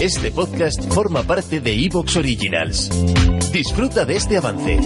Este podcast forma parte de Evox Originals. Disfruta de este avance.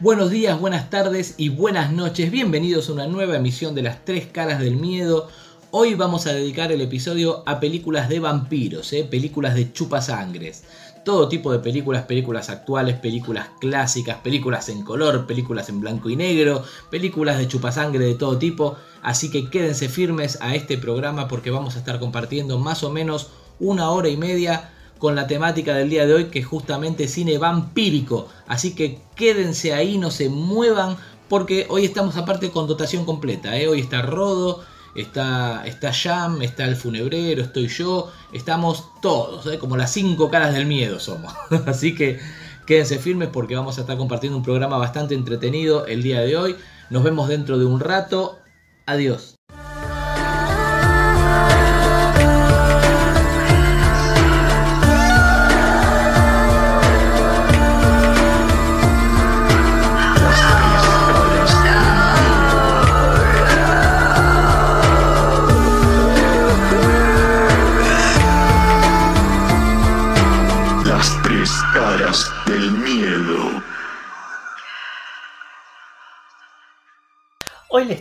Buenos días, buenas tardes y buenas noches. Bienvenidos a una nueva emisión de las tres caras del miedo. Hoy vamos a dedicar el episodio a películas de vampiros, ¿eh? películas de chupasangres. Todo tipo de películas, películas actuales, películas clásicas, películas en color, películas en blanco y negro, películas de chupasangre de todo tipo. Así que quédense firmes a este programa porque vamos a estar compartiendo más o menos una hora y media con la temática del día de hoy que es justamente cine vampírico. Así que quédense ahí, no se muevan porque hoy estamos aparte con dotación completa. ¿eh? Hoy está Rodo, está, está Jam, está el funebrero, estoy yo, estamos todos, ¿eh? como las cinco caras del miedo somos. Así que quédense firmes porque vamos a estar compartiendo un programa bastante entretenido el día de hoy. Nos vemos dentro de un rato. Adiós.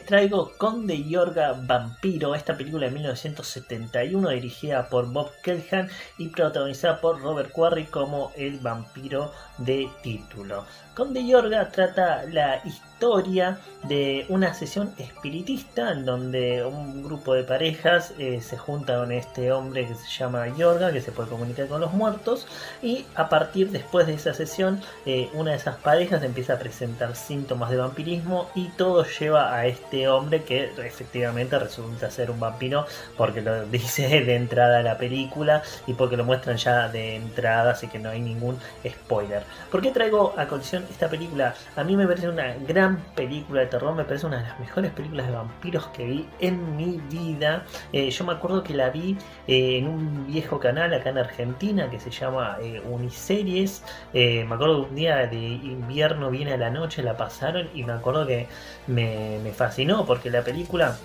Traigo Conde Yorga Vampiro, esta película de 1971 dirigida por Bob Kelhan y protagonizada por Robert Quarry como el vampiro de título. Conde Yorga trata la historia de una sesión espiritista en donde un grupo de parejas eh, se junta con este hombre que se llama Yorga, que se puede comunicar con los muertos, y a partir después de esa sesión, eh, una de esas parejas empieza a presentar síntomas de vampirismo y todo lleva a este hombre que efectivamente resulta ser un vampiro porque lo dice de entrada la película y porque lo muestran ya de entrada, así que no hay ningún spoiler. ¿Por qué traigo a colisión esta película? A mí me parece una gran película de terror, me parece una de las mejores películas de vampiros que vi en mi vida. Eh, yo me acuerdo que la vi eh, en un viejo canal acá en Argentina que se llama eh, Uniseries. Me acuerdo que un día de invierno viene a la noche, la pasaron y me acuerdo que me fascinó porque la película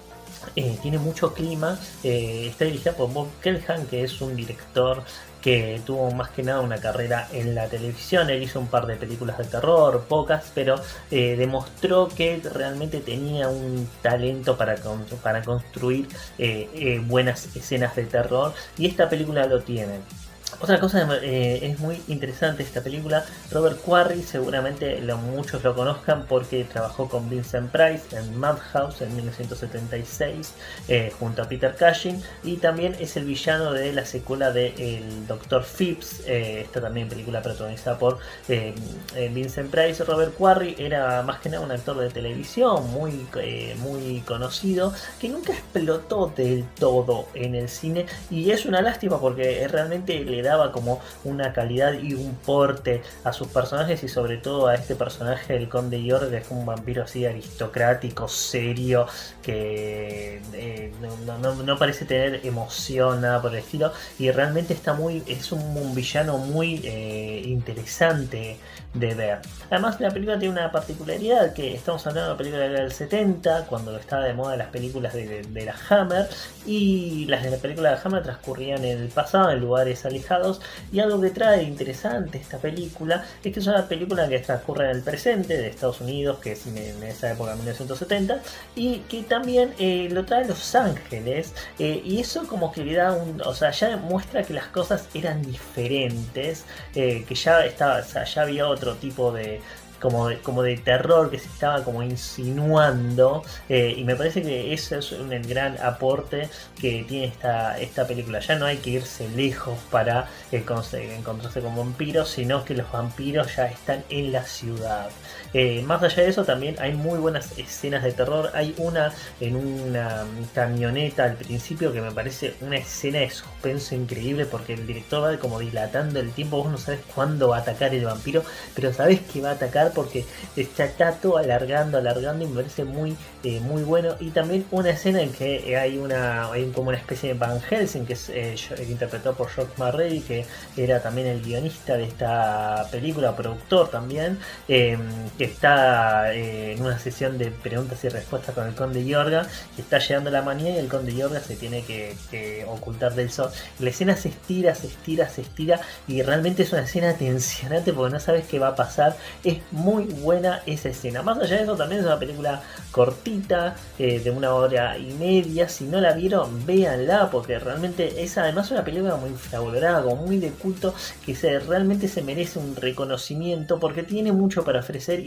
eh, tiene mucho clima. eh, está dirigida por Bob Kelhan, que es un director que tuvo más que nada una carrera en la televisión. Él hizo un par de películas de terror, pocas, pero eh, demostró que realmente tenía un talento para, para construir buenas escenas de terror. Y esta película lo tiene. Otra cosa eh, es muy interesante esta película. Robert Quarry seguramente lo, muchos lo conozcan porque trabajó con Vincent Price en Madhouse en 1976 eh, junto a Peter Cushing y también es el villano de la secuela de El Dr. Phipps. eh, esta también película protagonizada por Vincent Price. Robert Quarry era más que nada un actor de televisión muy, muy conocido que nunca explotó del todo en el cine y es una lástima porque realmente le daba como una calidad y un porte a sus personajes y sobre todo a este personaje el conde York que es un vampiro así aristocrático serio que eh, no, parece tener emoción nada por el estilo. Y realmente está muy es un, un villano muy eh, interesante de ver. Además la película tiene una particularidad que estamos hablando de una película del 70 cuando estaba de moda las películas de, la Hammer y las de la película de Hammer transcurrían en el pasado en lugares alejados y algo que trae interesante esta película es que es una película que transcurre en el presente de Estados Unidos que es en, esa época 1970 y que también eh, lo trae Los Ángeles eh, y eso como que le da un o sea ya demuestra que las cosas eran diferentes eh, que ya estaba o sea, ya había otro tipo de como de, como de terror que se estaba como insinuando eh, y me parece que eso es un gran aporte que tiene esta, esta película. Ya no hay que irse lejos para eh, encontrarse con vampiros sino que los vampiros ya están en la ciudad Eh, más allá de eso también hay muy buenas escenas de terror hay una en una camioneta al principio que me parece una escena de suspenso increíble porque el director va como dilatando el tiempo vos no sabes cuándo va a atacar el vampiro pero sabes que va a atacar porque está, todo alargando, alargando y me parece muy, eh, muy bueno. Y también una escena en que hay una hay como una especie de Van Helsing que es eh, interpretado por George Marrey, que era también el guionista de esta película, productor también, em, está eh, en una sesión de preguntas y respuestas con el conde Yorga, está llegando la manía y el conde Yorga se tiene que, ocultar del sol. La escena se estira, se estira, se estira y realmente es una escena tensionante porque no sabes qué va a pasar. Es muy buena esa escena. Más allá de eso, también es una película cortita, eh, de una hora y media. Si no la vieron, véanla porque realmente es además una película muy como muy de culto, que realmente se merece un reconocimiento porque tiene mucho para ofrecer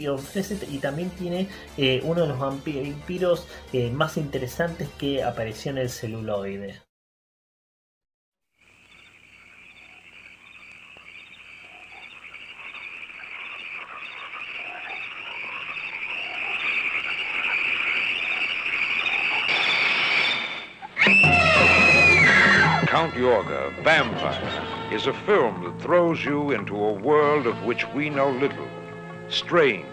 y también tiene eh, uno de los vampiros eh, más interesantes que apareció en el celuloide. Count Yorga, Vampire, is a film that throws you into a world of which we know little. Strange,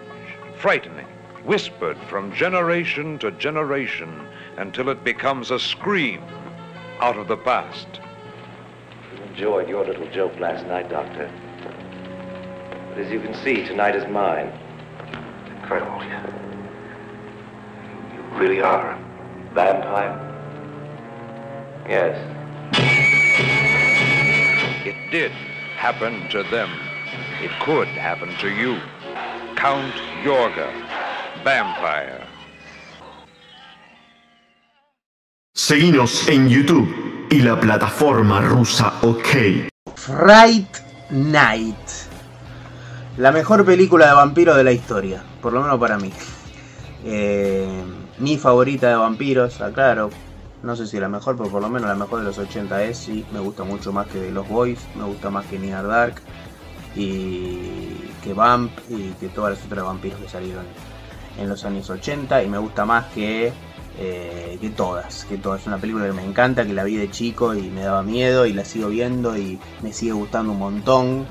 frightening, whispered from generation to generation until it becomes a scream out of the past. You enjoyed your little joke last night, Doctor. But as you can see, tonight is mine. Incredible. You really are a vampire? Yes. It did happen to them. It could happen to you. Count Yorga, Vampire. Seguinos en YouTube y la plataforma rusa OK. Fright Night. La mejor película de vampiro de la historia, por lo menos para mí. Eh, mi favorita de vampiros, aclaro, no sé si la mejor, pero por lo menos la mejor de los 80 es, sí, me gusta mucho más que de Los Boys, me gusta más que Near Dark y que Vamp y que todas las otras vampiros que salieron en los años 80 y me gusta más que, eh, que todas, que todas. Es una película que me encanta, que la vi de chico y me daba miedo y la sigo viendo y me sigue gustando un montón.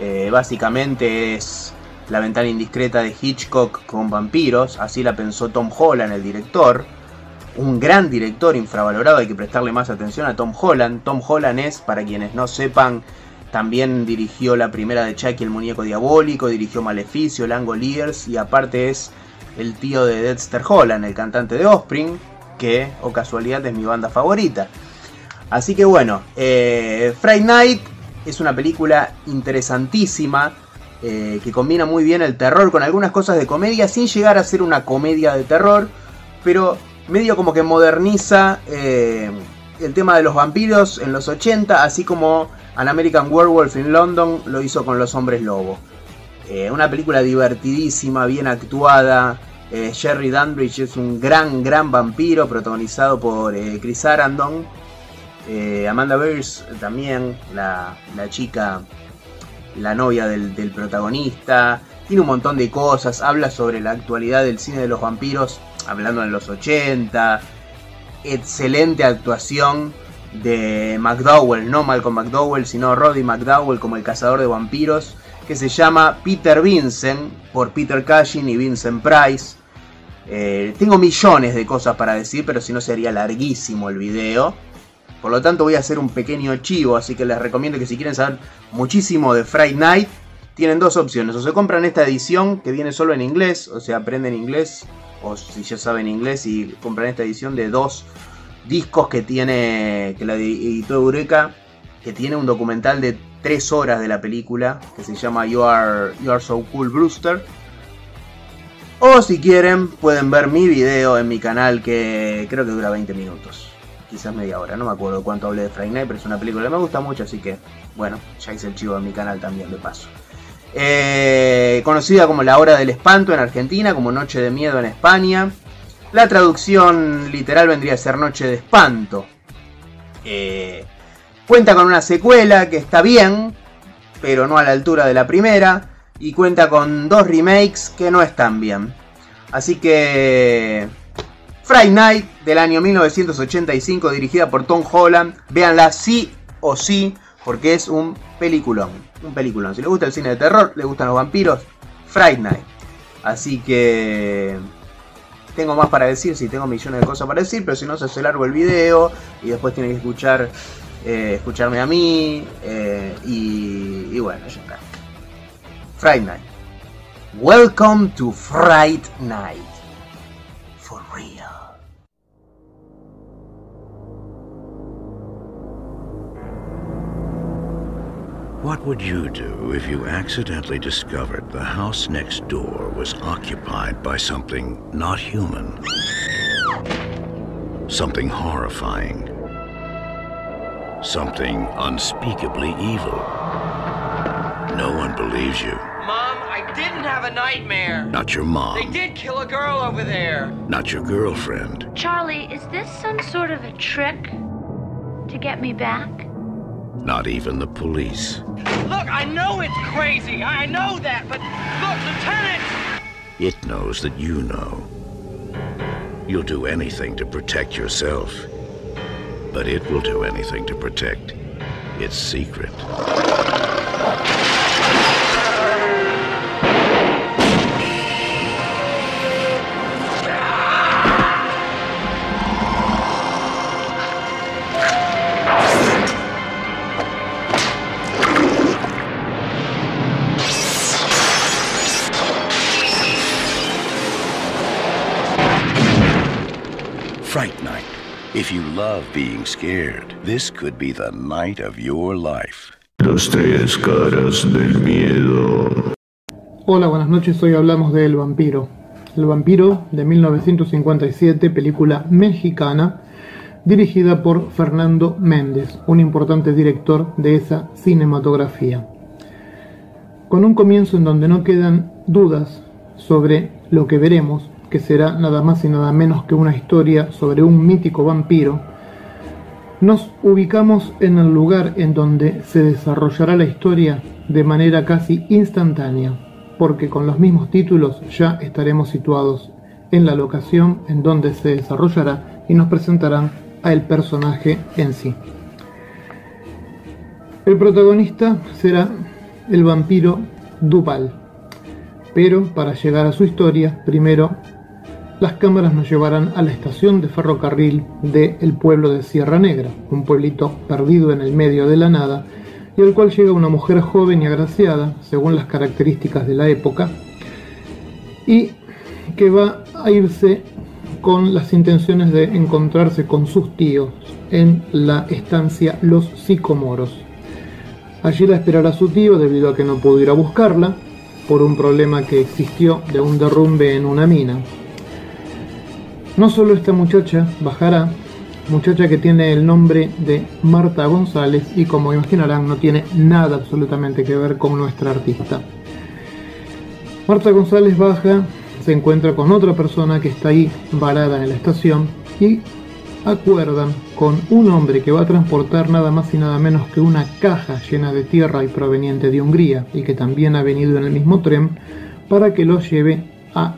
Eh, básicamente es la ventana indiscreta de Hitchcock con vampiros, así la pensó Tom Holland, el director un gran director infravalorado, hay que prestarle más atención a Tom Holland. Tom Holland es, para quienes no sepan, también dirigió la primera de Chucky, el muñeco diabólico, dirigió Maleficio, Langoliers y aparte es el tío de Dexter Holland, el cantante de Offspring, que, o casualidad, es mi banda favorita. Así que bueno, eh, Friday Night es una película interesantísima. Eh, que combina muy bien el terror con algunas cosas de comedia sin llegar a ser una comedia de terror, pero medio como que moderniza eh, el tema de los vampiros en los 80, así como An American Werewolf in London lo hizo con Los Hombres Lobo. Eh, una película divertidísima, bien actuada. Eh, Jerry Dunbridge es un gran, gran vampiro protagonizado por Chris Arandon. Amanda Beers también, la, chica, la novia del, del protagonista. Tiene un montón de cosas, habla sobre la actualidad del cine de los vampiros hablando en los 80. Excelente actuación de McDowell, no Malcolm McDowell, sino Roddy McDowell como el cazador de vampiros, que se llama Peter Vincent, por Peter Cushing y Vincent Price. Eh, tengo millones de cosas para decir, pero si no sería larguísimo el video. Por lo tanto voy a hacer un pequeño chivo, así que les recomiendo que si quieren saber muchísimo de Friday Night, tienen dos opciones. O se compran esta edición que viene solo en inglés, o sea, aprenden inglés o si ya saben inglés y compran esta edición de dos discos que tiene que la editó Eureka, que tiene un documental de tres horas de la película que se llama You Are, you Are So Cool Brewster. O si quieren, pueden ver mi video en mi canal que creo que dura 20 minutos. Quizás media hora, no me acuerdo cuánto hablé de Friday Night, pero es una película que me gusta mucho, así que bueno, ya hice el chivo en mi canal también de paso. Eh, conocida como La Hora del Espanto en Argentina, como Noche de Miedo en España. La traducción literal vendría a ser Noche de Espanto. Eh, cuenta con una secuela que está bien, pero no a la altura de la primera. Y cuenta con dos remakes que no están bien. Así que... Friday Night del año 1985, dirigida por Tom Holland. Véanla sí o sí, porque es un peliculón un peliculón. Si le gusta el cine de terror, le gustan los vampiros, Friday Night. Así que tengo más para decir, si tengo millones de cosas para decir, pero si no se hace largo el video y después tienen que escuchar eh, escucharme a mí eh, y, y, bueno, ya está. Friday Night. Welcome to Friday Night. For real. What would you do if you accidentally discovered the house next door was occupied by something not human? Something horrifying. Something unspeakably evil. No one believes you. Mom, I didn't have a nightmare. Not your mom. They did kill a girl over there. Not your girlfriend. Charlie, is this some sort of a trick to get me back? Not even the police. Look, I know it's crazy. I know that, but look, Lieutenant! It knows that you know. You'll do anything to protect yourself. But it will do anything to protect its secret. Love being scared, this could be the night of your life. Las tres caras del miedo. Hola, buenas noches. Hoy hablamos de El vampiro. El vampiro de 1957, película mexicana, dirigida por Fernando Méndez, un importante director de esa cinematografía. Con un comienzo en donde no quedan dudas sobre lo que veremos, que será nada más y nada menos que una historia sobre un mítico vampiro, nos ubicamos en el lugar en donde se desarrollará la historia de manera casi instantánea, porque con los mismos títulos ya estaremos situados en la locación en donde se desarrollará y nos presentarán a el personaje en sí. El protagonista será el vampiro Duval, pero para llegar a su historia, primero las cámaras nos llevarán a la estación de ferrocarril del pueblo de Sierra Negra, un pueblito perdido en el medio de la nada, y al cual llega una mujer joven y agraciada, según las características de la época, y que va a irse con las intenciones de encontrarse con sus tíos en la estancia Los Sicomoros. Allí la esperará su tío debido a que no pudo ir a buscarla por un problema que existió de un derrumbe en una mina. No solo esta muchacha bajará, muchacha que tiene el nombre de Marta González y como imaginarán no tiene nada absolutamente que ver con nuestra artista. Marta González baja, se encuentra con otra persona que está ahí varada en la estación y acuerdan con un hombre que va a transportar nada más y nada menos que una caja llena de tierra y proveniente de Hungría y que también ha venido en el mismo tren para que lo lleve a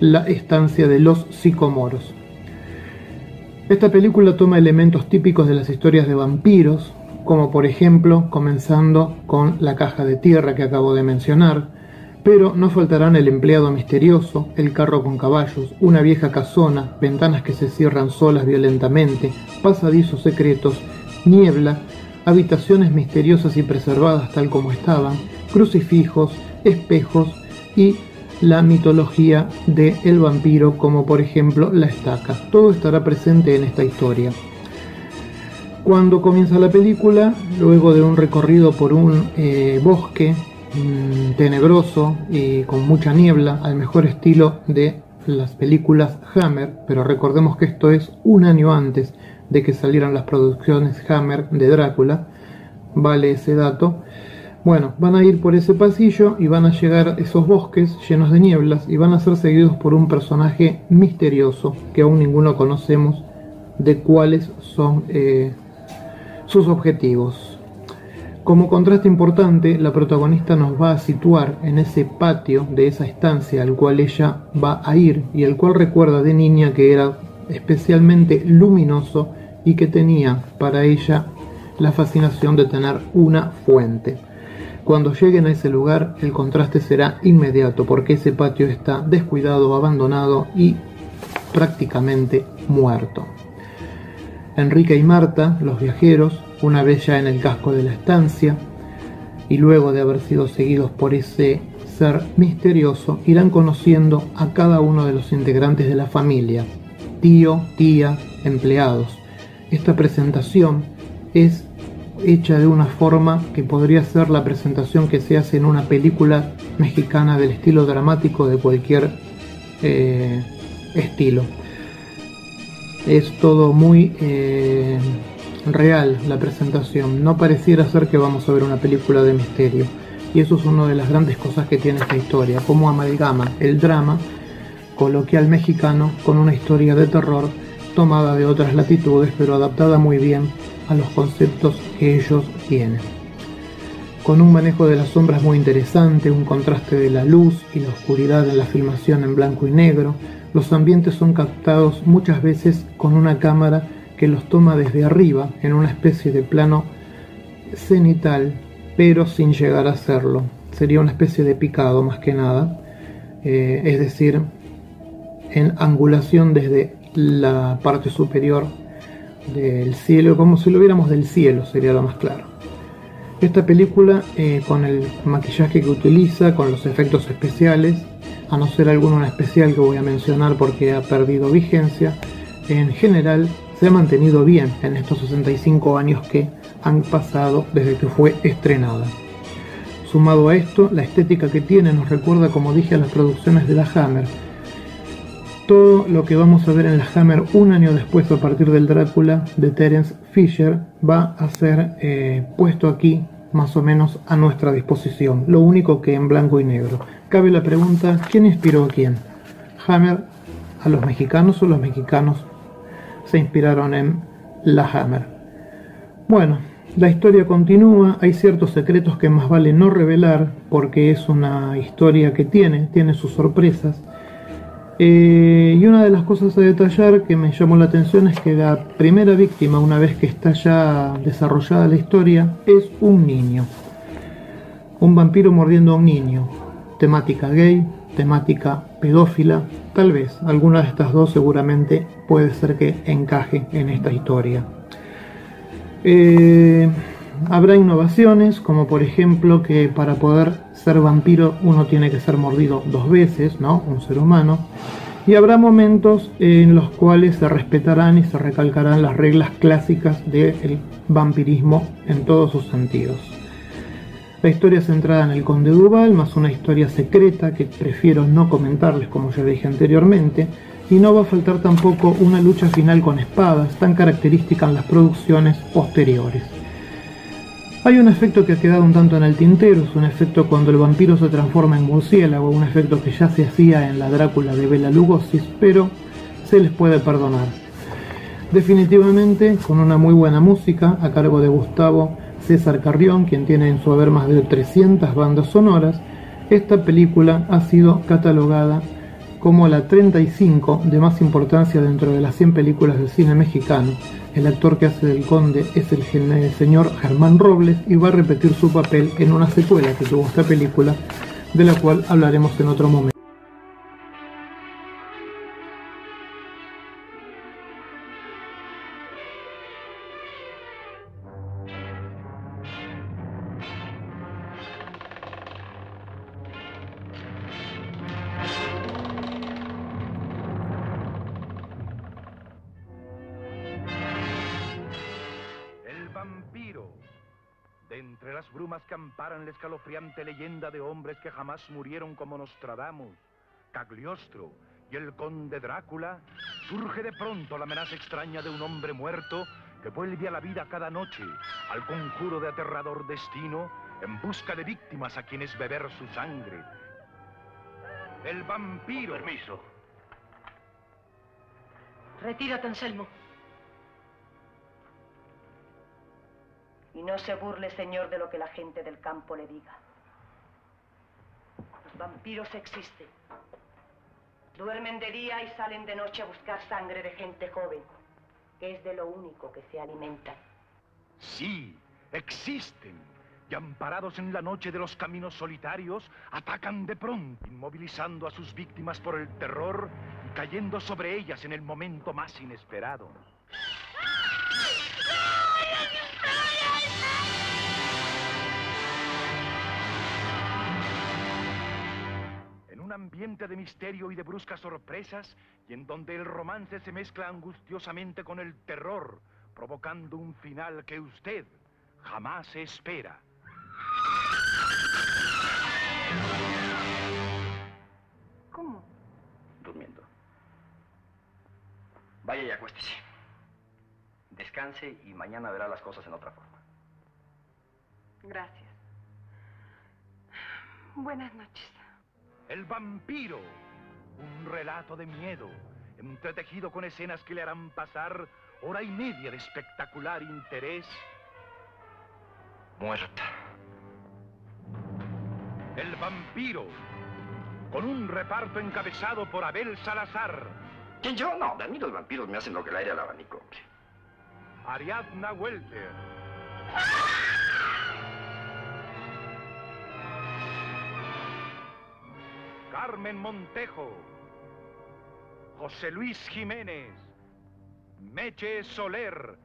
la estancia de los sicomoros. Esta película toma elementos típicos de las historias de vampiros, como por ejemplo comenzando con la caja de tierra que acabo de mencionar, pero no faltarán el empleado misterioso, el carro con caballos, una vieja casona, ventanas que se cierran solas violentamente, pasadizos secretos, niebla, habitaciones misteriosas y preservadas tal como estaban, crucifijos, espejos y la mitología del el vampiro como por ejemplo la estaca. Todo estará presente en esta historia. Cuando comienza la película, luego de un recorrido por un eh, bosque mm, tenebroso y con mucha niebla, al mejor estilo de las películas Hammer, pero recordemos que esto es un año antes de que salieran las producciones Hammer de Drácula, vale ese dato. Bueno, van a ir por ese pasillo y van a llegar a esos bosques llenos de nieblas y van a ser seguidos por un personaje misterioso que aún ninguno conocemos de cuáles son eh, sus objetivos. Como contraste importante, la protagonista nos va a situar en ese patio de esa estancia al cual ella va a ir y el cual recuerda de niña que era especialmente luminoso y que tenía para ella la fascinación de tener una fuente. Cuando lleguen a ese lugar el contraste será inmediato porque ese patio está descuidado, abandonado y prácticamente muerto. Enrique y Marta, los viajeros, una vez ya en el casco de la estancia, y luego de haber sido seguidos por ese ser misterioso, irán conociendo a cada uno de los integrantes de la familia, tío, tía, empleados. Esta presentación es hecha de una forma que podría ser la presentación que se hace en una película mexicana del estilo dramático de cualquier eh, estilo. Es todo muy eh, real la presentación, no pareciera ser que vamos a ver una película de misterio. Y eso es una de las grandes cosas que tiene esta historia, cómo amalgama el drama coloquial mexicano con una historia de terror tomada de otras latitudes, pero adaptada muy bien a los conceptos que ellos tienen. Con un manejo de las sombras muy interesante, un contraste de la luz y la oscuridad en la filmación en blanco y negro, los ambientes son captados muchas veces con una cámara que los toma desde arriba, en una especie de plano cenital, pero sin llegar a serlo. Sería una especie de picado más que nada, eh, es decir, en angulación desde la parte superior del cielo, como si lo viéramos del cielo, sería lo más claro. Esta película, eh, con el maquillaje que utiliza, con los efectos especiales, a no ser alguno en especial que voy a mencionar porque ha perdido vigencia, en general se ha mantenido bien en estos 65 años que han pasado desde que fue estrenada. Sumado a esto, la estética que tiene nos recuerda, como dije, a las producciones de la Hammer. Todo lo que vamos a ver en la Hammer un año después, a partir del Drácula de Terence Fisher, va a ser eh, puesto aquí más o menos a nuestra disposición, lo único que en blanco y negro. Cabe la pregunta, ¿quién inspiró a quién? ¿Hammer a los mexicanos o los mexicanos se inspiraron en la Hammer. Bueno, la historia continúa, hay ciertos secretos que más vale no revelar porque es una historia que tiene, tiene sus sorpresas. Eh, y una de las cosas a detallar que me llamó la atención es que la primera víctima, una vez que está ya desarrollada la historia, es un niño. Un vampiro mordiendo a un niño. Temática gay, temática pedófila, tal vez alguna de estas dos seguramente puede ser que encaje en esta historia. Eh, habrá innovaciones, como por ejemplo que para poder ser vampiro uno tiene que ser mordido dos veces, ¿no? Un ser humano. Y habrá momentos en los cuales se respetarán y se recalcarán las reglas clásicas del vampirismo en todos sus sentidos. La historia centrada en el conde Duval, más una historia secreta que prefiero no comentarles como ya dije anteriormente, y no va a faltar tampoco una lucha final con espadas, tan característica en las producciones posteriores. Hay un efecto que ha quedado un tanto en el tintero, es un efecto cuando el vampiro se transforma en murciélago, un efecto que ya se hacía en la Drácula de Bela Lugosi, pero se les puede perdonar. Definitivamente, con una muy buena música a cargo de Gustavo César Carrión, quien tiene en su haber más de 300 bandas sonoras, esta película ha sido catalogada como la 35 de más importancia dentro de las 100 películas del cine mexicano. El actor que hace del conde es el, señor Germán Robles y va a repetir su papel en una secuela que tuvo esta película, de la cual hablaremos en otro momento. Amparan la escalofriante leyenda de hombres que jamás murieron como Nostradamus, Cagliostro y el conde Drácula, surge de pronto la amenaza extraña de un hombre muerto que vuelve a la vida cada noche al conjuro de aterrador destino en busca de víctimas a quienes beber su sangre. El vampiro. permiso. Retírate, Anselmo. Y no se burle, señor, de lo que la gente del campo le diga. Los vampiros existen. Duermen de día y salen de noche a buscar sangre de gente joven, que es de lo único que se alimentan. Sí, existen. y amparados en la noche de los caminos solitarios, atacan de pronto, inmovilizando a sus víctimas por el terror y cayendo sobre ellas en el momento más inesperado. De misterio y de bruscas sorpresas, y en donde el romance se mezcla angustiosamente con el terror, provocando un final que usted jamás espera. ¿Cómo? Durmiendo. Vaya y acuéstese. Descanse y mañana verá las cosas en otra forma. Gracias. Buenas noches. El vampiro, un relato de miedo, entretejido con escenas que le harán pasar hora y media de espectacular interés. Muerta. El vampiro, con un reparto encabezado por Abel Salazar, ¿Quién yo? No, de mí los vampiros me hacen lo que el aire al abanico. Ariadna Welter, Carmen Montejo, José Luis Jiménez, Meche Soler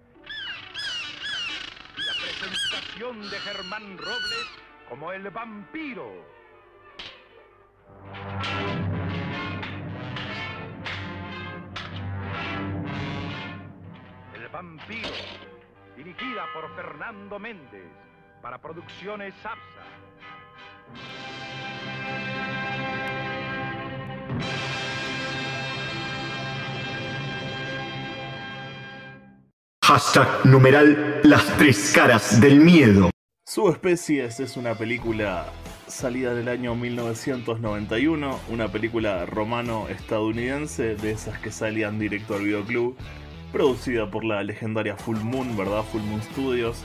y la presentación de Germán Robles como el vampiro. El vampiro, dirigida por Fernando Méndez, para Producciones APSA. Hashtag numeral las tres caras del miedo. Subespecies es una película salida del año 1991, una película romano-estadounidense de esas que salían directo al videoclub, producida por la legendaria Full Moon, ¿verdad? Full Moon Studios,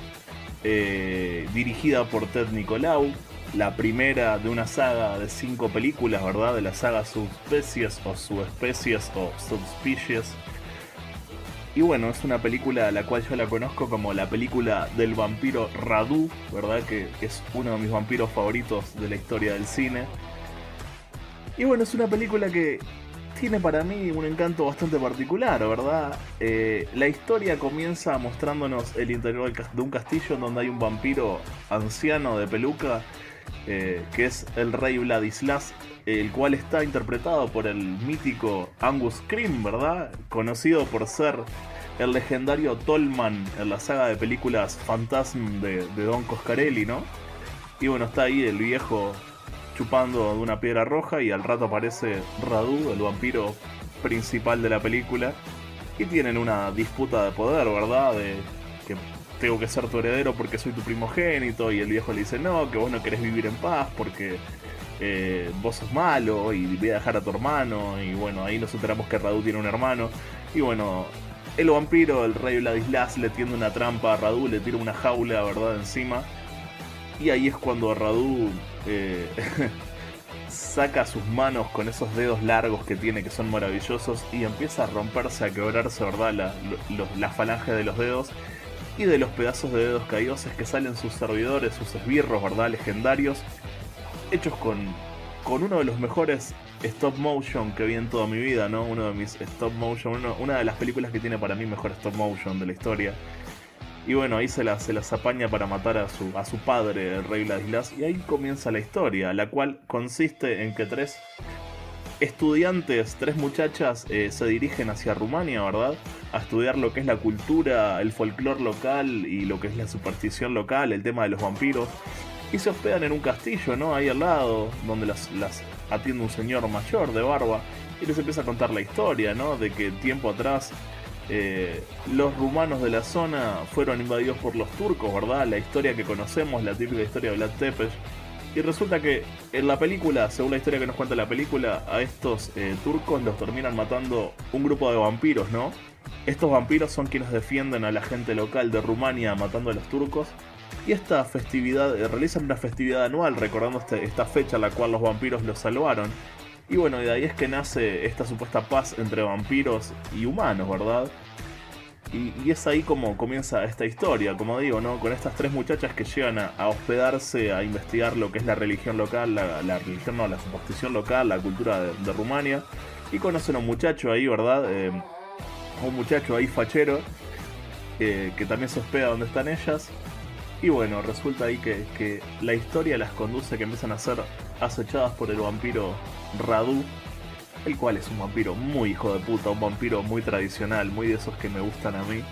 eh, dirigida por Ted Nicolau, la primera de una saga de cinco películas, ¿verdad? De la saga Subespecies o Subespecies o Subspecies. Y bueno, es una película a la cual yo la conozco como la película del vampiro Radu, ¿verdad? Que, es uno de mis vampiros favoritos de la historia del cine. Y bueno, es una película que tiene para mí un encanto bastante particular, ¿verdad? Eh, la historia comienza mostrándonos el interior de un castillo en donde hay un vampiro anciano de peluca, eh, que es el rey Vladislas, el cual está interpretado por el mítico Angus Scream, ¿verdad? Conocido por ser el legendario Tolman en la saga de películas Phantasm de, de Don Coscarelli, ¿no? Y bueno, está ahí el viejo chupando de una piedra roja y al rato aparece Radu, el vampiro principal de la película, y tienen una disputa de poder, ¿verdad? De que tengo que ser tu heredero porque soy tu primogénito y el viejo le dice no, que vos no querés vivir en paz porque eh, vos sos malo y voy a dejar a tu hermano y bueno, ahí nos enteramos que Radu tiene un hermano y bueno, el vampiro, el rey Vladislas le tiende una trampa a Radu, le tira una jaula, ¿verdad? Encima y ahí es cuando Radu eh, saca sus manos con esos dedos largos que tiene, que son maravillosos, y empieza a romperse, a quebrarse, ¿verdad? La, lo- la falange de los dedos. Y de los pedazos de dedos caídos es que salen sus servidores, sus esbirros, ¿verdad? Legendarios, hechos con, con uno de los mejores stop motion que vi en toda mi vida, ¿no? Uno de mis stop motion, una de las películas que tiene para mí mejor stop motion de la historia. Y bueno, ahí se las, se las apaña para matar a su, a su padre, el rey Vladislas. Y ahí comienza la historia, la cual consiste en que tres estudiantes, tres muchachas, eh, se dirigen hacia Rumania, ¿verdad? A estudiar lo que es la cultura, el folclore local y lo que es la superstición local, el tema de los vampiros. Y se hospedan en un castillo, ¿no? Ahí al lado, donde las atiende un señor mayor de barba. Y les empieza a contar la historia, ¿no? De que tiempo atrás eh, los rumanos de la zona fueron invadidos por los turcos, ¿verdad? La historia que conocemos, la típica historia de Vlad Tepes. Y resulta que en la película, según la historia que nos cuenta la película, a estos eh, turcos los terminan matando un grupo de vampiros, ¿no? Estos vampiros son quienes defienden a la gente local de Rumania matando a los turcos. Y esta festividad, eh, realizan una festividad anual recordando este- esta fecha en la cual los vampiros los salvaron. Y bueno, de ahí es que nace esta supuesta paz entre vampiros y humanos, ¿verdad? Y, es ahí como comienza esta historia, como digo, ¿no? Con estas tres muchachas que llegan a, a hospedarse, a investigar lo que es la religión local, la, religión no, la superstición local, la cultura de, de, Rumania. Y conocen a un muchacho ahí, ¿verdad? Eh, un muchacho ahí fachero, eh, que también se hospeda donde están ellas. Y bueno, resulta ahí que, que, la historia las conduce que empiezan a ser acechadas por el vampiro Radu, el cual es un vampiro muy hijo de puta, un vampiro muy tradicional, muy de esos que me gustan a mí.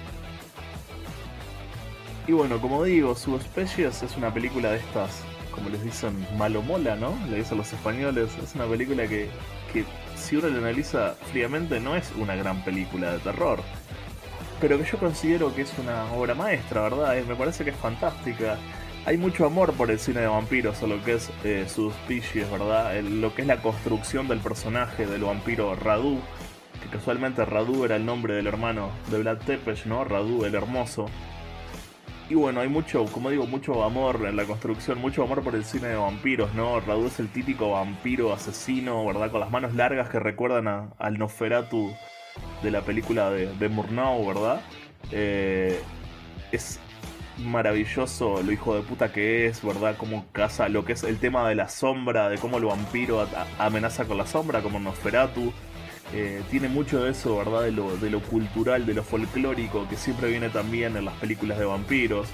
Y bueno, como digo, Subspecies es una película de estas, como les dicen, malomola, ¿no? Le dicen los españoles. Es una película que, que si uno la analiza fríamente no es una gran película de terror. Pero que yo considero que es una obra maestra, ¿verdad? Me parece que es fantástica hay mucho amor por el cine de vampiros o lo que es eh, Suspicious, ¿verdad? Lo que es la construcción del personaje del vampiro Radu, que casualmente Radu era el nombre del hermano de Vlad Tepes, ¿no? Radu el hermoso. Y bueno, hay mucho, como digo, mucho amor en la construcción, mucho amor por el cine de vampiros, ¿no? Radu es el típico vampiro asesino, ¿verdad? Con las manos largas que recuerdan a, al Nosferatu de la película de, Murnau, ¿verdad? Eh, es maravilloso lo hijo de puta que es, ¿verdad? Cómo caza lo que es el tema de la sombra, de cómo el vampiro amenaza con la sombra, como Nosferatu. Eh, tiene mucho de eso, ¿verdad? De lo, de lo cultural, de lo folclórico, que siempre viene también en las películas de vampiros.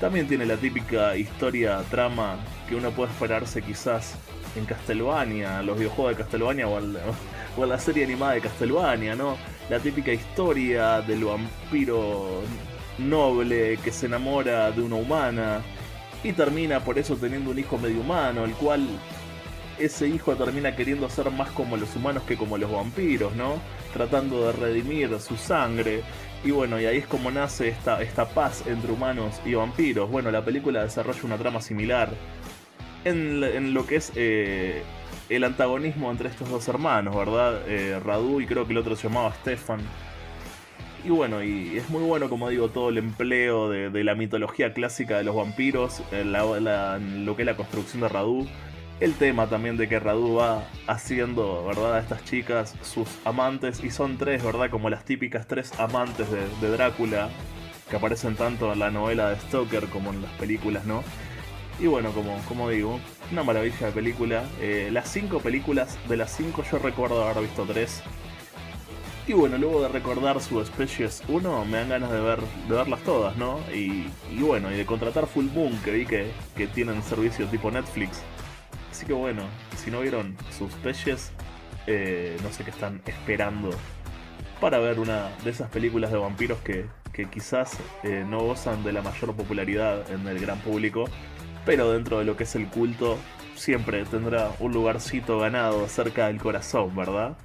También tiene la típica historia, trama que uno puede esperarse quizás en Castlevania, los videojuegos de Castlevania o, o en la serie animada de Castlevania, ¿no? La típica historia del vampiro noble que se enamora de una humana y termina por eso teniendo un hijo medio humano, el cual ese hijo termina queriendo ser más como los humanos que como los vampiros, ¿no? Tratando de redimir su sangre. Y bueno, y ahí es como nace esta, esta paz entre humanos y vampiros. Bueno, la película desarrolla una trama similar en, en lo que es eh, el antagonismo entre estos dos hermanos, ¿verdad? Eh, Radu y creo que el otro se llamaba Stefan y bueno, y es muy bueno, como digo, todo el empleo de, la mitología clásica de los vampiros, eh, lo que es la construcción de Radu, el tema también de que Radu va haciendo, ¿verdad?, a estas chicas sus amantes, y son tres, ¿verdad?, como las típicas tres amantes de, Drácula, que aparecen tanto en la novela de Stoker como en las películas, ¿no? Y bueno, como, como digo, una maravilla de película. Eh, las cinco películas, de las cinco yo recuerdo haber visto tres. Y bueno, luego de recordar su Species 1, me dan ganas de ver de verlas todas, ¿no? Y, bueno, y de contratar Full Moon, que vi que, que tienen servicios tipo Netflix. Así que bueno, si no vieron sus Species, eh, no sé qué están esperando para ver una de esas películas de vampiros que, que quizás eh, no gozan de la mayor popularidad en el gran público, pero dentro de lo que es el culto siempre tendrá un lugarcito ganado cerca del corazón, ¿verdad?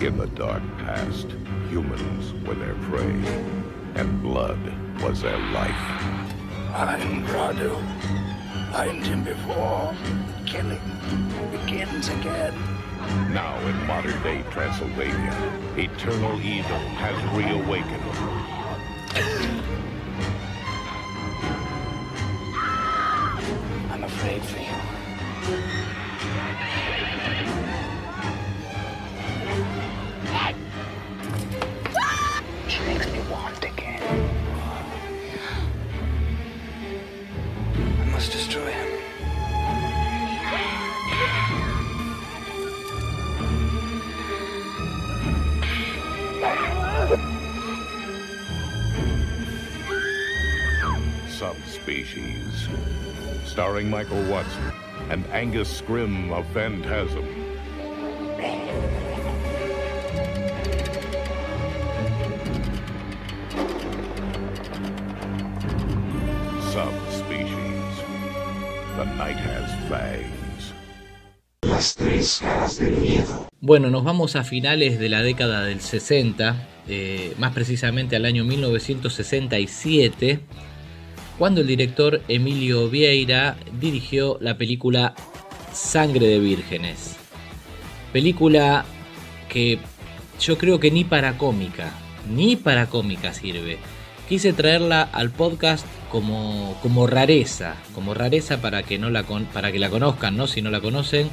In the dark past, humans were their prey, and blood was their life. I'm Radu. Find him before killing begins again. Now in modern-day Transylvania, eternal evil has reawakened. I'm afraid for you. Subspecies, starring Michael Watson and Angus Scrim of Phantasm. Subspecies. The night has fangs. Las tres caras del miedo. Bueno, nos vamos a finales de la década del 60, eh, más precisamente al año 1967 cuando el director Emilio Vieira dirigió la película Sangre de Vírgenes. Película que yo creo que ni para cómica, ni para cómica sirve. Quise traerla al podcast como, como rareza, como rareza para que, no la, para que la conozcan, ¿no? si no la conocen,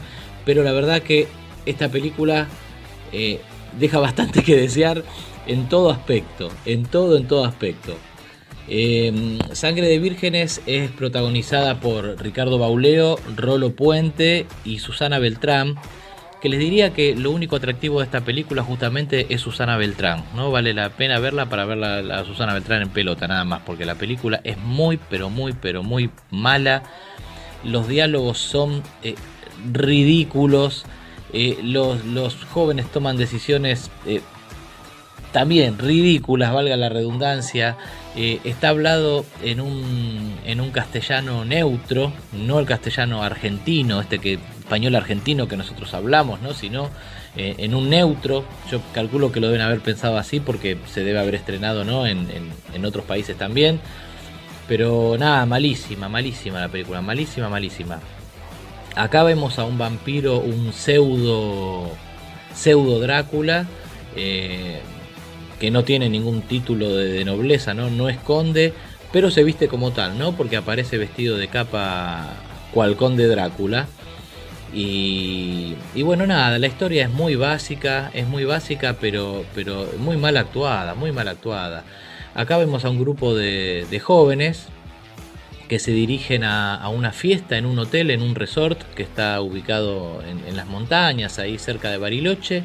pero la verdad que esta película eh, deja bastante que desear en todo aspecto, en todo, en todo aspecto. Em, Sangre de Vírgenes es protagonizada por Ricardo Bauleo, Rolo Puente y Susana Beltrán, que les diría que lo único atractivo de esta película justamente es Susana Beltrán. No vale la pena verla para verla a Susana Beltrán en pelota nada más, porque la película es muy, pero muy, pero muy mala. Los diálogos son eh, ridículos. Eh, los, los, jóvenes toman decisiones eh, también ridículas, valga la redundancia. Eh, está hablado en un, en un castellano neutro, no el castellano argentino, este que español argentino que nosotros hablamos, ¿no? sino eh, en un neutro. Yo calculo que lo deben haber pensado así porque se debe haber estrenado ¿no? en, en otros países también. Pero nada, malísima, malísima la película, malísima, malísima. Acá vemos a un vampiro, un pseudo, pseudo Drácula. Eh, que no tiene ningún título de, nobleza, ¿no? No esconde, pero se viste como tal, ¿no? Porque aparece vestido de capa cual conde Drácula. Y, bueno, nada, la historia es muy básica, es muy básica, pero, pero muy mal actuada, muy mal actuada. Acá vemos a un grupo de, jóvenes que se dirigen a, una fiesta en un hotel, en un resort que está ubicado en las montañas, ahí cerca de Bariloche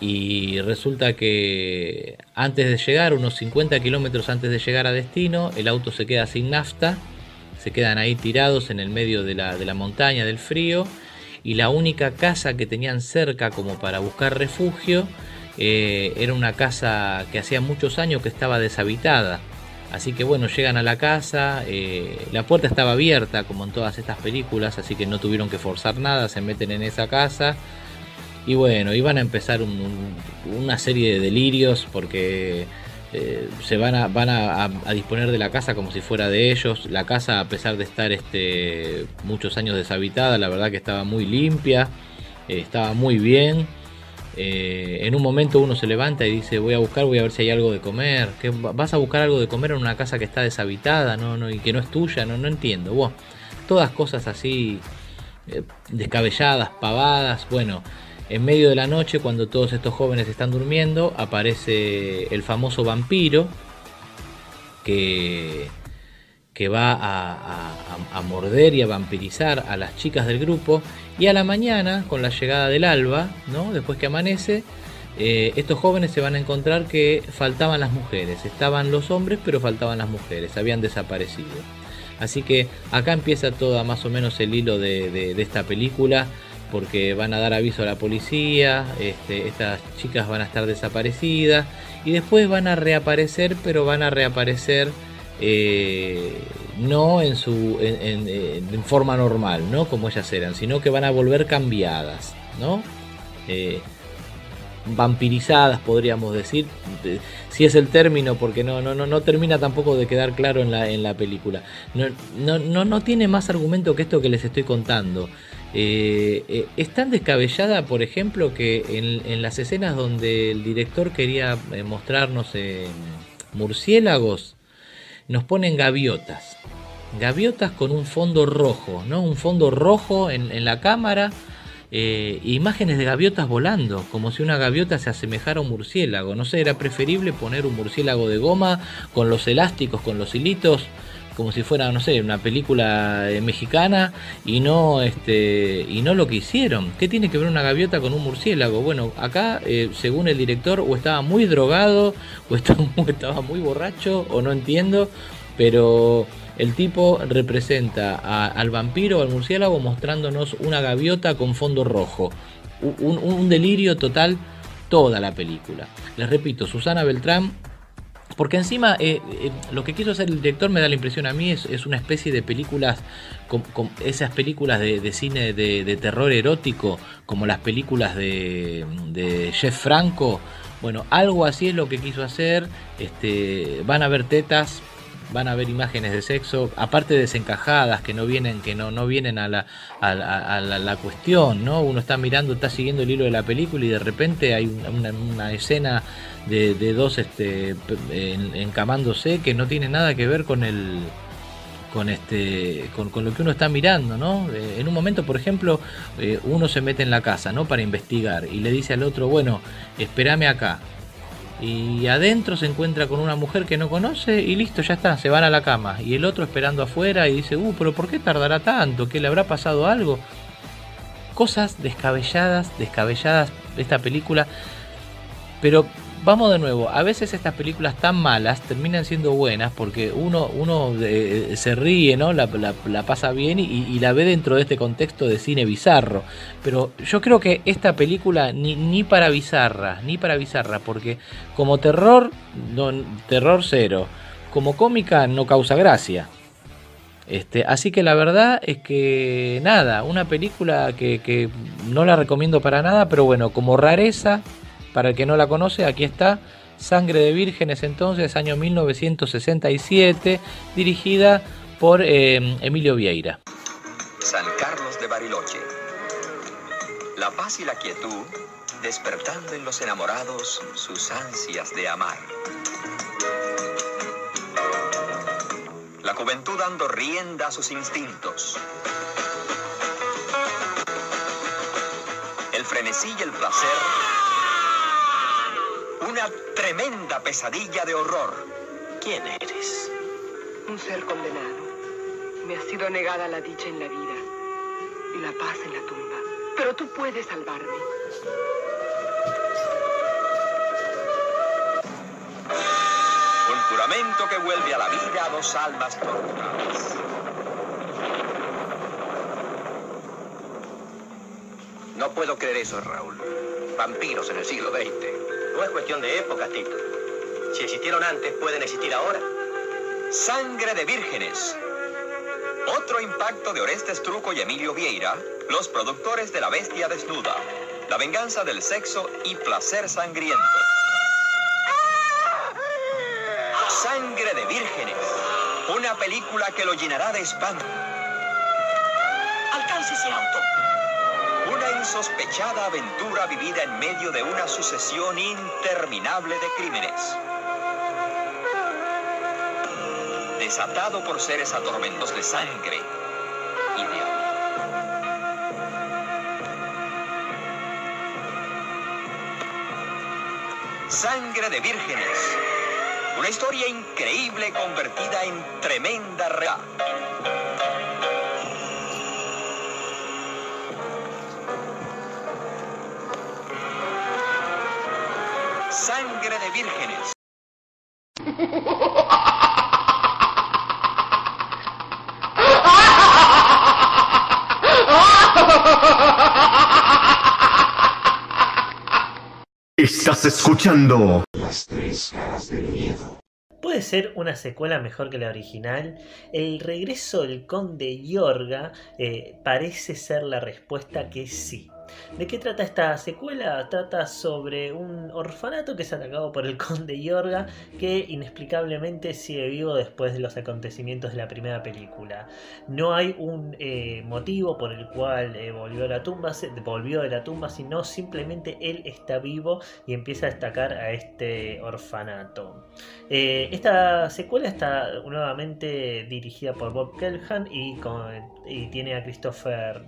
y resulta que antes de llegar, unos 50 kilómetros antes de llegar a destino, el auto se queda sin nafta, se quedan ahí tirados en el medio de la, montaña, del frío, y la única casa que tenían cerca como para buscar refugio eh, era una casa que hacía muchos años que estaba deshabitada. Así que bueno, llegan a la casa, eh, la puerta estaba abierta como en todas estas películas, así que no tuvieron que forzar nada, se meten en esa casa y bueno, iban a empezar una serie de delirios porque eh, se van, a, van a, disponer de la casa como si fuera de ellos. La casa, a pesar de estar este, muchos años deshabitada, la verdad que estaba muy limpia, eh, estaba muy bien. Eh, en un momento uno se levanta y dice voy a buscar, voy a ver si hay algo de comer. ¿Qué, ¿Vas a buscar algo de comer en una casa que está deshabitada no, no, y que no es tuya? No, no entiendo. todas cosas así descabelladas, pavadas. Bueno, en medio de la noche, cuando todos estos jóvenes están durmiendo, aparece el famoso vampiro que, que va a, morder y a vampirizar a las chicas del grupo. Y a la mañana, con la llegada del alba, ¿no? después que amanece, eh, estos jóvenes se van a encontrar que faltaban las mujeres. Estaban los hombres, pero faltaban las mujeres. Habían desaparecido. Así que acá empieza todo más o menos el hilo de esta película porque van a dar aviso a la policía, este, estas chicas van a estar desaparecidas y después van a reaparecer, pero van a reaparecer eh, no en, su, en, forma normal, ¿no? como ellas eran, sino que van a volver cambiadas, ¿no? Eh, vampirizadas podríamos decir si es el término porque no no no no termina tampoco de quedar claro en la en la película no no no, no tiene más argumento que esto que les estoy contando eh, eh, es tan descabellada, por ejemplo, que en, las escenas donde el director quería eh, mostrarnos murciélagos, nos ponen gaviotas. Gaviotas con un fondo rojo, ¿no? Un fondo rojo en, la cámara. imágenes de gaviotas volando, como si una gaviota se asemejara a un murciélago. No sé, era preferible poner un murciélago de goma con los elásticos, con los hilitos como si fuera, no sé, una película eh, mexicana y no, este, y no lo que hicieron. ¿Qué tiene que ver una gaviota con un murciélago? Bueno, acá, eh, según el director, o estaba muy drogado, o estaba, muy borracho, o no entiendo, pero el tipo representa al vampiro o al murciélago mostrándonos una gaviota con fondo rojo. un delirio total toda la película. Les repito, Susana Beltrán porque encima eh, eh, lo que quiso hacer el director me da la impresión a mí es, una especie de películas, esas películas de, cine de, terror erótico, como las películas de, de, Jeff Franco. Bueno, algo así es lo que quiso hacer. Este, van a ver tetas, van a ver imágenes de sexo, aparte desencajadas, que no vienen, que no, no vienen a la, a, la, cuestión, ¿no? Uno está mirando, está siguiendo el hilo de la película y de repente hay una, escena de, dos este, encamándose que no tiene nada que ver con el con este con, con, lo que uno está mirando, ¿no? Eh, en un momento, por ejemplo, eh, uno se mete en la casa, ¿no? Para investigar y le dice al otro, bueno, espérame acá. Y adentro se encuentra con una mujer que no conoce y listo, ya está, se van a la cama. Y el otro esperando afuera y dice, uh, pero ¿por qué tardará tanto? ¿Que le habrá pasado algo? Cosas descabelladas, descabelladas esta película. Pero vamos de nuevo, a veces estas películas tan malas terminan siendo buenas porque uno, uno eh, se ríe, ¿no? La, pasa bien y, la ve dentro de este contexto de cine bizarro. Pero yo creo que esta película ni, para bizarra, ni para bizarra, porque como terror, terror cero, como cómica no causa gracia. Este, así que la verdad es que nada, una película que no la recomiendo para nada, pero bueno, como rareza para el que no la conoce, aquí está Sangre de Vírgenes entonces, año 1967, dirigida por eh, Emilio Vieira. San Carlos de Bariloche. La paz y la quietud despertando en los enamorados sus ansias de amar. La juventud dando rienda a sus instintos. El frenesí y el placer una tremenda pesadilla de horror. ¿Quién eres? Un ser condenado. Me ha sido negada la dicha en la vida y la paz en la tumba. Pero tú puedes salvarme. Un juramento que vuelve a la vida a dos almas torturadas. No puedo creer eso, Raúl. Vampiros en el siglo XX. No es cuestión de época, Tito. Si existieron antes, pueden existir ahora. Sangre de vírgenes. Otro impacto de Orestes Truco y Emilio Vieira, los productores de La Bestia Desnuda, La Venganza del Sexo y Placer Sangriento. Sangre de vírgenes. Una película que lo llenará de espanto. Alcance ese auto insospechada aventura vivida en medio de una sucesión interminable de crímenes. Desatado por seres atormentos de sangre y de amor. Sangre de vírgenes. Una historia increíble convertida en tremenda realidad. Sangre de vírgenes. Estás escuchando las tres caras del miedo. ¿Puede ser una secuela mejor que la original? El regreso del conde Yorga eh, parece ser la respuesta que sí. ¿De qué trata esta secuela? Trata sobre un orfanato que es atacado por el conde Yorga que inexplicablemente sigue vivo después de los acontecimientos de la primera película. No hay un eh, motivo por el cual eh, volvió, a la tumba, volvió de la tumba, sino simplemente él está vivo y empieza a destacar a este orfanato. Eh, esta secuela está nuevamente dirigida por Bob Kelhan y, y tiene a Christopher,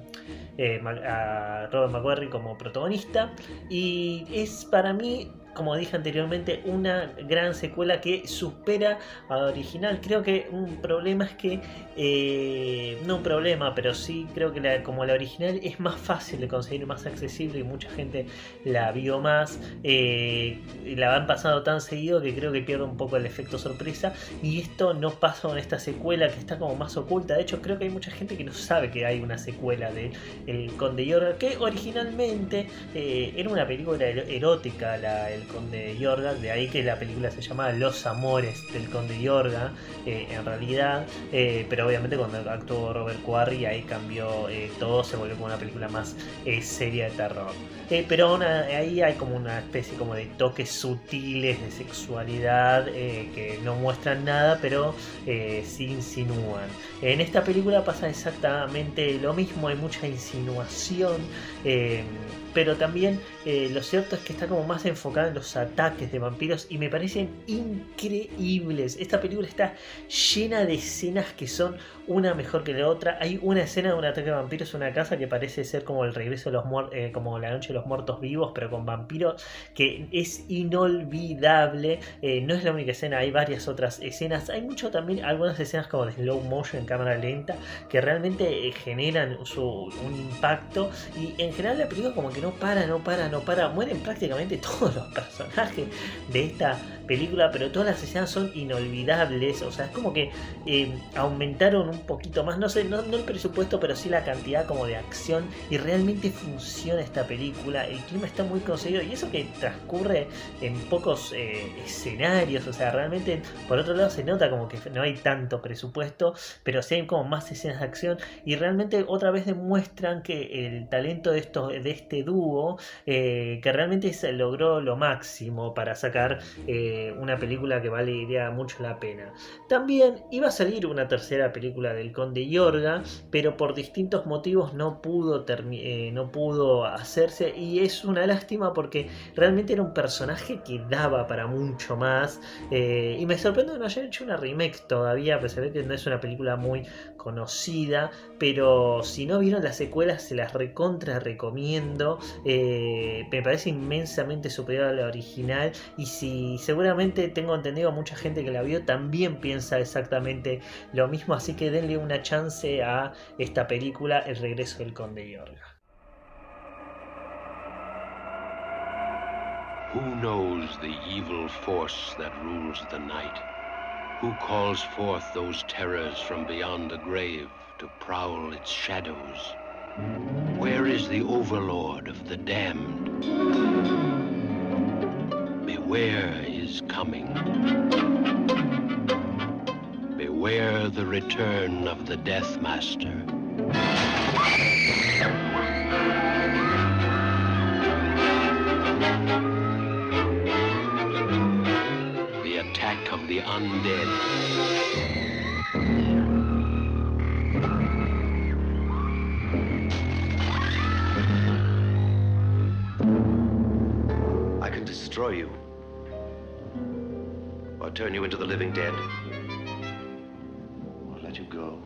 a Robert Como protagonista y es para mí como dije anteriormente, una gran secuela que supera a la original. Creo que un problema es que, eh, no un problema, pero sí creo que como la original es más fácil de conseguir, más accesible y mucha gente la vio más. Eh, la han pasado tan seguido que creo que pierde un poco el efecto sorpresa. Y esto no pasa con esta secuela que está como más oculta. De hecho, creo que hay mucha gente que no sabe que hay una secuela de El Conde Yorga, que originalmente eh, era una película erótica, la, el Conde Yorga, de ahí que la película se llama Los Amores del Conde Yorga, eh, en realidad, eh, pero obviamente cuando actuó Robert Quarry ahí cambió eh, todo, se volvió como una película más seria de terror. pero ahí hay como una especie como de toques sutiles de sexualidad que no muestran nada, pero sí insinúan. En esta película pasa exactamente lo mismo, hay mucha insinuación pero también eh, lo cierto es que está como más enfocada en los ataques de vampiros y me parecen increíbles. Esta película está llena de escenas que son una mejor que la otra. Hay una escena de un ataque de vampiros en una casa que parece ser como el regreso de los muertos, eh, como la noche de los muertos vivos, pero con vampiros, que es inolvidable. Eh, no es la única escena, hay varias otras escenas. Hay mucho también, algunas escenas como de slow motion en cámara lenta, que realmente generan un impacto. Y en general la película como que no para, no para, no para. Mueren prácticamente todos los personajes de esta película, pero todas las escenas son inolvidables. O sea, es como que eh, aumentaron un poquito más, no sé, no, el presupuesto, pero sí la cantidad como de acción. Y realmente funciona esta película. El clima está muy conseguido. Y eso que transcurre en pocos eh, escenarios. O sea, realmente por otro lado se nota como que no hay tanto presupuesto, pero sí hay como más escenas de acción. Y realmente otra vez demuestran que el talento de, estos, de este dúo, eh, que realmente se logró lo máximo para sacar una película que valería mucho la pena. También iba a salir una tercera película del Conde Yorga, pero por distintos motivos no pudo, eh, no pudo hacerse y es una lástima porque realmente era un personaje que daba para mucho más eh, y me sorprende que no hayan hecho una remake todavía, a pesar de que no es una película muy conocida, pero si no vieron las secuelas se las recontra recomiendo, eh, me parece inmensamente superior a la original y si seguramente tengo entendido mucha gente que la vio también piensa exactamente lo mismo, así que denle una chance a esta película El regreso del conde Yorga. Who knows the evil force that rules the night? Who calls forth those terrors from beyond the grave to prowl its shadows? Where is the overlord of the damned? Beware is coming. Beware the return of the Death Master. The attack of the undead. Can destroy you. Or turn you into the living dead. Or let you go.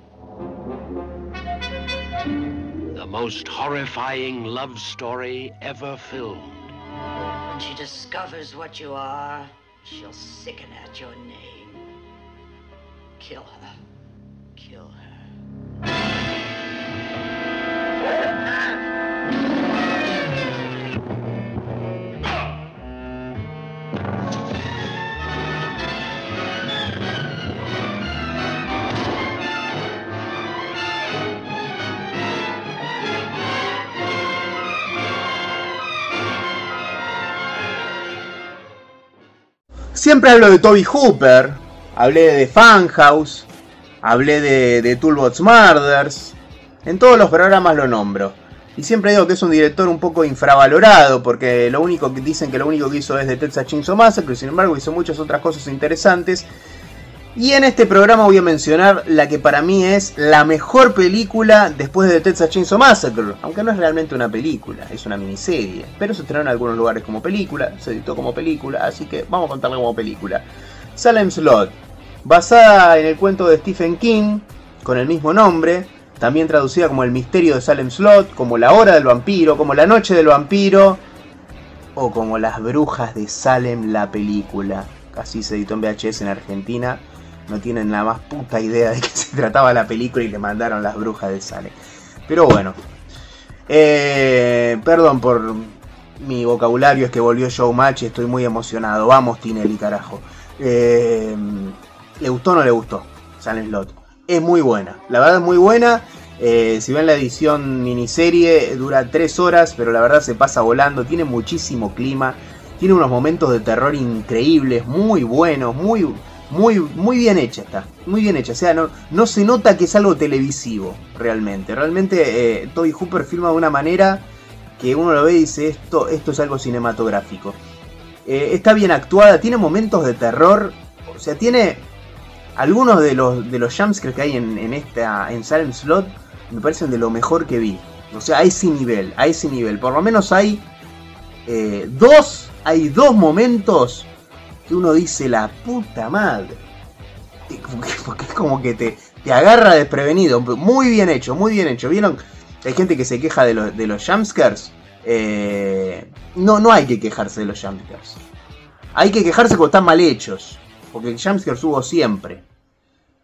The most horrifying love story ever filmed. When she discovers what you are, she'll sicken at your name. Kill her. Kill her. Siempre hablo de Toby Hooper, hablé de Funhouse, hablé de, de Toolbox Murders, en todos los programas lo nombro. Y siempre digo que es un director un poco infravalorado, porque lo único que dicen que lo único que hizo es de Texas Chainsaw Massacre, sin embargo hizo muchas otras cosas interesantes. Y en este programa voy a mencionar la que para mí es la mejor película después de Texas Chainsaw Massacre, aunque no es realmente una película, es una miniserie, pero se estrenó en algunos lugares como película, se editó como película, así que vamos a contarla como película. Salem Slot, basada en el cuento de Stephen King, con el mismo nombre, también traducida como El misterio de Salem Slot, como La hora del vampiro, como La noche del vampiro, o como Las brujas de Salem la película. Así se editó en VHS en Argentina no tienen la más puta idea de qué se trataba la película y le mandaron las brujas de Salem. Pero bueno. Eh, perdón por mi vocabulario, es que volvió Showmatch y estoy muy emocionado. Vamos, Tinelli, carajo. Eh, ¿Le gustó o no le gustó? Salem Slot. Es muy buena. La verdad es muy buena. Eh, si ven la edición miniserie, dura 3 horas, pero la verdad se pasa volando. Tiene muchísimo clima. Tiene unos momentos de terror increíbles, muy buenos, muy, muy, muy bien hecha está, muy bien hecha. O sea, no, no se nota que es algo televisivo, realmente. Realmente eh, Toby Hooper filma de una manera que uno lo ve y dice, esto, esto es algo cinematográfico. Eh, está bien actuada, tiene momentos de terror, o sea, tiene algunos de los, de los jumpscares que hay en, en, esta, en Salem Slot, me parecen de lo mejor que vi. O sea, a ese nivel, a ese nivel. Por lo menos hay eh, dos, hay dos momentos que uno dice la puta madre. Porque es como que te, te agarra desprevenido. Muy bien hecho, muy bien hecho. ¿Vieron? Hay gente que se queja de, de los jumpscares. Eh, no, no hay que quejarse de los jumpscares. Hay que quejarse cuando están mal hechos. Porque jumpscares hubo siempre.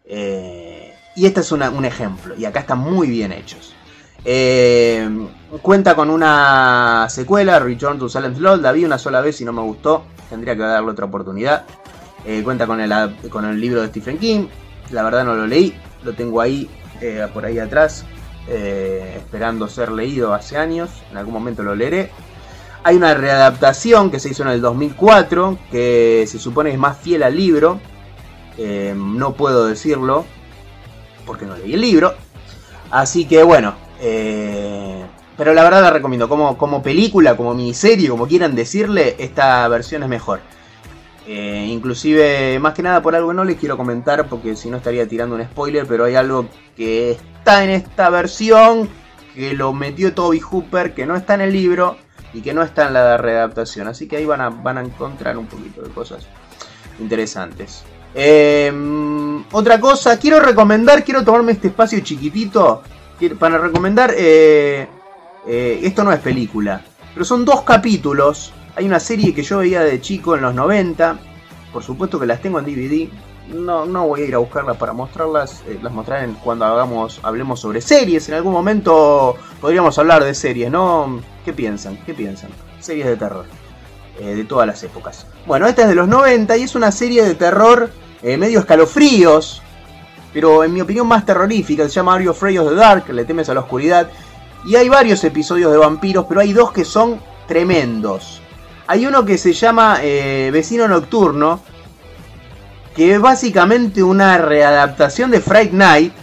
Eh, y este es un ejemplo. Y acá están muy bien hechos. Eh, cuenta con una secuela, Return to Silent Slot. La vi una sola vez y no me gustó. Tendría que darle otra oportunidad. cuenta con el, con el libro de Stephen King. La verdad no lo leí. Lo tengo ahí, por ahí atrás. Eh, esperando ser leído hace años, en algún momento lo leeré. Hay una readaptación que se hizo en el 2004, que se supone es más fiel al libro. Eh, no puedo decirlo, porque no leí el libro. Así que bueno, eh, pero la verdad la recomiendo. Como, como película, como miniserie, como quieran decirle, esta versión es mejor. inclusive, más que nada por algo no les quiero comentar, porque si no estaría tirando un spoiler, pero hay algo que está en esta versión, que lo metió Toby Hooper, que no está en el libro y que no está en la readaptación. Así que ahí van a, van a encontrar un poquito de cosas interesantes. Em, otra cosa, quiero recomendar, quiero tomarme este espacio chiquitito para recomendar, eh, eh, esto no es película, pero son dos capítulos. Hay una serie que yo veía de chico en los 90, por supuesto que las tengo en DVD, no, no voy a ir a buscarlas para mostrarlas, eh, las mostraré cuando hagamos, hablemos sobre series. En algún momento podríamos hablar de series, ¿no? ¿Qué piensan? ¿Qué piensan? Series de terror. Eh, de todas las épocas. Bueno, esta es de los 90 y es una serie de terror eh, medio escalofríos, pero en mi opinión más terrorífica. Se llama Afraid of the Dark, le temes a la oscuridad. Y hay varios episodios de vampiros, pero hay dos que son tremendos. Hay uno que se llama Vecino Nocturno, que es básicamente una readaptación de Fright Night,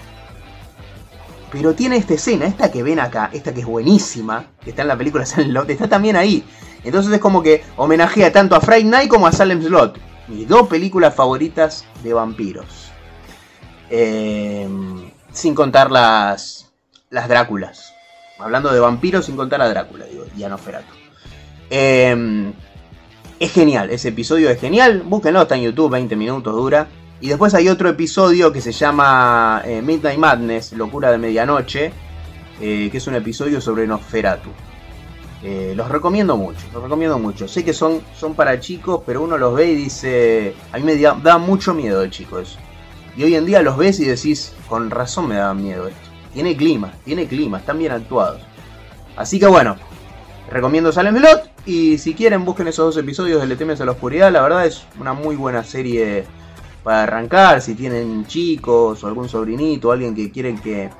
pero tiene esta escena, esta que ven acá, esta que es buenísima, que está en la película Salem Slot, está también ahí. Entonces es como que homenajea tanto a Fright Night como a Salem Slot, mis dos películas favoritas de vampiros. Eh, sin contar las, las Dráculas. Hablando de vampiros sin contar a Drácula, digo, y a Noferatu. Eh, es genial, ese episodio es genial. Búsquenlo, está en YouTube, 20 minutos dura. Y después hay otro episodio que se llama eh, Midnight Madness, Locura de Medianoche, eh, que es un episodio sobre Nosferatu. Eh, los recomiendo mucho, los recomiendo mucho. Sé que son, son para chicos, pero uno los ve y dice, a mí me da, mucho miedo el chico eso. Y hoy en día los ves y decís, con razón me da miedo esto. Tiene clima, tiene clima, están bien actuados. Así que bueno, recomiendo Salem Melot. Y si quieren, busquen esos dos episodios de Le temes a la oscuridad. La verdad es una muy buena serie para arrancar. Si tienen chicos o algún sobrinito, o alguien que quieren que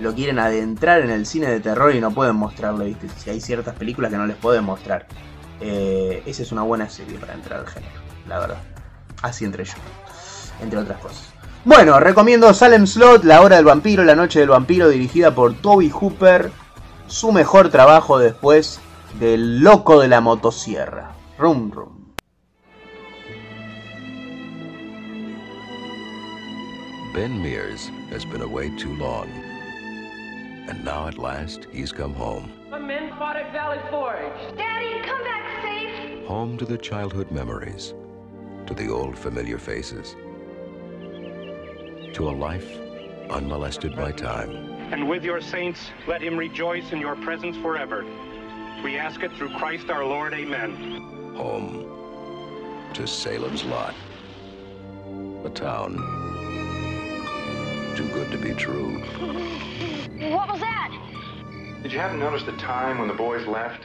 lo quieren adentrar en el cine de terror y no pueden mostrarlo, ¿viste? Si hay ciertas películas que no les pueden mostrar. Eh, esa es una buena serie para entrar al género, la verdad. Así entre yo, entre otras cosas. Bueno, recomiendo Salem Slot, La Hora del Vampiro, La Noche del Vampiro, dirigida por Toby Hooper. Su mejor trabajo después del loco de la motosierra. Rum rum. Ben Mears has been away too long. And now at last he's come home. Men fought at Valley Forge. Daddy, come back safe. Home to the childhood memories, to the old familiar faces, to a life unmolested by time. And with your saints, let him rejoice in your presence forever. We ask it through Christ our Lord. Amen. Home to Salem's Lot. A town too good to be true. What was that? Did you happen to notice the time when the boys left?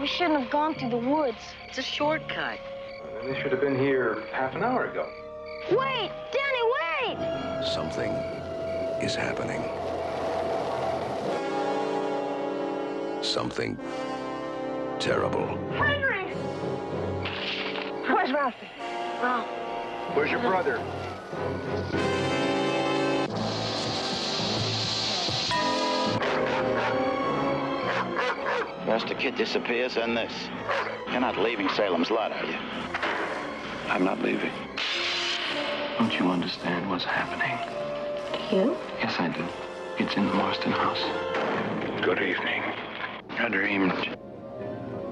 We shouldn't have gone through the woods. It's a shortcut. Well, they should have been here half an hour ago. Wait! Danny, wait! Something is happening. something terrible. Henry! Where's Ralphie? Ralph. Where's your brother? First a kid disappears, then this. You're not leaving Salem's Lot, are you? I'm not leaving. Don't you understand what's happening? You? Yes, I do. It's in the Marston house. Good evening. I dreamed.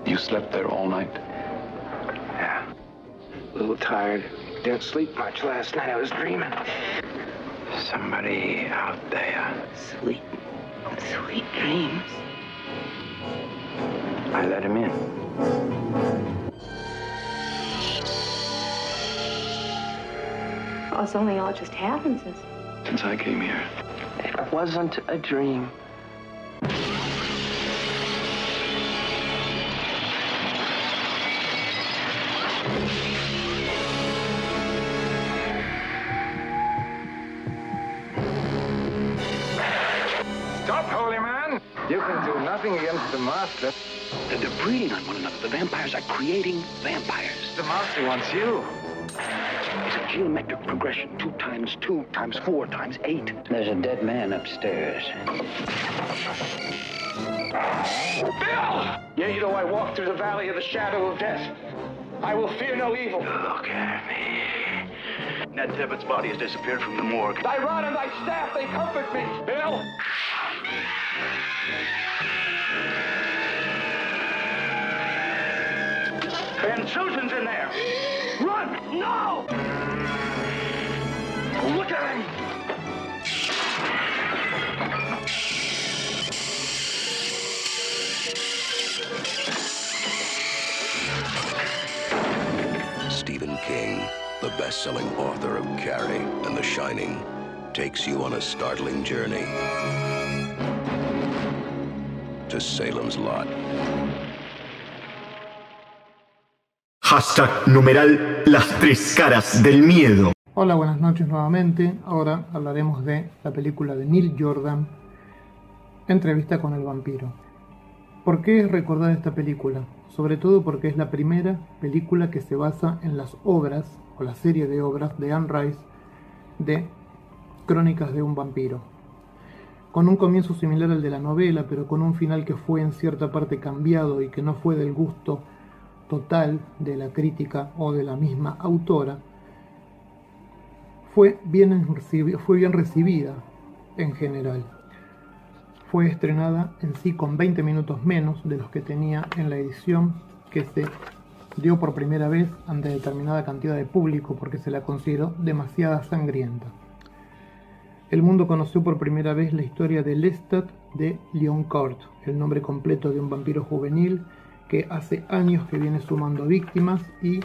You slept there all night? Yeah. A little tired. Didn't sleep much last night. I was dreaming. Somebody out there. Sweet, sweet dreams. I let him in. Oh, it's only all just happened since. Since I came here. It wasn't a dream. Stop, holy man! You can do nothing against the master. They're breeding on one another. The vampires are creating vampires. The master wants you. It's a geometric progression. Two times two times four times eight. There's a dead man upstairs. Bill! Yea, though I walk through the valley of the shadow of death, I will fear no evil. Look at me. Ned Tibbett's body has disappeared from the morgue. Thy rod and thy staff, they comfort me. Bill! Ben Susan's in there. Run! No! Look at him! Stephen King, the best-selling author of Carrie and The Shining, takes you on a startling journey to Salem's Lot. Hashtag numeral las tres caras del miedo. Hola, buenas noches nuevamente. Ahora hablaremos de la película de Neil Jordan, Entrevista con el vampiro. ¿Por qué es recordar esta película? Sobre todo porque es la primera película que se basa en las obras, o la serie de obras de Anne Rice de Crónicas de un vampiro. Con un comienzo similar al de la novela, pero con un final que fue en cierta parte cambiado y que no fue del gusto total de la crítica o de la misma autora, fue bien, fue bien recibida en general. Fue estrenada en sí con 20 minutos menos de los que tenía en la edición que se dio por primera vez ante determinada cantidad de público porque se la consideró demasiada sangrienta. El mundo conoció por primera vez la historia de Lestat de Lioncourt, el nombre completo de un vampiro juvenil que hace años que viene sumando víctimas y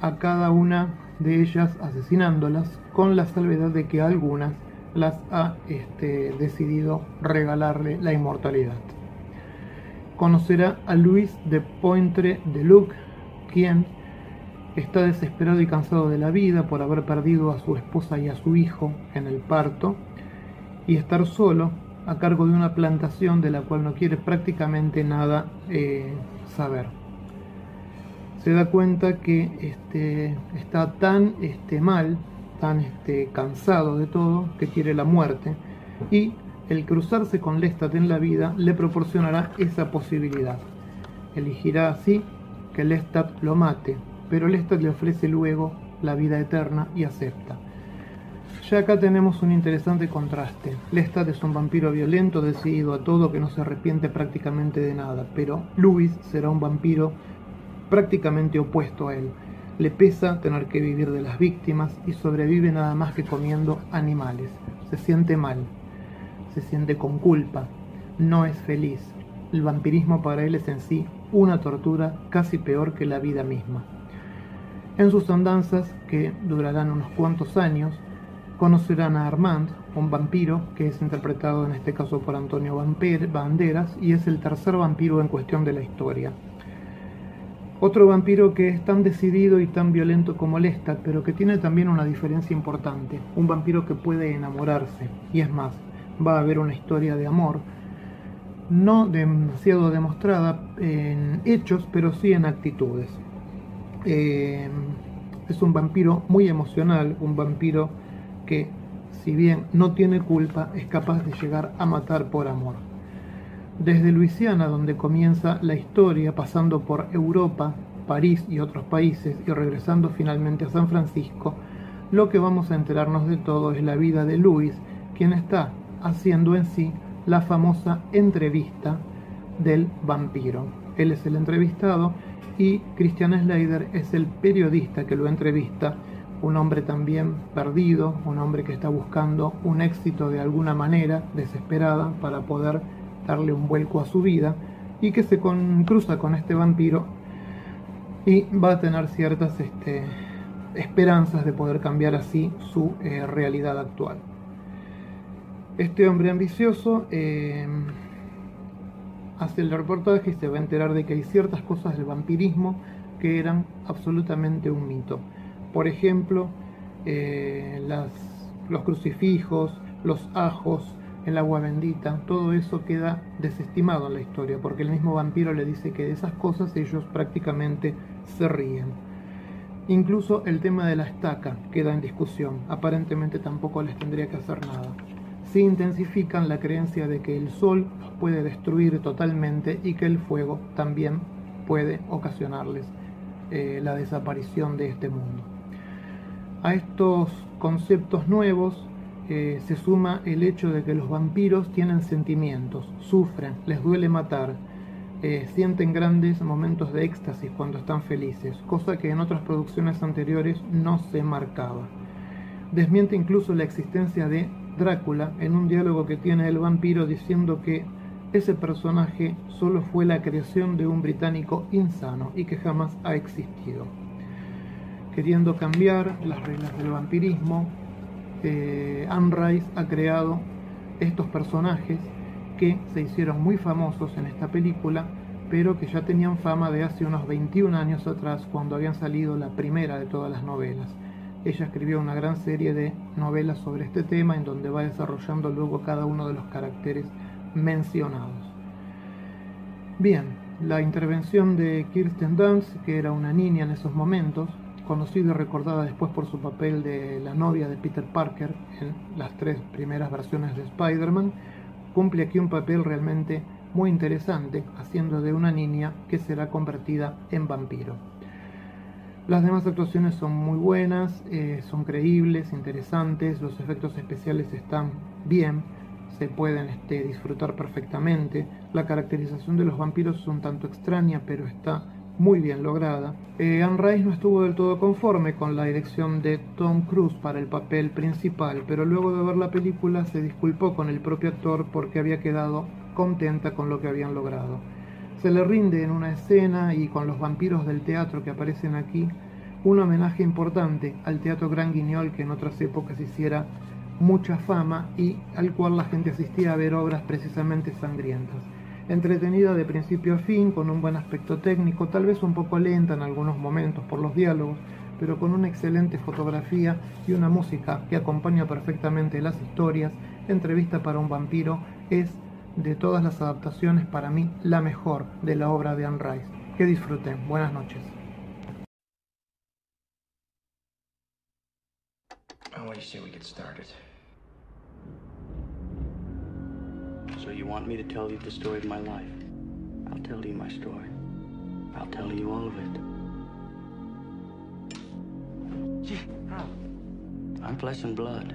a cada una de ellas asesinándolas, con la salvedad de que a algunas las ha este, decidido regalarle la inmortalidad. Conocerá a Luis de Pointre de Luc, quien está desesperado y cansado de la vida por haber perdido a su esposa y a su hijo en el parto y estar solo a cargo de una plantación de la cual no quiere prácticamente nada eh, saber. Se da cuenta que este, está tan este, mal, tan este, cansado de todo, que quiere la muerte y el cruzarse con Lestat en la vida le proporcionará esa posibilidad. Elegirá así que Lestat lo mate, pero Lestat le ofrece luego la vida eterna y acepta. Ya acá tenemos un interesante contraste. Lestat es un vampiro violento, decidido a todo, que no se arrepiente prácticamente de nada, pero Louis será un vampiro prácticamente opuesto a él. Le pesa tener que vivir de las víctimas y sobrevive nada más que comiendo animales. Se siente mal, se siente con culpa, no es feliz. El vampirismo para él es en sí una tortura casi peor que la vida misma. En sus andanzas, que durarán unos cuantos años, conocerán a Armand, un vampiro que es interpretado en este caso por Antonio Banderas y es el tercer vampiro en cuestión de la historia. Otro vampiro que es tan decidido y tan violento como Lestat, pero que tiene también una diferencia importante. Un vampiro que puede enamorarse. Y es más, va a haber una historia de amor, no demasiado demostrada en hechos, pero sí en actitudes. Eh, es un vampiro muy emocional, un vampiro que, si bien no tiene culpa, es capaz de llegar a matar por amor. Desde Luisiana, donde comienza la historia, pasando por Europa, París y otros países, y regresando finalmente a San Francisco, lo que vamos a enterarnos de todo es la vida de Louis, quien está haciendo en sí la famosa entrevista del vampiro. Él es el entrevistado y Christian Slater es el periodista que lo entrevista, un hombre también perdido, un hombre que está buscando un éxito de alguna manera, desesperada, para poder darle un vuelco a su vida y que se cruza con este vampiro y va a tener ciertas este, esperanzas de poder cambiar así su eh, realidad actual. Este hombre ambicioso eh, hace el reportaje y se va a enterar de que hay ciertas cosas del vampirismo que eran absolutamente un mito. Por ejemplo, eh, los crucifijos, los ajos, el agua bendita, todo eso queda desestimado en la historia, porque el mismo vampiro le dice que de esas cosas ellos prácticamente se ríen. Incluso el tema de la estaca queda en discusión, aparentemente tampoco les tendría que hacer nada. Se intensifican la creencia de que el sol puede destruir totalmente y que el fuego también puede ocasionarles eh, la desaparición de este mundo. A estos conceptos nuevos eh, se suma el hecho de que los vampiros tienen sentimientos, sufren, les duele matar, eh, sienten grandes momentos de éxtasis cuando están felices, cosa que en otras producciones anteriores no se marcaba. Desmiente incluso la existencia de Drácula en un diálogo que tiene el vampiro diciendo que ese personaje solo fue la creación de un británico insano y que jamás ha existido. Queriendo cambiar las reglas del vampirismo, eh, Anne Rice ha creado estos personajes que se hicieron muy famosos en esta película, pero que ya tenían fama de hace unos 21 años atrás, cuando habían salido la primera de todas las novelas. Ella escribió una gran serie de novelas sobre este tema en donde va desarrollando luego cada uno de los caracteres mencionados. Bien, la intervención de Kirsten Dunst, que era una niña en esos momentos, conocida y recordada después por su papel de la novia de Peter Parker en las tres primeras versiones de Spider-Man, cumple aquí un papel realmente muy interesante, haciendo de una niña que será convertida en vampiro. Las demás actuaciones son muy buenas, eh, son creíbles, interesantes, los efectos especiales están bien, se pueden este, disfrutar perfectamente. La caracterización de los vampiros es un tanto extraña, pero está muy bien lograda. Eh, Anne Rice no estuvo del todo conforme con la dirección de Tom Cruise para el papel principal, pero luego de ver la película se disculpó con el propio actor porque había quedado contenta con lo que habían logrado. Se le rinde en una escena y con los vampiros del teatro que aparecen aquí un homenaje importante al teatro Gran Guignol que en otras épocas hiciera mucha fama y al cual la gente asistía a ver obras precisamente sangrientas. Entretenida de principio a fin, con un buen aspecto técnico, tal vez un poco lenta en algunos momentos por los diálogos, pero con una excelente fotografía y una música que acompaña perfectamente las historias, Entrevista para un vampiro es de todas las adaptaciones para mí la mejor de la obra de Anne Rice. Que disfruten. Buenas noches. So you want me to tell you the story of my life? I'll tell you my story. I'll tell you all of it. Gee, how? I'm flesh and blood,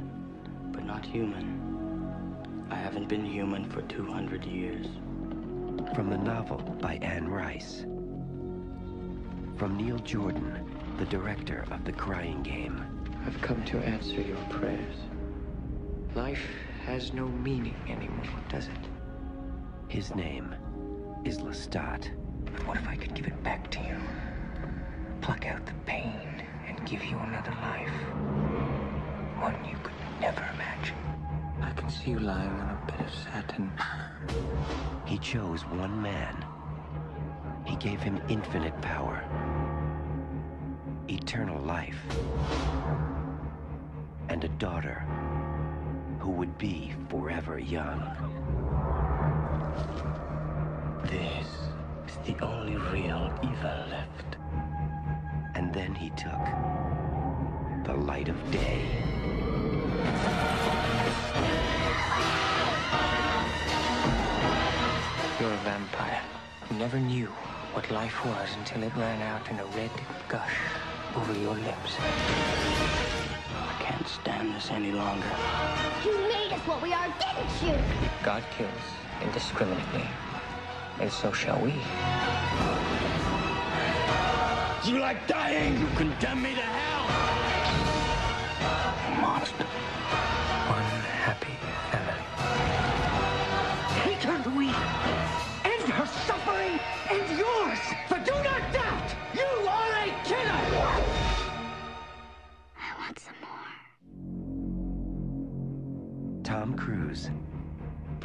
but not human. I haven't been human for 200 years. From the novel by Anne Rice. From Neil Jordan, the director of The Crying Game. I've come to answer your prayers. Life has no meaning anymore, does it? His name is Lestat. But what if I could give it back to you? Pluck out the pain and give you another life. One you could never imagine. I can see you lying on a bed of satin. He chose one man. He gave him infinite power, eternal life, and a daughter who would be forever young. This is the only real evil left. And then he took the light of day. You're a vampire who never knew what life was until it ran out in a red gush over your lips. I can't stand this any longer. You made us what we are, didn't you? God kills indiscriminately, and so shall we. Do you like dying? You condemn me to hell!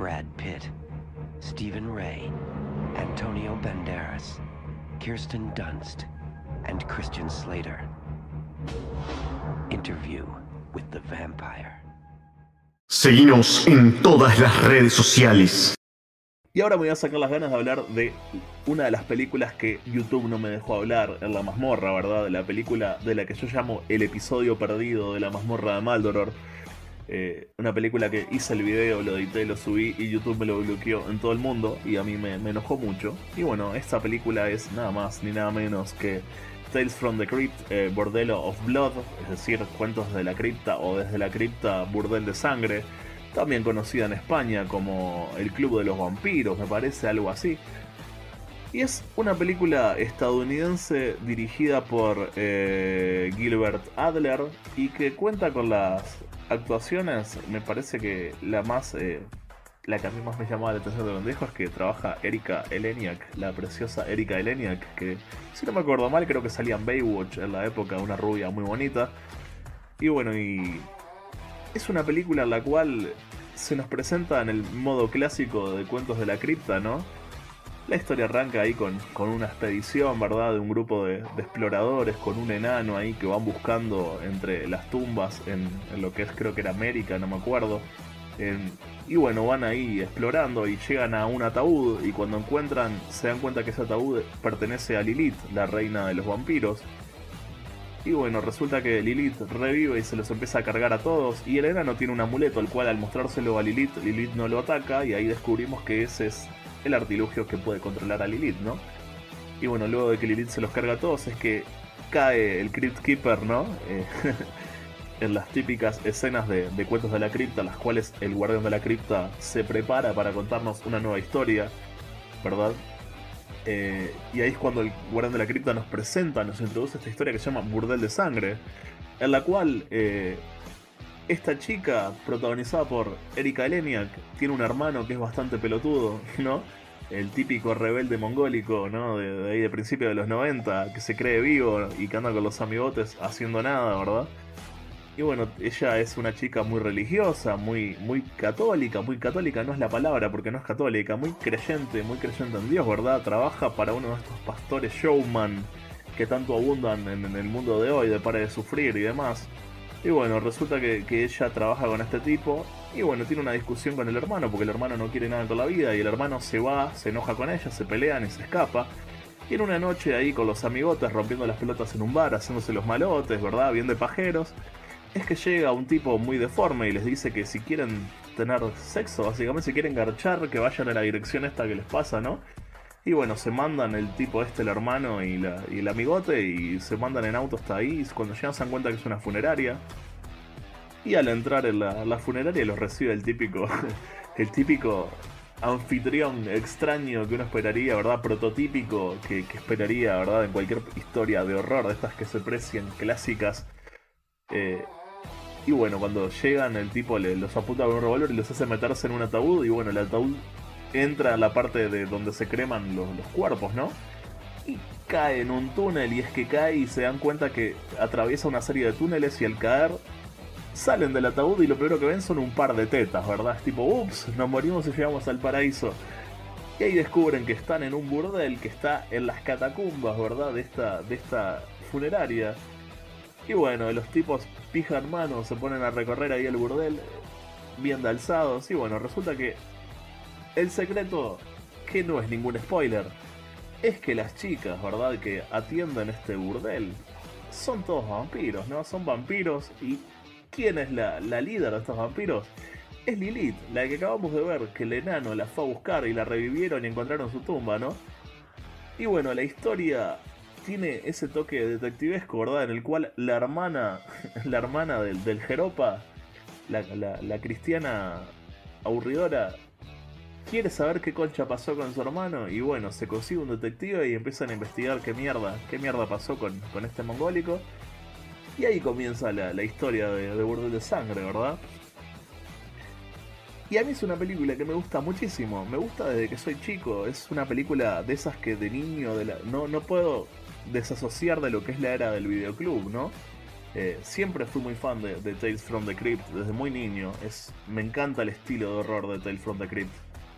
Brad Pitt, Stephen Ray, Antonio Banderas, Kirsten Dunst, and Christian Slater. Interview with the Vampire. Seguinos en todas las redes sociales. Y ahora me voy a sacar las ganas de hablar de una de las películas que YouTube no me dejó hablar en la mazmorra, ¿verdad? De la película de la que yo llamo El episodio perdido de la mazmorra de Maldoror. Eh, una película que hice el video, lo edité, lo subí y YouTube me lo bloqueó en todo el mundo y a mí me, enojó mucho. Y bueno, esta película es nada más ni nada menos que Tales from the Crypt, eh, Bordello of Blood, es decir, cuentos de la cripta o desde la cripta, burdel de sangre, también conocida en España como El Club de los Vampiros, me parece algo así. Y es una película estadounidense dirigida por eh, Gilbert Adler y que cuenta con las actuaciones, me parece que la más... eh, la que a mí más me llamaba la atención de Londejo es que trabaja Erika Eleniak, la preciosa Erika Eleniak, que si no me acuerdo mal creo que salía en Baywatch en la época, una rubia muy bonita. Y bueno, y es una película en la cual se nos presenta en el modo clásico de cuentos de la cripta, ¿no? La historia arranca ahí con, con una expedición, ¿verdad? De un grupo de, exploradores con un enano ahí que van buscando entre las tumbas en, lo que es creo que era América, no me acuerdo. En- y bueno, van ahí explorando y llegan a un ataúd y cuando encuentran se dan cuenta que ese ataúd pertenece a Lilith, la reina de los vampiros. Y bueno, resulta que Lilith revive y se los empieza a cargar a todos. Y el enano tiene un amuleto, al cual al mostrárselo a Lilith, Lilith no lo ataca. Y ahí descubrimos que ese es el artilugio que puede controlar a Lilith, ¿no? Y bueno, luego de que Lilith se los carga a todos, es que cae el Crypt Keeper, ¿no? Eh, en las típicas escenas de, de cuentos de la cripta, las cuales el guardián de la cripta se prepara para contarnos una nueva historia, ¿verdad? Eh, y ahí es cuando el guardián de la cripta nos presenta, nos introduce esta historia que se llama Burdel de Sangre, en la cual eh, esta chica, protagonizada por Erika Eleniak, tiene un hermano que es bastante pelotudo, ¿no? El típico rebelde mongólico, ¿no? De, de ahí de principios de los 90, que se cree vivo y que anda con los amigotes haciendo nada, ¿verdad? Y bueno, ella es una chica muy religiosa, muy, muy católica, muy católica no es la palabra porque no es católica, muy creyente, muy creyente en Dios, ¿verdad? Trabaja para uno de estos pastores showman que tanto abundan en, en el mundo de hoy, de para de sufrir y demás. Y bueno, resulta que, ella trabaja con este tipo y bueno, tiene una discusión con el hermano porque el hermano no quiere nada con la vida y el hermano se va, se enoja con ella, se pelean y se escapa. Y en una noche ahí con los amigotes rompiendo las pelotas en un bar, haciéndose los malotes, ¿verdad? Bien de pajeros es que llega un tipo muy deforme y les dice que si quieren tener sexo, básicamente si quieren garchar, que vayan a la dirección esta que les pasa, ¿no? Y bueno, se mandan el tipo este, el hermano y, la- y el amigote, y se mandan en auto hasta ahí. y Cuando llegan se dan cuenta que es una funeraria. Y al entrar en la, funeraria los recibe el típico, el típico anfitrión extraño que uno esperaría, ¿verdad? Prototípico que, esperaría, ¿verdad? En cualquier historia de horror, de estas que se precian clásicas. Eh, y bueno, cuando llegan, el tipo los apunta con un revólver y los hace meterse en un ataúd. Y bueno, el ataúd entra a la parte de donde se creman los, los cuerpos, ¿no? Y cae en un túnel. Y es que cae y se dan cuenta que atraviesa una serie de túneles. Y al caer, salen del ataúd. Y lo primero que ven son un par de tetas, ¿verdad? Es tipo, ups, nos morimos y llegamos al paraíso. Y ahí descubren que están en un burdel que está en las catacumbas, ¿verdad? De esta, de esta funeraria. Y bueno, los tipos manos, se ponen a recorrer ahí el burdel, bien de alzados. Y bueno, resulta que el secreto, que no es ningún spoiler, es que las chicas, ¿verdad? Que atienden este burdel, son todos vampiros, ¿no? Son vampiros. ¿Y quién es la, la líder de estos vampiros? Es Lilith, la que acabamos de ver, que el enano la fue a buscar y la revivieron y encontraron su tumba, ¿no? Y bueno, la historia tiene ese toque detectivesco, ¿verdad? En el cual la hermana, la hermana del, del Jeropa, la, la- la cristiana aburridora, quiere saber qué concha pasó con su hermano y bueno, se consigue un detective y empiezan a investigar qué mierda, qué mierda pasó con, con este mongólico. Y ahí comienza la, la historia de, de Burdel de Sangre, ¿verdad? Y a mí es una película que me gusta muchísimo. Me gusta desde que soy chico. Es una película de esas que de niño no, no puedo desasociar de lo que es la era del videoclub, ¿no? Eh, siempre fui muy fan de, de Tales from the Crypt desde muy niño. Es, me encanta el estilo de horror de Tales from the Crypt.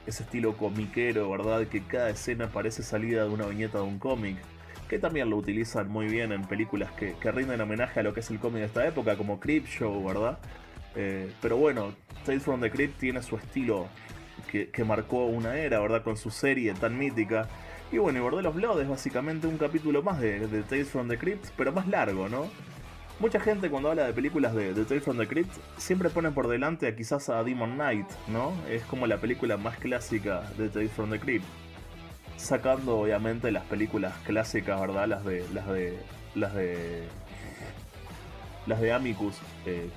Ese estilo comiquero, ¿verdad? Que cada escena parece salida de una viñeta de un cómic. Que también lo utilizan muy bien en películas que, que rinden homenaje a lo que es el cómic de esta época, como Creep Show, ¿verdad? Eh, pero bueno, Tales from the Crypt tiene su estilo que, que marcó una era, ¿verdad? Con su serie tan mítica. Y bueno, y Bordello of Blood es básicamente un capítulo más de Tales from the Crypt, pero más largo, ¿no? Mucha gente cuando habla de películas de, de Tales from the Crypt siempre pone por delante a quizás a Demon Knight, ¿no? Es como la película más clásica de Tales from the Crypt. Sacando obviamente las películas clásicas, ¿verdad? Las de. las de. las de. las de Amicus, eh,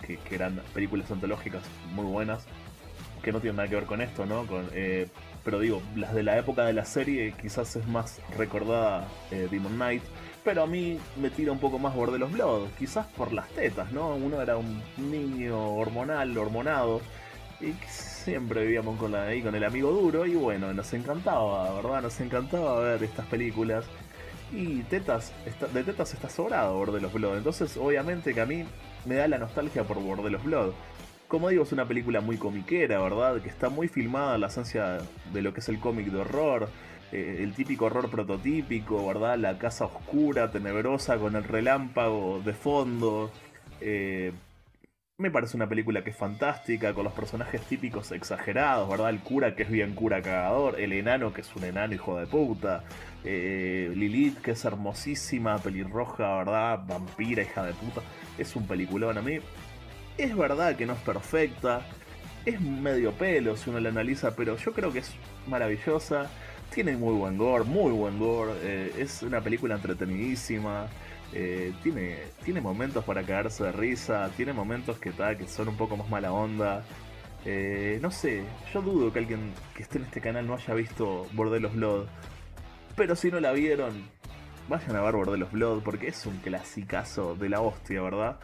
que eran películas antológicas muy buenas. Que no tienen nada que ver con esto, ¿no? Con, eh, pero digo, las de la época de la serie quizás es más recordada eh, Demon Knight. Pero a mí me tira un poco más Bordelos Blood, quizás por las tetas, ¿no? Uno era un niño hormonal, hormonado, y siempre vivíamos con la, ahí con el amigo duro, y bueno, nos encantaba, ¿verdad? Nos encantaba ver estas películas. Y tetas, de tetas está sobrado Bordelos Blood, entonces obviamente que a mí me da la nostalgia por Bordelos Blood. Como digo, es una película muy comiquera, ¿verdad? Que está muy filmada la esencia de lo que es el cómic de horror. Eh, el típico horror prototípico, ¿verdad? La casa oscura, tenebrosa, con el relámpago de fondo. Eh, me parece una película que es fantástica, con los personajes típicos exagerados, ¿verdad? El cura que es bien cura cagador, el enano que es un enano hijo de puta, eh, Lilith que es hermosísima, pelirroja, ¿verdad? Vampira, hija de puta. Es un peliculón a mí. Es verdad que no es perfecta, es medio pelo si uno la analiza, pero yo creo que es maravillosa. Tiene muy buen gore, muy buen gore. eh, es una película entretenidísima. eh, tiene, tiene momentos para cagarse de risa. Tiene momentos que, ta, que son un poco más mala onda. eh, no sé, yo dudo que alguien que esté en este canal no haya visto Bordelos Blood. Pero si no la vieron, vayan a ver Bordelos Blood porque es un clasicazo de la hostia, ¿verdad?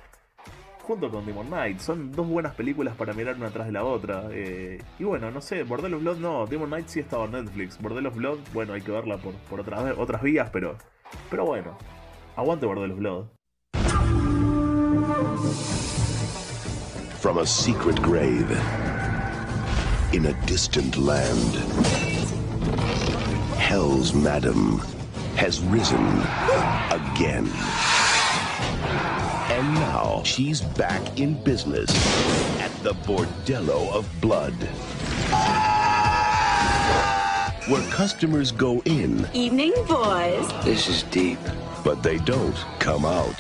Junto con Demon Knight. Son dos buenas películas para mirar una tras de la otra. eh, y bueno, no sé, Bordel of Blood no, Demon Knight sí estaba en Netflix. Bordel of Blood, bueno, hay que verla por, por otras, otras vías, pero, pero bueno, aguante Bordel of Blood. From a secret grave in a distant land, Hell's Madam has risen again. And now she's back in business at the Bordello of Blood. Where customers go in, Evening, boys. this is deep, but they don't come out.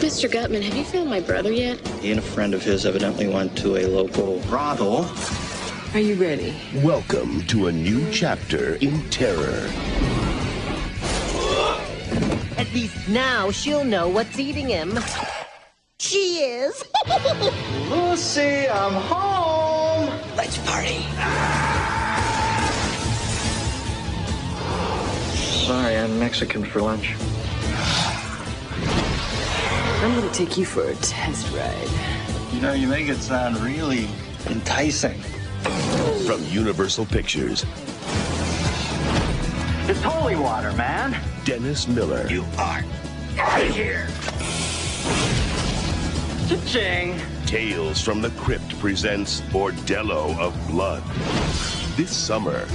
Mr. Gutman, have you found my brother yet? He and a friend of his evidently went to a local brothel. Are you ready? Welcome to a new chapter in terror. At least now she'll know what's eating him. She is. Lucy, I'm home. Let's party. Sorry, I'm Mexican for lunch. I'm gonna take you for a test ride. You know, you make it sound really enticing. From Universal Pictures, It's holy water, man. Dennis Miller. You are out of here. Cha-ching. Tales from the Crypt presents Bordello of Blood. This summer,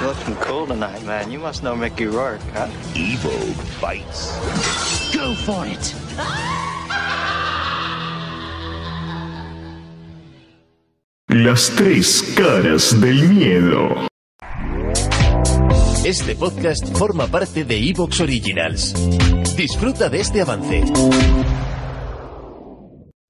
You're looking cool tonight, man. You must know Mickey Rourke, huh? evil bites. Go for it. Las tres caras del miedo. Este podcast forma parte de Evox Originals. Disfruta de este avance.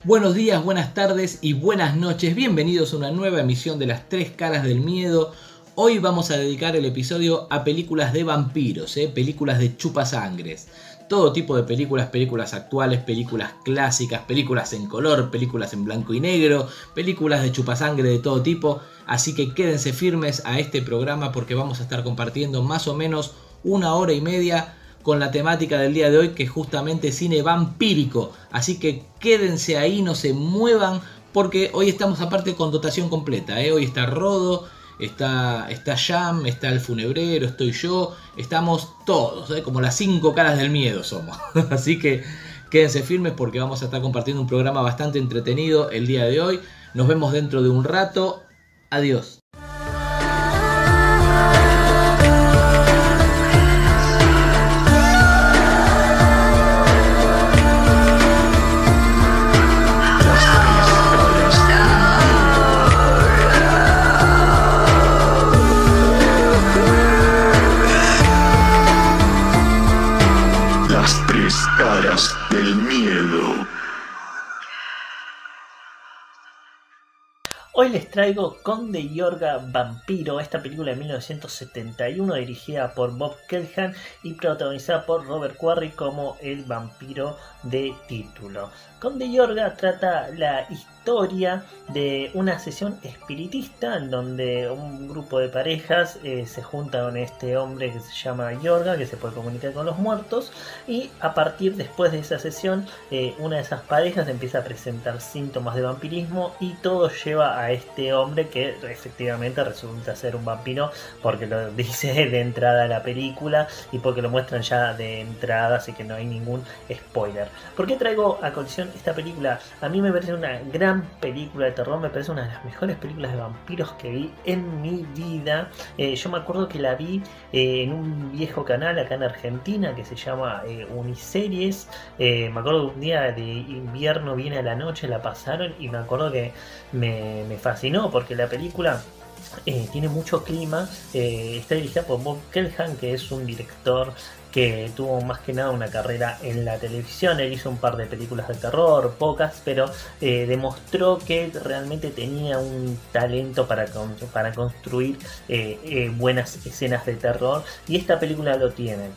Buenos días, buenas tardes y buenas noches. Bienvenidos a una nueva emisión de Las Tres Caras del Miedo. Hoy vamos a dedicar el episodio a películas de vampiros, ¿eh? películas de chupasangres. Todo tipo de películas, películas actuales, películas clásicas, películas en color, películas en blanco y negro, películas de chupasangre de todo tipo. Así que quédense firmes a este programa porque vamos a estar compartiendo más o menos una hora y media con la temática del día de hoy que es justamente cine vampírico. Así que quédense ahí, no se muevan porque hoy estamos aparte con dotación completa. ¿eh? Hoy está Rodo, está, está Jam, está el funebrero, estoy yo, estamos todos, ¿eh? como las cinco caras del miedo somos. Así que quédense firmes porque vamos a estar compartiendo un programa bastante entretenido el día de hoy. Nos vemos dentro de un rato. Adiós. Les traigo Conde Yorga Vampiro, esta película de 1971 dirigida por Bob Kelhan y protagonizada por Robert Quarry como el vampiro de título. Conde Yorga trata la historia de una sesión espiritista en donde un grupo de parejas eh, se junta con este hombre que se llama Yorga, que se puede comunicar con los muertos, y a partir después de esa sesión, eh, una de esas parejas empieza a presentar síntomas de vampirismo y todo lleva a este hombre que efectivamente resulta ser un vampiro porque lo dice de entrada la película y porque lo muestran ya de entrada, así que no hay ningún spoiler. ¿Por qué traigo a colisión esta película? A mí me parece una gran película de terror, me parece una de las mejores películas de vampiros que vi en mi vida. Eh, yo me acuerdo que la vi eh, en un viejo canal acá en Argentina que se llama eh, Uniseries. me acuerdo que un día de invierno viene a la noche, la pasaron y me acuerdo que me, fascinó porque la película tiene mucho clima. Está dirigida por Bob Kelhan, que es un director que tuvo más que nada una carrera en la televisión. Él hizo un par de películas de terror, pocas, pero eh, demostró que realmente tenía un talento para, para construir eh, eh, buenas escenas de terror. Y esta película lo tiene.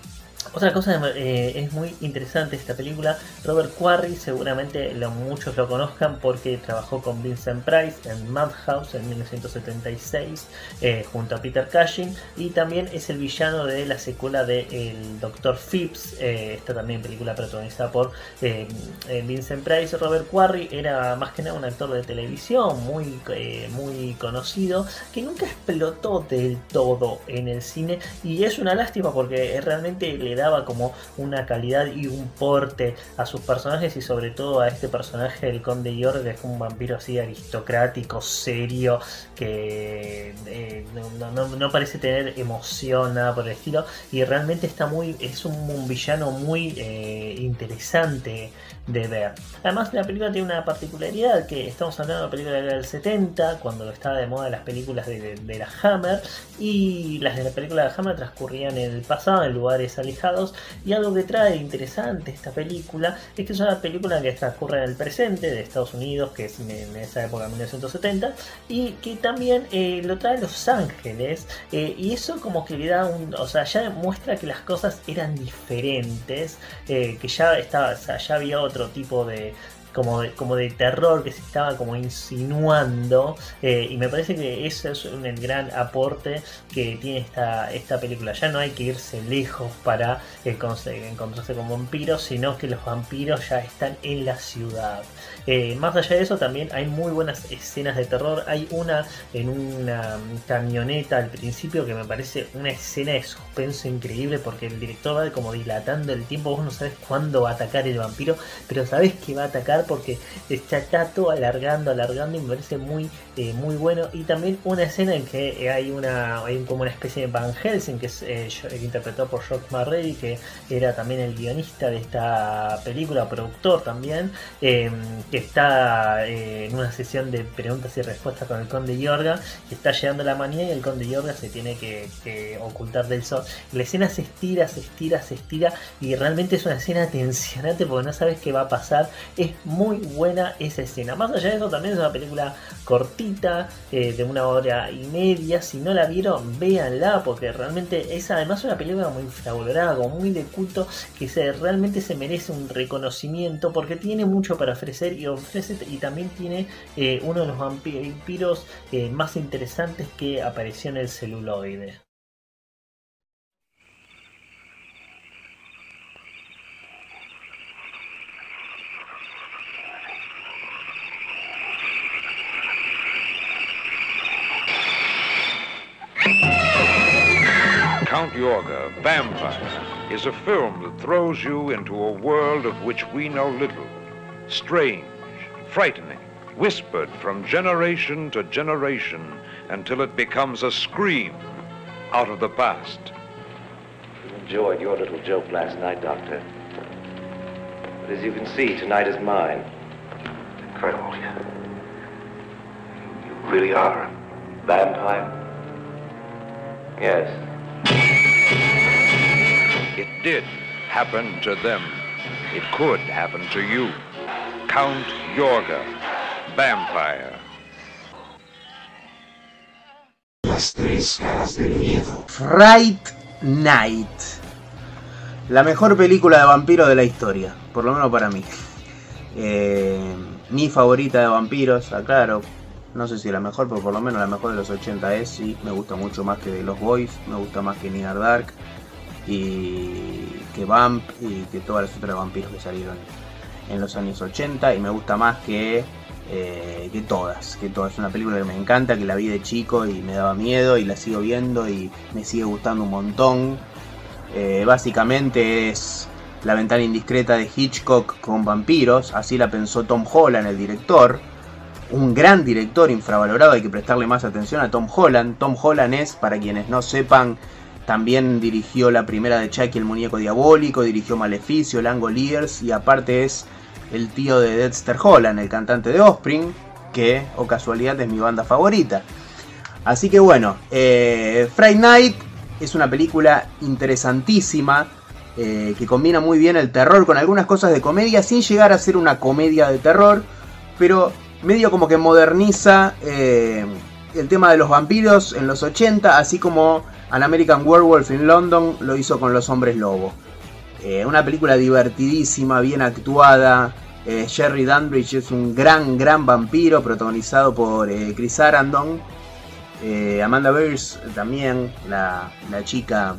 Otra cosa eh, es muy interesante esta película. Robert Quarry seguramente lo, muchos lo conozcan porque trabajó con Vincent Price en Madhouse en 1976 eh, junto a Peter Cushing y también es el villano de la secuela de El Dr. Phipps, eh, esta también película protagonizada por Vincent Price. Robert Quarry era más que nada un actor de televisión muy, muy conocido que nunca explotó del todo en el cine y es una lástima porque realmente le daba como una calidad y un porte a sus personajes y sobre todo a este personaje del Conde York que es un vampiro así aristocrático, serio, que eh, no, no- no parece tener emoción, nada por el estilo. Y realmente está muy, es un, villano muy eh, interesante de ver. Además la película tiene una particularidad que estamos hablando de una película del 70 cuando estaba de moda las películas de, la Hammer y las de la película de Hammer transcurrían en el pasado en lugares alejados y algo que trae interesante esta película es que es una película que transcurre en el presente de Estados Unidos que es en, esa época 1970 y que también eh, lo trae Los Ángeles eh, y eso como que le da un o sea ya demuestra que las cosas eran diferentes eh, que ya estaba o sea, ya había otro tipo de como de, como de terror que se estaba como insinuando eh, y me parece que eso es un, el gran aporte que tiene esta, esta película. Ya no hay que irse lejos para eh, encontrarse con vampiros sino que los vampiros ya están en la ciudad Eh, más allá de eso también hay muy buenas escenas de terror hay una en una camioneta al principio que me parece una escena de suspenso increíble porque el director va como dilatando el tiempo vos no sabes cuándo va a atacar el vampiro pero sabes que va a atacar porque está, todo alargando, alargando y me parece muy, eh, muy bueno. Y también una escena en que hay una hay como una especie de Van Helsing que es eh, interpretado por Jock Marrey que era también el guionista de esta película, productor también, eh, está eh, en una sesión de preguntas y respuestas con el conde Yorga, está llegando la manía y el conde Yorga se tiene que, ocultar del sol. La escena se estira, se estira, se estira y realmente es una escena tensionante porque no sabes qué va a pasar. Es muy buena esa escena. Más allá de eso, también es una película cortita, eh, de una hora y media. Si no la vieron, véanla, porque realmente es además una película muy infravalorada, muy de culto, que realmente se merece un reconocimiento, porque tiene mucho para ofrecer y ofrece y también tiene eh, uno de los vampiros eh, más interesantes que apareció en el celuloide. Count Yorga, Vampire, is a film that throws you into a world of which we know little. Strange, frightening, whispered from generation to generation until it becomes a scream out of the past. You enjoyed your little joke last night, Doctor. But as you can see, tonight is mine. Incredible. You, you really are a vampire? Yes. It did happen to them. It could happen to you. Count Yorga, Vampire. Las tres caras del miedo. Fright Night. La mejor película de vampiro de la historia, por lo menos para mí. Eh, mi favorita de vampiros, aclaro. No sé si la mejor, pero por lo menos la mejor de los 80 es, sí. Me gusta mucho más que Los Boys, me gusta más que Near Dark y que Vamp y que todas las otras vampiros que salieron en los años 80 y me gusta más que, eh, que todas, que todas. Es una película que me encanta, que la vi de chico y me daba miedo y la sigo viendo y me sigue gustando un montón. Eh, básicamente es la ventana indiscreta de Hitchcock con vampiros, así la pensó Tom Holland, el director. Un gran director infravalorado, hay que prestarle más atención a Tom Holland. Tom Holland es, para quienes no sepan, también dirigió la primera de Chucky, el muñeco diabólico, dirigió Maleficio, Langoliers y aparte es el tío de Dexter Holland, el cantante de Offspring, que, o casualidad, es mi banda favorita. Así que bueno, eh, Friday Night es una película interesantísima eh, que combina muy bien el terror con algunas cosas de comedia sin llegar a ser una comedia de terror, pero medio como que moderniza eh, el tema de los vampiros en los 80, así como An American Werewolf in London lo hizo con Los Hombres Lobo. Eh, una película divertidísima, bien actuada. Eh, Jerry Dunbridge es un gran, gran vampiro protagonizado por eh, Chris Arandon. Eh, Amanda Beers también, la, la chica,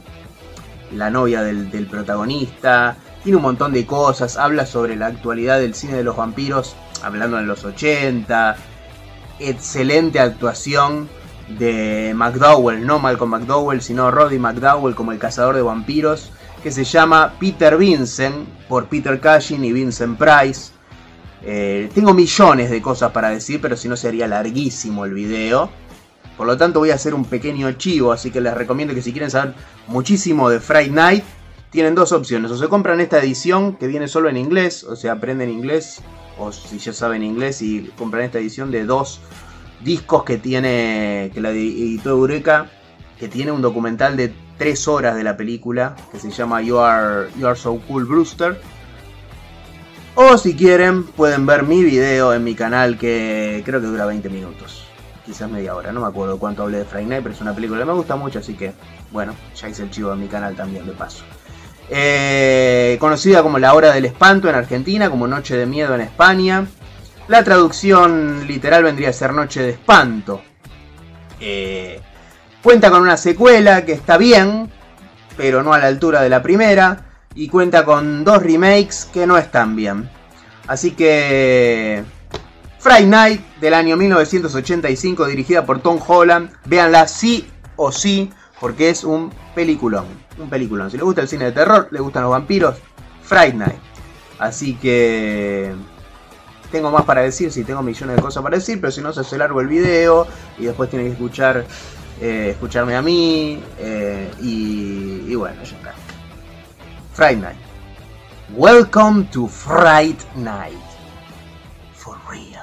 la novia del, del protagonista. Tiene un montón de cosas, habla sobre la actualidad del cine de los vampiros, hablando en los 80. Excelente actuación de McDowell, no Malcolm McDowell, sino Roddy McDowell como el cazador de vampiros, que se llama Peter Vincent, por Peter Cushing y Vincent Price. Eh, tengo millones de cosas para decir, pero si no sería larguísimo el video. Por lo tanto voy a hacer un pequeño chivo, así que les recomiendo que si quieren saber muchísimo de Friday Night, tienen dos opciones. O se compran esta edición que viene solo en inglés, o sea, aprenden inglés, o si ya saben inglés y compran esta edición de dos discos que tiene, que la editó Eureka, que tiene un documental de tres horas de la película, que se llama You Are, you Are So Cool Brewster. O si quieren, pueden ver mi video en mi canal que creo que dura 20 minutos. Quizás media hora, no me acuerdo cuánto hablé de Friday Night, pero es una película que me gusta mucho, así que, bueno, ya hice el chivo en mi canal también, de paso. Eh, conocida como La Hora del Espanto en Argentina, como Noche de Miedo en España. La traducción literal vendría a ser Noche de Espanto. Eh, cuenta con una secuela que está bien, pero no a la altura de la primera. Y cuenta con dos remakes que no están bien. Así que... Friday Night del año 1985 dirigida por Tom Holland. Véanla sí o sí porque es un peliculón. Un peliculón. Si le gusta el cine de terror, le gustan los vampiros, Friday Night. Así que tengo más para decir, si tengo millones de cosas para decir, pero si no se hace largo el video y después tiene que escuchar eh, escucharme a mí eh, y, y, bueno, ya está. Friday Night. Welcome to Friday Night. For real.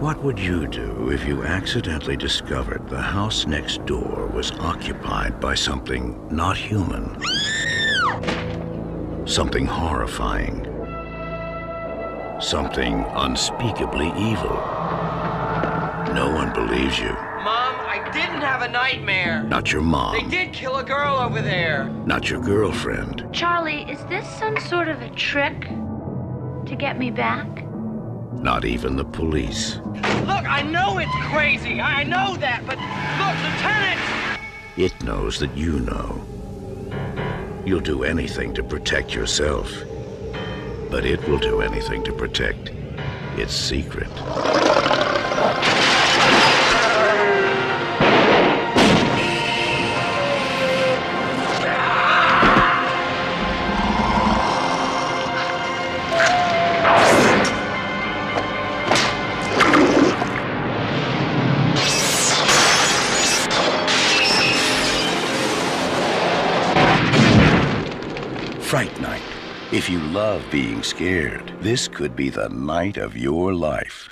What would you do if you accidentally discovered the house next door was occupied by something not human? Something horrifying. Something unspeakably evil. No one believes you. Mom, I didn't have a nightmare. Not your mom. They did kill a girl over there. Not your girlfriend. Charlie, is this some sort of a trick to get me back? Not even the police. Look, I know it's crazy. I know that, but look, Lieutenant! It knows that you know. You'll do anything to protect yourself. But it will do anything to protect its secret. Being scared, this could be the night of your life.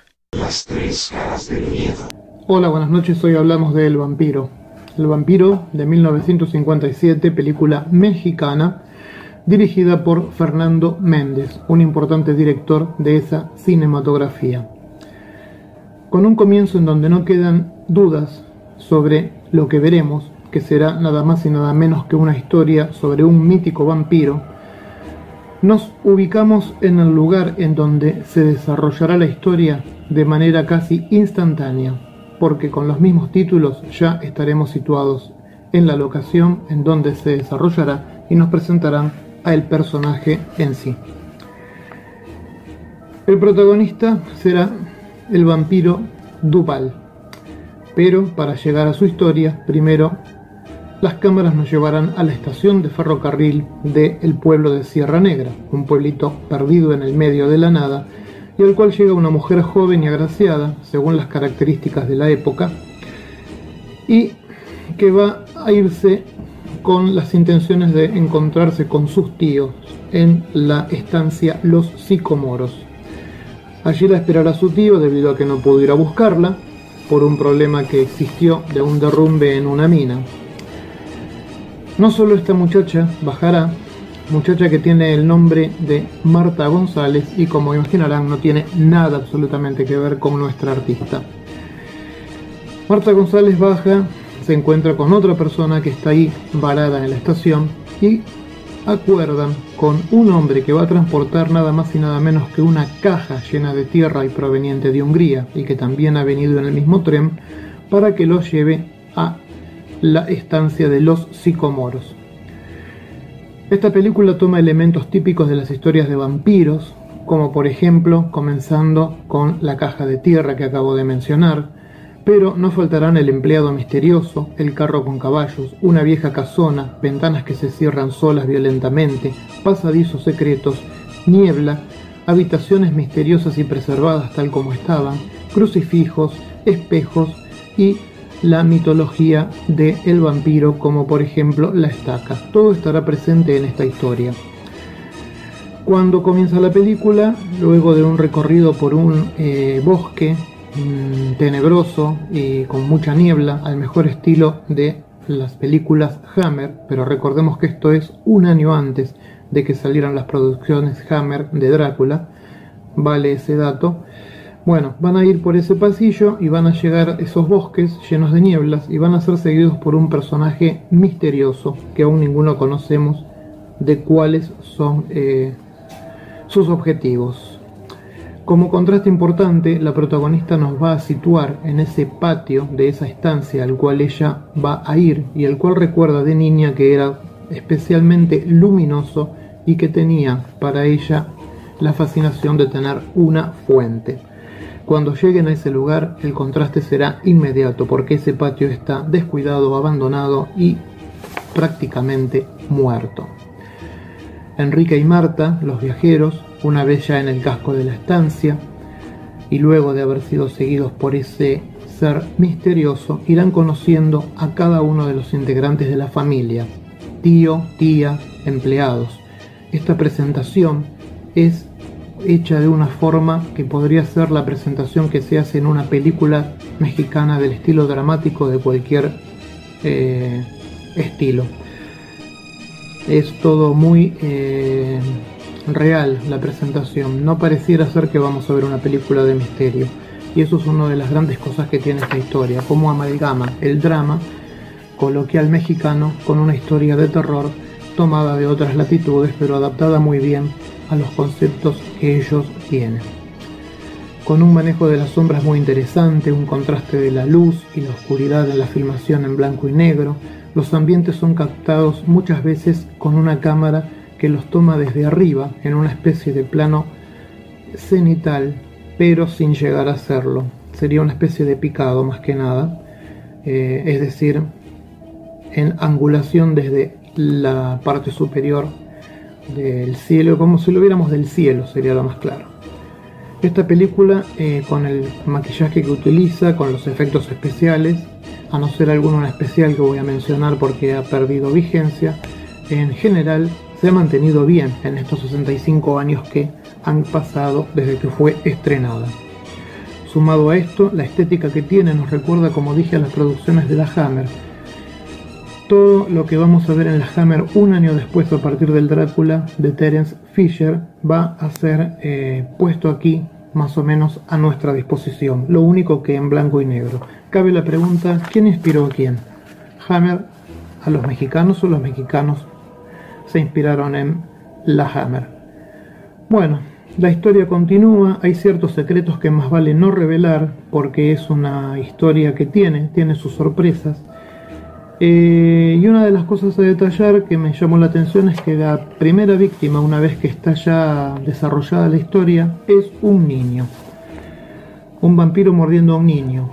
Hola, buenas noches. Hoy hablamos de El vampiro. El vampiro de 1957, película mexicana, dirigida por Fernando Méndez, un importante director de esa cinematografía. Con un comienzo en donde no quedan dudas sobre lo que veremos, que será nada más y nada menos que una historia sobre un mítico vampiro, nos ubicamos en el lugar en donde se desarrollará la historia de manera casi instantánea, porque con los mismos títulos ya estaremos situados en la locación en donde se desarrollará y nos presentarán a el personaje en sí. El protagonista será el vampiro Dupal, pero para llegar a su historia, primero las cámaras nos llevarán a la estación de ferrocarril del pueblo de Sierra Negra, un pueblito perdido en el medio de la nada, y al cual llega una mujer joven y agraciada, según las características de la época, y que va a irse con las intenciones de encontrarse con sus tíos en la estancia Los Sicomoros. Allí la esperará su tío debido a que no pudo ir a buscarla por un problema que existió de un derrumbe en una mina. No solo esta muchacha bajará, muchacha que tiene el nombre de Marta González y como imaginarán no tiene nada absolutamente que ver con nuestra artista. Marta González baja, se encuentra con otra persona que está ahí varada en la estación y acuerdan con un hombre que va a transportar nada más y nada menos que una caja llena de tierra y proveniente de Hungría y que también ha venido en el mismo tren para que lo lleve a la estancia de los sicomoros. Esta película toma elementos típicos de las historias de vampiros, como por ejemplo comenzando con la caja de tierra que acabo de mencionar, pero no faltarán el empleado misterioso, el carro con caballos, una vieja casona, ventanas que se cierran solas violentamente, pasadizos secretos, niebla, habitaciones misteriosas y preservadas tal como estaban, crucifijos, espejos y la mitología del el vampiro como por ejemplo la estaca. Todo estará presente en esta historia. Cuando comienza la película, luego de un recorrido por un eh, bosque mmm, tenebroso y con mucha niebla, al mejor estilo de las películas Hammer, pero recordemos que esto es un año antes de que salieran las producciones Hammer de Drácula, vale ese dato. Bueno, van a ir por ese pasillo y van a llegar a esos bosques llenos de nieblas y van a ser seguidos por un personaje misterioso que aún ninguno conocemos de cuáles son eh, sus objetivos. Como contraste importante, la protagonista nos va a situar en ese patio de esa estancia al cual ella va a ir y el cual recuerda de niña que era especialmente luminoso y que tenía para ella la fascinación de tener una fuente. Cuando lleguen a ese lugar el contraste será inmediato porque ese patio está descuidado, abandonado y prácticamente muerto. Enrique y Marta, los viajeros, una vez ya en el casco de la estancia y luego de haber sido seguidos por ese ser misterioso, irán conociendo a cada uno de los integrantes de la familia, tío, tía, empleados. Esta presentación es hecha de una forma que podría ser la presentación que se hace en una película mexicana del estilo dramático de cualquier eh, estilo. Es todo muy eh, real la presentación, no pareciera ser que vamos a ver una película de misterio. Y eso es una de las grandes cosas que tiene esta historia, cómo amalgama el drama coloquial mexicano con una historia de terror tomada de otras latitudes, pero adaptada muy bien a los conceptos que ellos tienen. Con un manejo de las sombras muy interesante, un contraste de la luz y la oscuridad en la filmación en blanco y negro, los ambientes son captados muchas veces con una cámara que los toma desde arriba, en una especie de plano cenital, pero sin llegar a serlo. Sería una especie de picado más que nada, eh, es decir, en angulación desde la parte superior del cielo, como si lo viéramos del cielo, sería lo más claro. Esta película, eh, con el maquillaje que utiliza, con los efectos especiales, a no ser alguno especial que voy a mencionar porque ha perdido vigencia, en general se ha mantenido bien en estos 65 años que han pasado desde que fue estrenada. Sumado a esto, la estética que tiene nos recuerda, como dije, a las producciones de la Hammer, todo lo que vamos a ver en la Hammer un año después a partir del Drácula de Terence Fisher va a ser eh, puesto aquí más o menos a nuestra disposición, lo único que en blanco y negro. Cabe la pregunta, ¿quién inspiró a quién? ¿Hammer a los mexicanos o los mexicanos se inspiraron en la Hammer? Bueno, la historia continúa, hay ciertos secretos que más vale no revelar porque es una historia que tiene, tiene sus sorpresas. Eh, y una de las cosas a detallar que me llamó la atención es que la primera víctima, una vez que está ya desarrollada la historia, es un niño. Un vampiro mordiendo a un niño.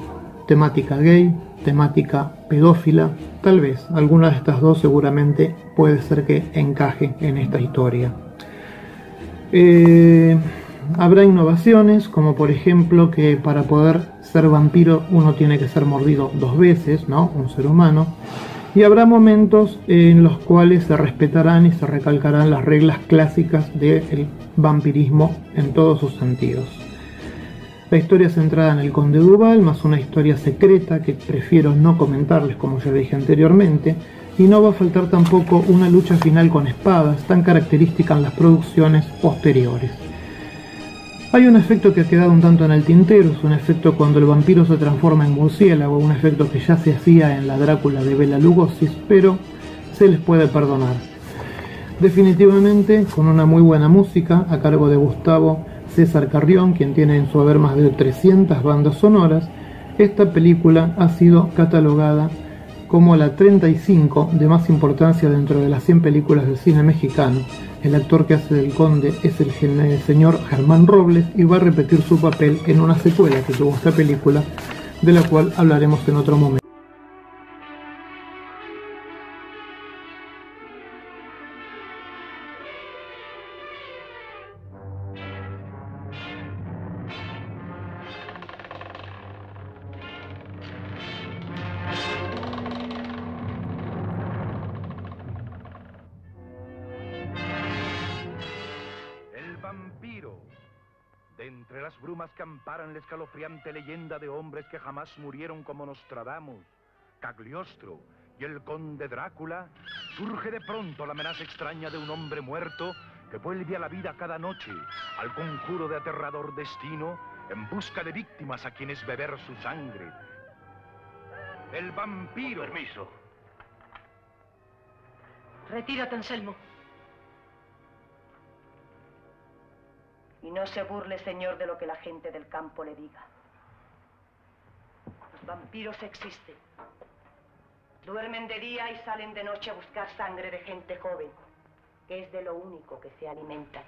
Temática gay, temática pedófila, tal vez. Alguna de estas dos seguramente puede ser que encaje en esta historia. Eh, habrá innovaciones, como por ejemplo que para poder ser vampiro uno tiene que ser mordido dos veces, ¿no? Un ser humano. Y habrá momentos en los cuales se respetarán y se recalcarán las reglas clásicas del vampirismo en todos sus sentidos. La historia centrada en el conde Duval, más una historia secreta que prefiero no comentarles como ya dije anteriormente, y no va a faltar tampoco una lucha final con espadas tan característica en las producciones posteriores. Hay un efecto que ha quedado un tanto en el tintero, es un efecto cuando el vampiro se transforma en murciélago, un efecto que ya se hacía en la Drácula de Bela Lugosi, pero se les puede perdonar. Definitivamente, con una muy buena música a cargo de Gustavo César Carrión, quien tiene en su haber más de 300 bandas sonoras, esta película ha sido catalogada como la 35 de más importancia dentro de las 100 películas del cine mexicano. El actor que hace del conde es el, el señor Germán Robles y va a repetir su papel en una secuela que tuvo esta película, de la cual hablaremos en otro momento. Amparan la escalofriante leyenda de hombres que jamás murieron como Nostradamus, Cagliostro y el conde Drácula, surge de pronto la amenaza extraña de un hombre muerto que vuelve a la vida cada noche al conjuro de aterrador destino en busca de víctimas a quienes beber su sangre. El vampiro. Permiso. Retírate, Anselmo. Y no se burle, señor, de lo que la gente del campo le diga. Los vampiros existen. Duermen de día y salen de noche a buscar sangre de gente joven, que es de lo único que se alimentan.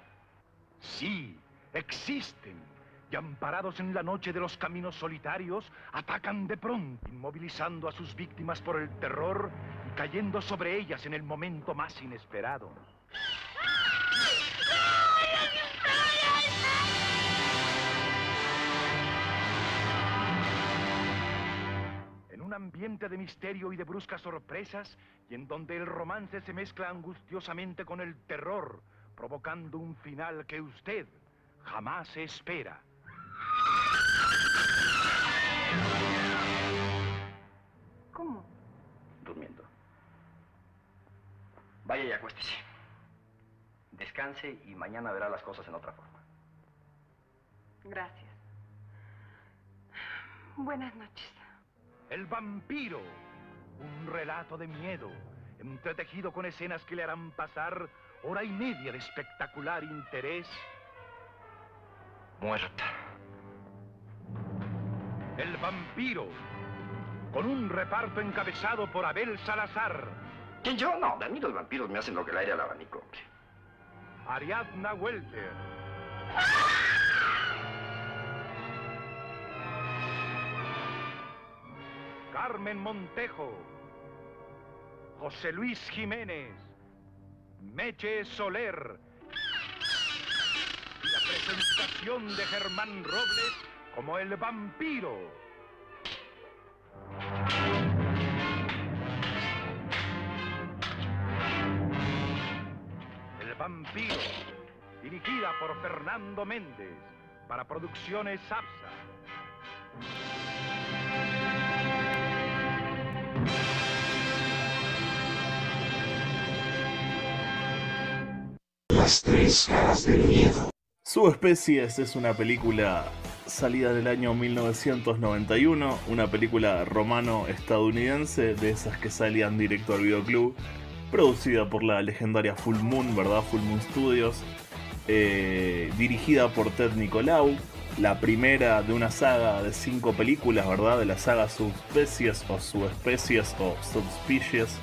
Sí, existen. Y amparados en la noche de los caminos solitarios, atacan de pronto, inmovilizando a sus víctimas por el terror y cayendo sobre ellas en el momento más inesperado. Ambiente de misterio y de bruscas sorpresas, y en donde el romance se mezcla angustiosamente con el terror, provocando un final que usted, jamás espera. ¿Cómo? Durmiendo. Vaya y acuéstese. Descanse y mañana verá las cosas en otra forma. Gracias. Buenas noches. El vampiro. Un relato de miedo, entretejido con escenas que le harán pasar hora y media de espectacular interés. Muerta. El vampiro. Con un reparto encabezado por Abel Salazar. ¿Quién yo? No, a mí los vampiros me hacen lo que el aire al abanico. Ariadna Welter. Carmen Montejo. José Luis Jiménez. Meche Soler. Y la presentación de Germán Robles como el vampiro. El vampiro, dirigida por Fernando Méndez, para Producciones APSA. Las. Subespecies es una película salida del año 1991, una película romano-estadounidense de esas que salían directo al videoclub, producida por la legendaria Full Moon, ¿verdad? Full Moon Studios, eh, dirigida por Ted Nicolau, la primera de una saga de cinco películas, ¿verdad? De la saga Subespecies o Subespecies o Subspecies.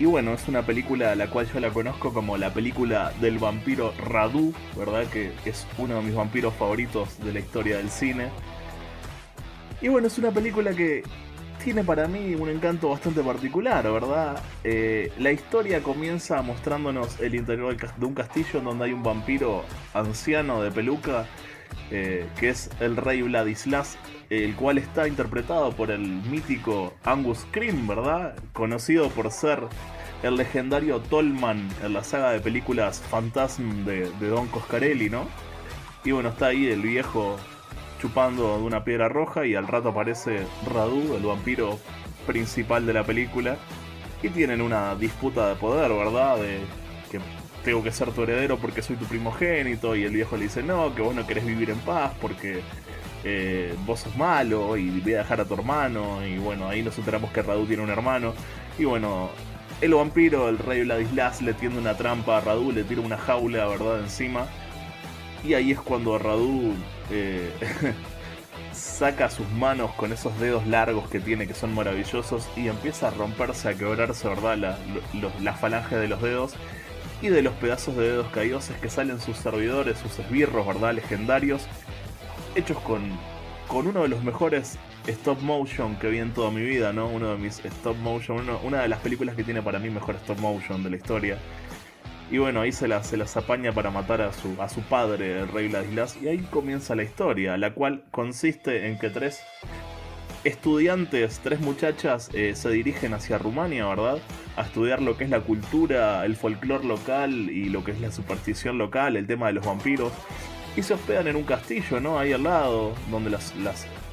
Y bueno, es una película a la cual yo la conozco como la película del vampiro Radu, ¿verdad? Que, es uno de mis vampiros favoritos de la historia del cine. Y bueno, es una película que tiene para mí un encanto bastante particular, ¿verdad? Eh, la historia comienza mostrándonos el interior de un castillo en donde hay un vampiro anciano de peluca, eh, que es el rey Vladislas, el cual está interpretado por el mítico Angus Scream, ¿verdad? Conocido por ser el legendario Tolman en la saga de películas Phantasm de, Don Coscarelli, ¿no? Y bueno, está ahí el viejo chupando de una piedra roja y al rato aparece Radu, el vampiro principal de la película. Y tienen una disputa de poder, ¿verdad? Tengo que ser tu heredero porque soy tu primogénito. Y el viejo le dice, no, que vos no querés vivir en paz porque eh, vos sos malo y voy a dejar a tu hermano. Y bueno, ahí nos enteramos que Radu tiene un hermano. Y bueno, el vampiro, el rey Vladislas, le tiende una trampa a Radu, le tira una jaula, ¿verdad? Encima. Y ahí es cuando Radu eh, saca sus manos con esos dedos largos que tiene, que son maravillosos, y empieza a romperse, a quebrarse, ¿verdad? La, la falange de los dedos. Y de los pedazos de dedos caídos que salen sus servidores, sus esbirros, ¿verdad? Legendarios, hechos con, con uno de los mejores stop motion que vi en toda mi vida, ¿no? Uno de mis stop motion, una de las películas que tiene para mí mejor stop motion de la historia. Y bueno, ahí se las, se las apaña para matar a su, a su padre, el rey Vladislas. Y ahí comienza la historia, la cual consiste en que tres estudiantes, tres muchachas, eh, se dirigen hacia Rumania, ¿verdad? A estudiar lo que es la cultura, el folclore local y lo que es la superstición local, el tema de los vampiros. Y se hospedan en un castillo, ¿no? Ahí al lado, donde las,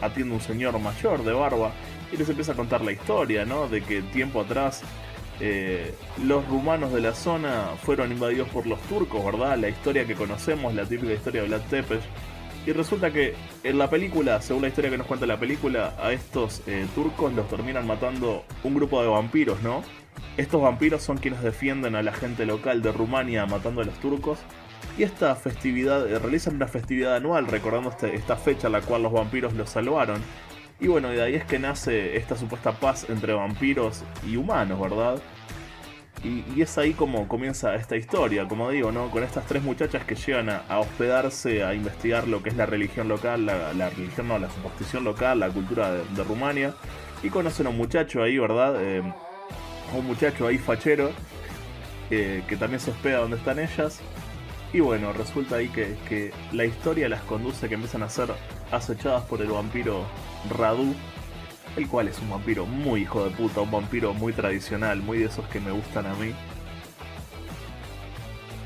atiende un señor mayor de barba. Y les empieza a contar la historia, ¿no? De que tiempo atrás eh, los rumanos de la zona fueron invadidos por los turcos, ¿verdad? La historia que conocemos, la típica historia de Vlad Tepes. Y resulta que en la película, según la historia que nos cuenta la película, a estos eh, turcos los terminan matando un grupo de vampiros, ¿no? Estos vampiros son quienes defienden a la gente local de Rumania matando a los turcos. Y esta festividad, eh, realizan una festividad anual recordando este- esta fecha en la cual los vampiros los salvaron. Y bueno, de ahí es que nace esta supuesta paz entre vampiros y humanos, ¿verdad? Y, es ahí como comienza esta historia, como digo, ¿no? Con estas tres muchachas que llegan a, hospedarse, a investigar lo que es la religión local, la, religión, no, la superstición local, la cultura de, Rumania. Y conocen a un muchacho ahí, ¿verdad? Eh, un muchacho ahí fachero, eh, que también se hospeda donde están ellas. Y bueno, resulta ahí que, que la historia las conduce que empiezan a ser acechadas por el vampiro Radu, el cual es un vampiro muy hijo de puta, un vampiro muy tradicional, muy de esos que me gustan a mí.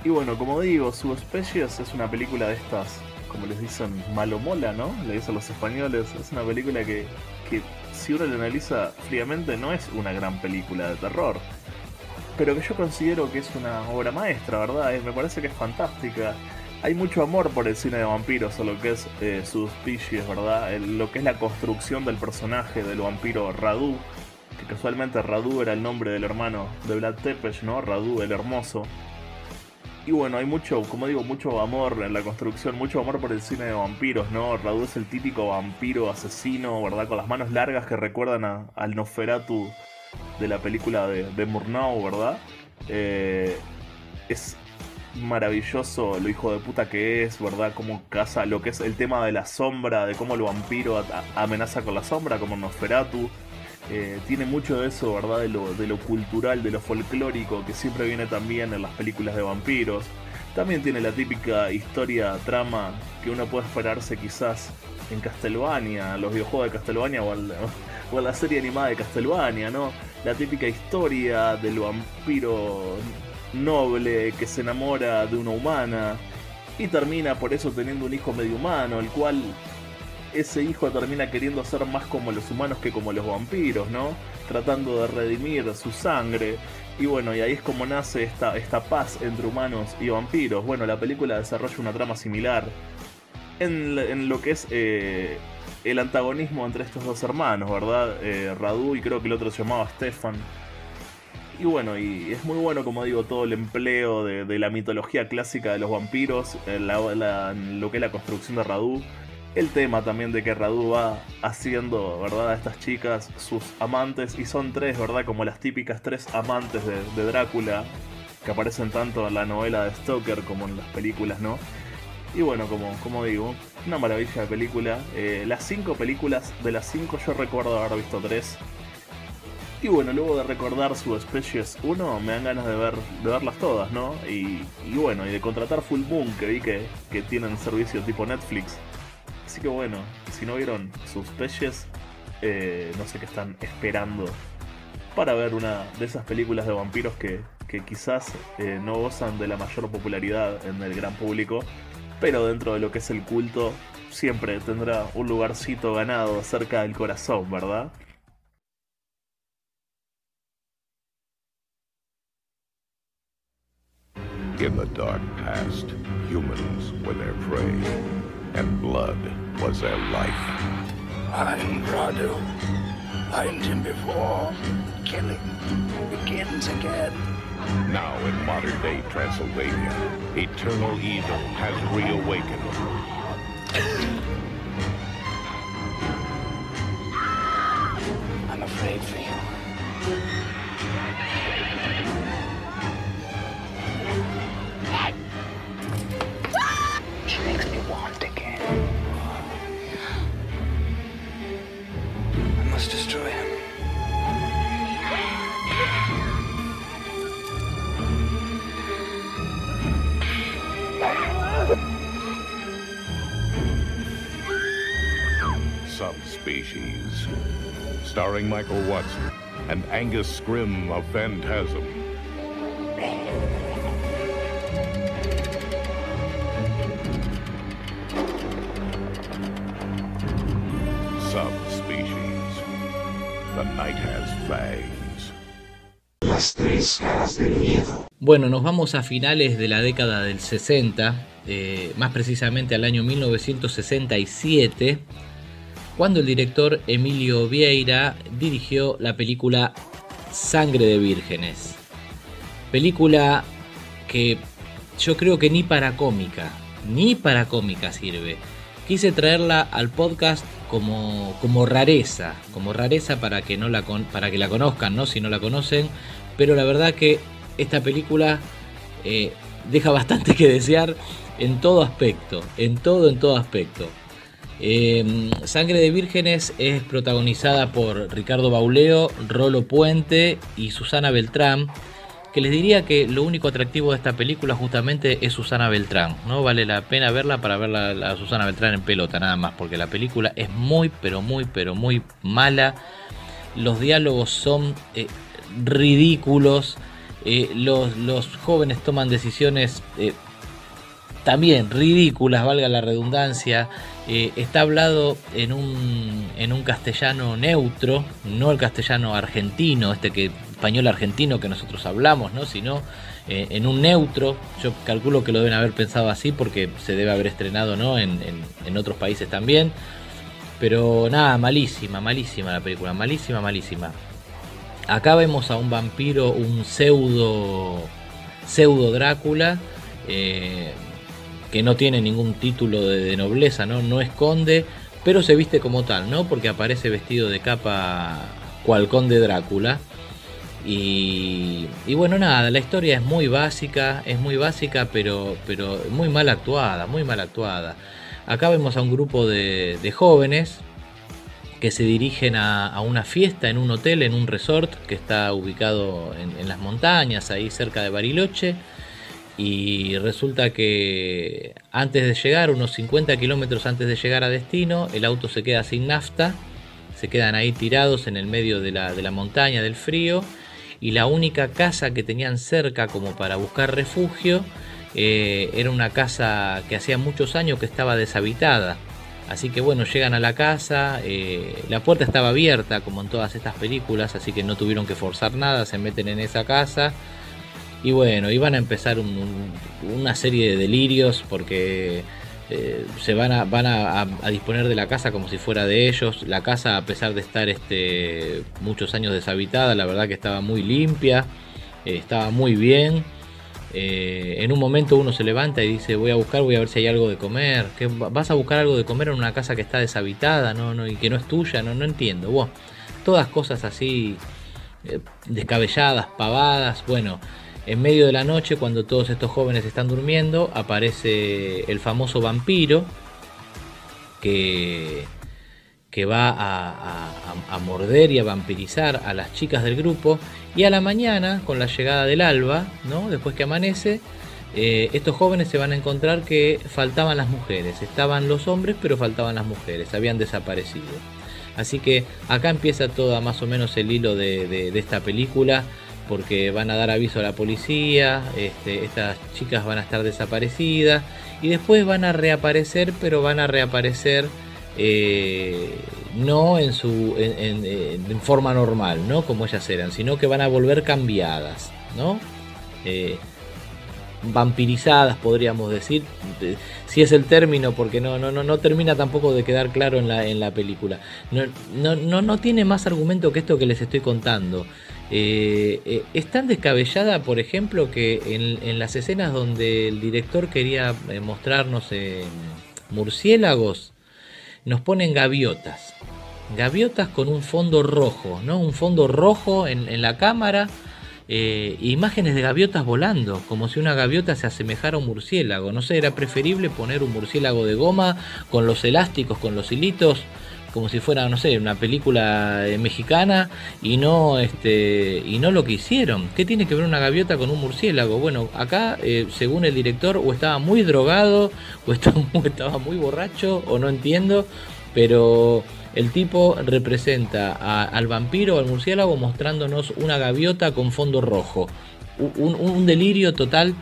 Y bueno, como digo, Subspecies es una película de estas, como les dicen, malomola, ¿no? Le dicen los españoles. Es una película que, que si uno la analiza fríamente no es una gran película de terror. Pero que yo considero que es una obra maestra, ¿verdad? Me parece que es fantástica. Hay mucho amor por el cine de vampiros o lo que es eh, Subspecies, ¿verdad? Lo que es la construcción del personaje del vampiro Radu. Que casualmente Radu era el nombre del hermano de Vlad Tepes, ¿no? Radu el hermoso. Y bueno, hay mucho, como digo, mucho amor en la construcción, mucho amor por el cine de vampiros, ¿no? Radu es el típico vampiro asesino, ¿verdad? Con las manos largas que recuerdan a- al Nosferatu de la película de, de Murnau, ¿verdad? Eh, es maravilloso lo hijo de puta que es, ¿verdad? Cómo caza lo que es el tema de la sombra, de cómo el vampiro amenaza con la sombra, como Nosferatu. Eh, tiene mucho de eso, ¿verdad? De lo, de lo cultural, de lo folclórico, que siempre viene también en las películas de vampiros. También tiene la típica historia, trama que uno puede esperarse quizás en Castlevania, los videojuegos de Castlevania o, la serie animada de Castlevania, ¿no? La típica historia del vampiro noble que se enamora de una humana y termina por eso teniendo un hijo medio humano, el cual ese hijo termina queriendo ser más como los humanos que como los vampiros, ¿no? Tratando de redimir su sangre. Y bueno, y ahí es como nace esta, esta paz entre humanos y vampiros. Bueno, la película desarrolla una trama similar en, lo que es eh, el antagonismo entre estos dos hermanos, ¿verdad? Eh, Radu y creo que el otro se llamaba Stefan. Y bueno, y es muy bueno, como digo, todo el empleo de, de la mitología clásica de los vampiros, lo que es la construcción de Radu, el tema también de que Radu va haciendo, ¿verdad?, a estas chicas sus amantes, y son tres, ¿verdad?, como las típicas tres amantes de, de Drácula, que aparecen tanto en la novela de Stoker como en las películas, ¿no? Y bueno, como, como digo, una maravilla de película. Eh, las cinco películas, de las cinco yo recuerdo haber visto tres. Y bueno, luego de recordar su Species 1, me dan ganas de ver de verlas todas, ¿no? Y, y bueno, y de contratar Full Moon, que vi que, que tienen servicio tipo Netflix. Así que bueno, si no vieron sus Species, eh, no sé qué están esperando para ver una de esas películas de vampiros que, que quizás eh, no gozan de la mayor popularidad en el gran público, pero dentro de lo que es el culto siempre tendrá un lugarcito ganado cerca del corazón, ¿verdad? In the dark past, humans were their prey, and blood was their life. I'm Radu. Find him before killing begins again. Now in modern day Transylvania, eternal evil has reawakened. I'm afraid for you. She makes me want again. I must destroy him. Subspecies. Starring Michael Watson and Angus Scrim of Phantasm. Las tres caras del miedo. Bueno, nos vamos a finales de la década del 60, eh, más precisamente al año 1967, cuando el director Emilio Vieira dirigió la película Sangre de Vírgenes. Película que yo creo que ni para cómica, ni para cómica sirve. Quise traerla al podcast como, como rareza, como rareza para que, no la con- para que la conozcan, ¿no? si no la conocen, pero la verdad que esta película eh, deja bastante que desear en todo aspecto, en todo, en todo aspecto. Eh, Sangre de Vírgenes es protagonizada por Ricardo Bauleo, Rolo Puente y Susana Beltrán, que les diría que lo único atractivo de esta película justamente es Susana Beltrán. No vale la pena verla para ver a Susana Beltrán en pelota nada más, porque la película es muy, pero muy, pero muy mala. Los diálogos son eh, ridículos. eh, los, los jóvenes toman decisiones eh, también ridículas, valga la redundancia. Está hablado en un, en un castellano neutro, no el castellano argentino, este que español argentino que nosotros hablamos, ¿no? sino eh, en un neutro. Yo calculo que lo deben haber pensado así porque se debe haber estrenado ¿no? en, en- otros países también. Pero nada, malísima, malísima la película, malísima, malísima. Acá vemos a un vampiro, un pseudo, pseudo Drácula, eh, que no tiene ningún título de, de nobleza, ¿no? No esconde, pero se viste como tal, ¿no? Porque aparece vestido de capa cual conde Drácula. Y, bueno, nada, la historia es muy básica, es muy básica, pero, pero muy mal actuada, muy mal actuada. Acá vemos a un grupo de, jóvenes que se dirigen a, a una fiesta en un hotel, en un resort que está ubicado en, en las montañas, ahí cerca de Bariloche. Y resulta que antes de llegar, unos 50 kilómetros antes de llegar a destino, el auto se queda sin nafta, se quedan ahí tirados en el medio de la, de la montaña, del frío, y la única casa que tenían cerca como para buscar refugio eh, era una casa que hacía muchos años que estaba deshabitada. Así que bueno, llegan a la casa, eh, la puerta estaba abierta como en todas estas películas, así que no tuvieron que forzar nada, se meten en esa casa. Y bueno, iban a empezar un- un- una serie de delirios porque eh, se van, a, van a, disponer de la casa como si fuera de ellos. La casa, a pesar de estar este, muchos años deshabitada, la verdad que estaba muy limpia, eh, estaba muy bien. Eh, en un momento uno se levanta y dice voy a buscar, voy a ver si hay algo de comer. ¿Qué, ¿Vas a buscar algo de comer en una casa que está deshabitada no, no, y que no es tuya? No, no entiendo. Bueno, todas cosas así descabelladas, pavadas. Bueno, en medio de la noche, cuando todos estos jóvenes están durmiendo, aparece el famoso vampiro que, que va a, morder y a vampirizar a las chicas del grupo. Y a la mañana, con la llegada del alba, ¿no? después que amanece, eh, estos jóvenes se van a encontrar que faltaban las mujeres. Estaban los hombres, pero faltaban las mujeres. Habían desaparecido. Así que acá empieza todo más o menos el hilo de- de esta película. Porque van a dar aviso a la policía. este, estas chicas van a estar desaparecidas. Y después van a reaparecer, pero van a reaparecer eh, no en su en, en- forma normal, ¿no? Como ellas eran, sino que van a volver cambiadas, ¿no? Eh, vampirizadas, podríamos decir, eh, si es el término, porque no, no, no, no termina tampoco de quedar claro en la, en la película. No, no, no, no tiene más argumento que esto que les estoy contando. Eh, eh, es tan descabellada, por ejemplo, que en, las escenas donde el director quería eh, mostrarnos eh, murciélagos, nos ponen gaviotas. Gaviotas con un fondo rojo, ¿no? Un fondo rojo en, la cámara. imágenes de gaviotas volando, como si una gaviota se asemejara a un murciélago. No sé, era preferible poner un murciélago de goma con los elásticos, con los hilitos, como si fuera, no sé, una película eh, mexicana y no este y no lo que hicieron. ¿Qué tiene que ver una gaviota con un murciélago? Bueno, acá, eh, según el director, o estaba muy drogado, o estaba, muy borracho, o no entiendo, pero el tipo representa al vampiro o al murciélago mostrándonos una gaviota con fondo rojo. Un delirio total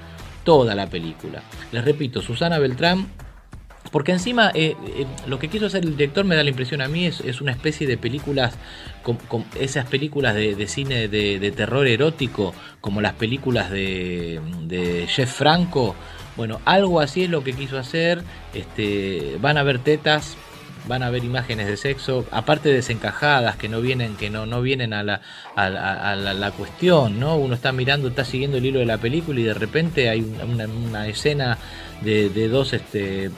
toda la película. Les repito, Susana Beltrán porque encima eh, eh, lo que quiso hacer el director me da la impresión a mí es, es una especie de películas, con, esas películas de, cine de, terror erótico, como las películas de, de Jeff Franco. Bueno, algo así es lo que quiso hacer. Este, van a ver tetas, van a ver imágenes de sexo, aparte desencajadas, que no vienen, que no, no vienen a la, a, la- cuestión, ¿no? Uno está mirando, está siguiendo el hilo de la película y de repente hay una escena de, dos este,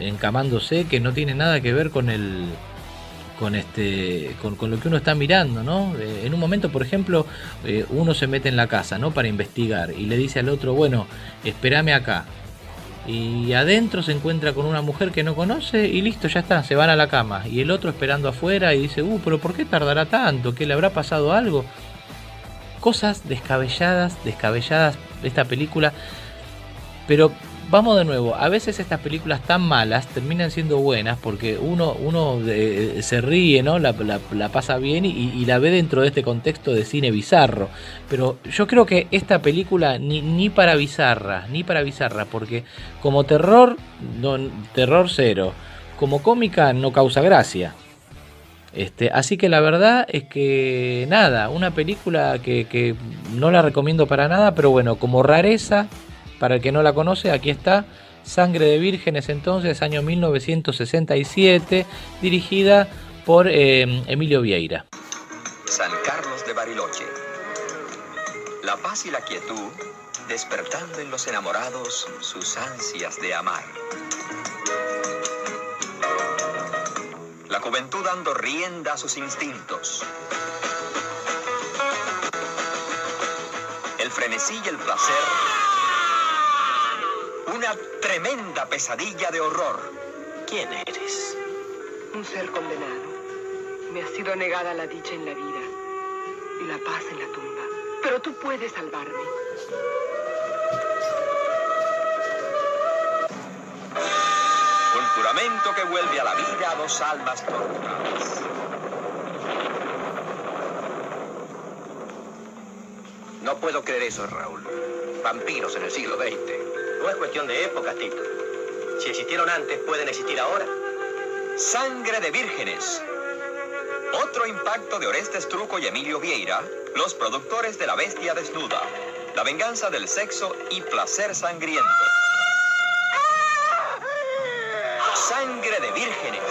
encamándose que no tiene nada que ver con el con este con, lo que uno está mirando, ¿no? Eh, en un momento, por ejemplo, eh, uno se mete en la casa, ¿no? Para investigar y le dice al otro, bueno, espérame acá. Y adentro se encuentra con una mujer que no conoce y listo, ya está, se van a la cama. Y el otro esperando afuera y dice, uh, pero ¿por qué tardará tanto? ¿Que le habrá pasado algo? Cosas descabelladas, descabelladas de esta película. Pero vamos de nuevo, a veces estas películas tan malas terminan siendo buenas porque uno, uno eh, se ríe, ¿no? La, pasa bien y, la ve dentro de este contexto de cine bizarro. Pero yo creo que esta película ni, para bizarra, ni para bizarra, porque como terror, no, terror cero, como cómica no causa gracia. Este, así que la verdad es que nada, una película que no la recomiendo para nada, pero bueno, como rareza, para el que no la conoce, aquí está Sangre de Vírgenes entonces, año 1967, dirigida por eh, Emilio Vieira. San Carlos de Bariloche. La paz y la quietud despertando en los enamorados sus ansias de amar. La juventud dando rienda a sus instintos. El frenesí y el placer. Una tremenda pesadilla de horror. ¿Quién eres? Un ser condenado. Me ha sido negada la dicha en la vida y la paz en la tumba. Pero tú puedes salvarme. Un juramento que vuelve a la vida a dos almas torturadas. No puedo creer eso, Raúl. Vampiros en el siglo XX. No es cuestión de época, Tito. Si existieron antes, pueden existir ahora. Sangre de vírgenes. Otro impacto de Orestes Truco y Emilio Vieira, los productores de La Bestia Desnuda, La Venganza del Sexo y Placer Sangriento. Sangre de vírgenes.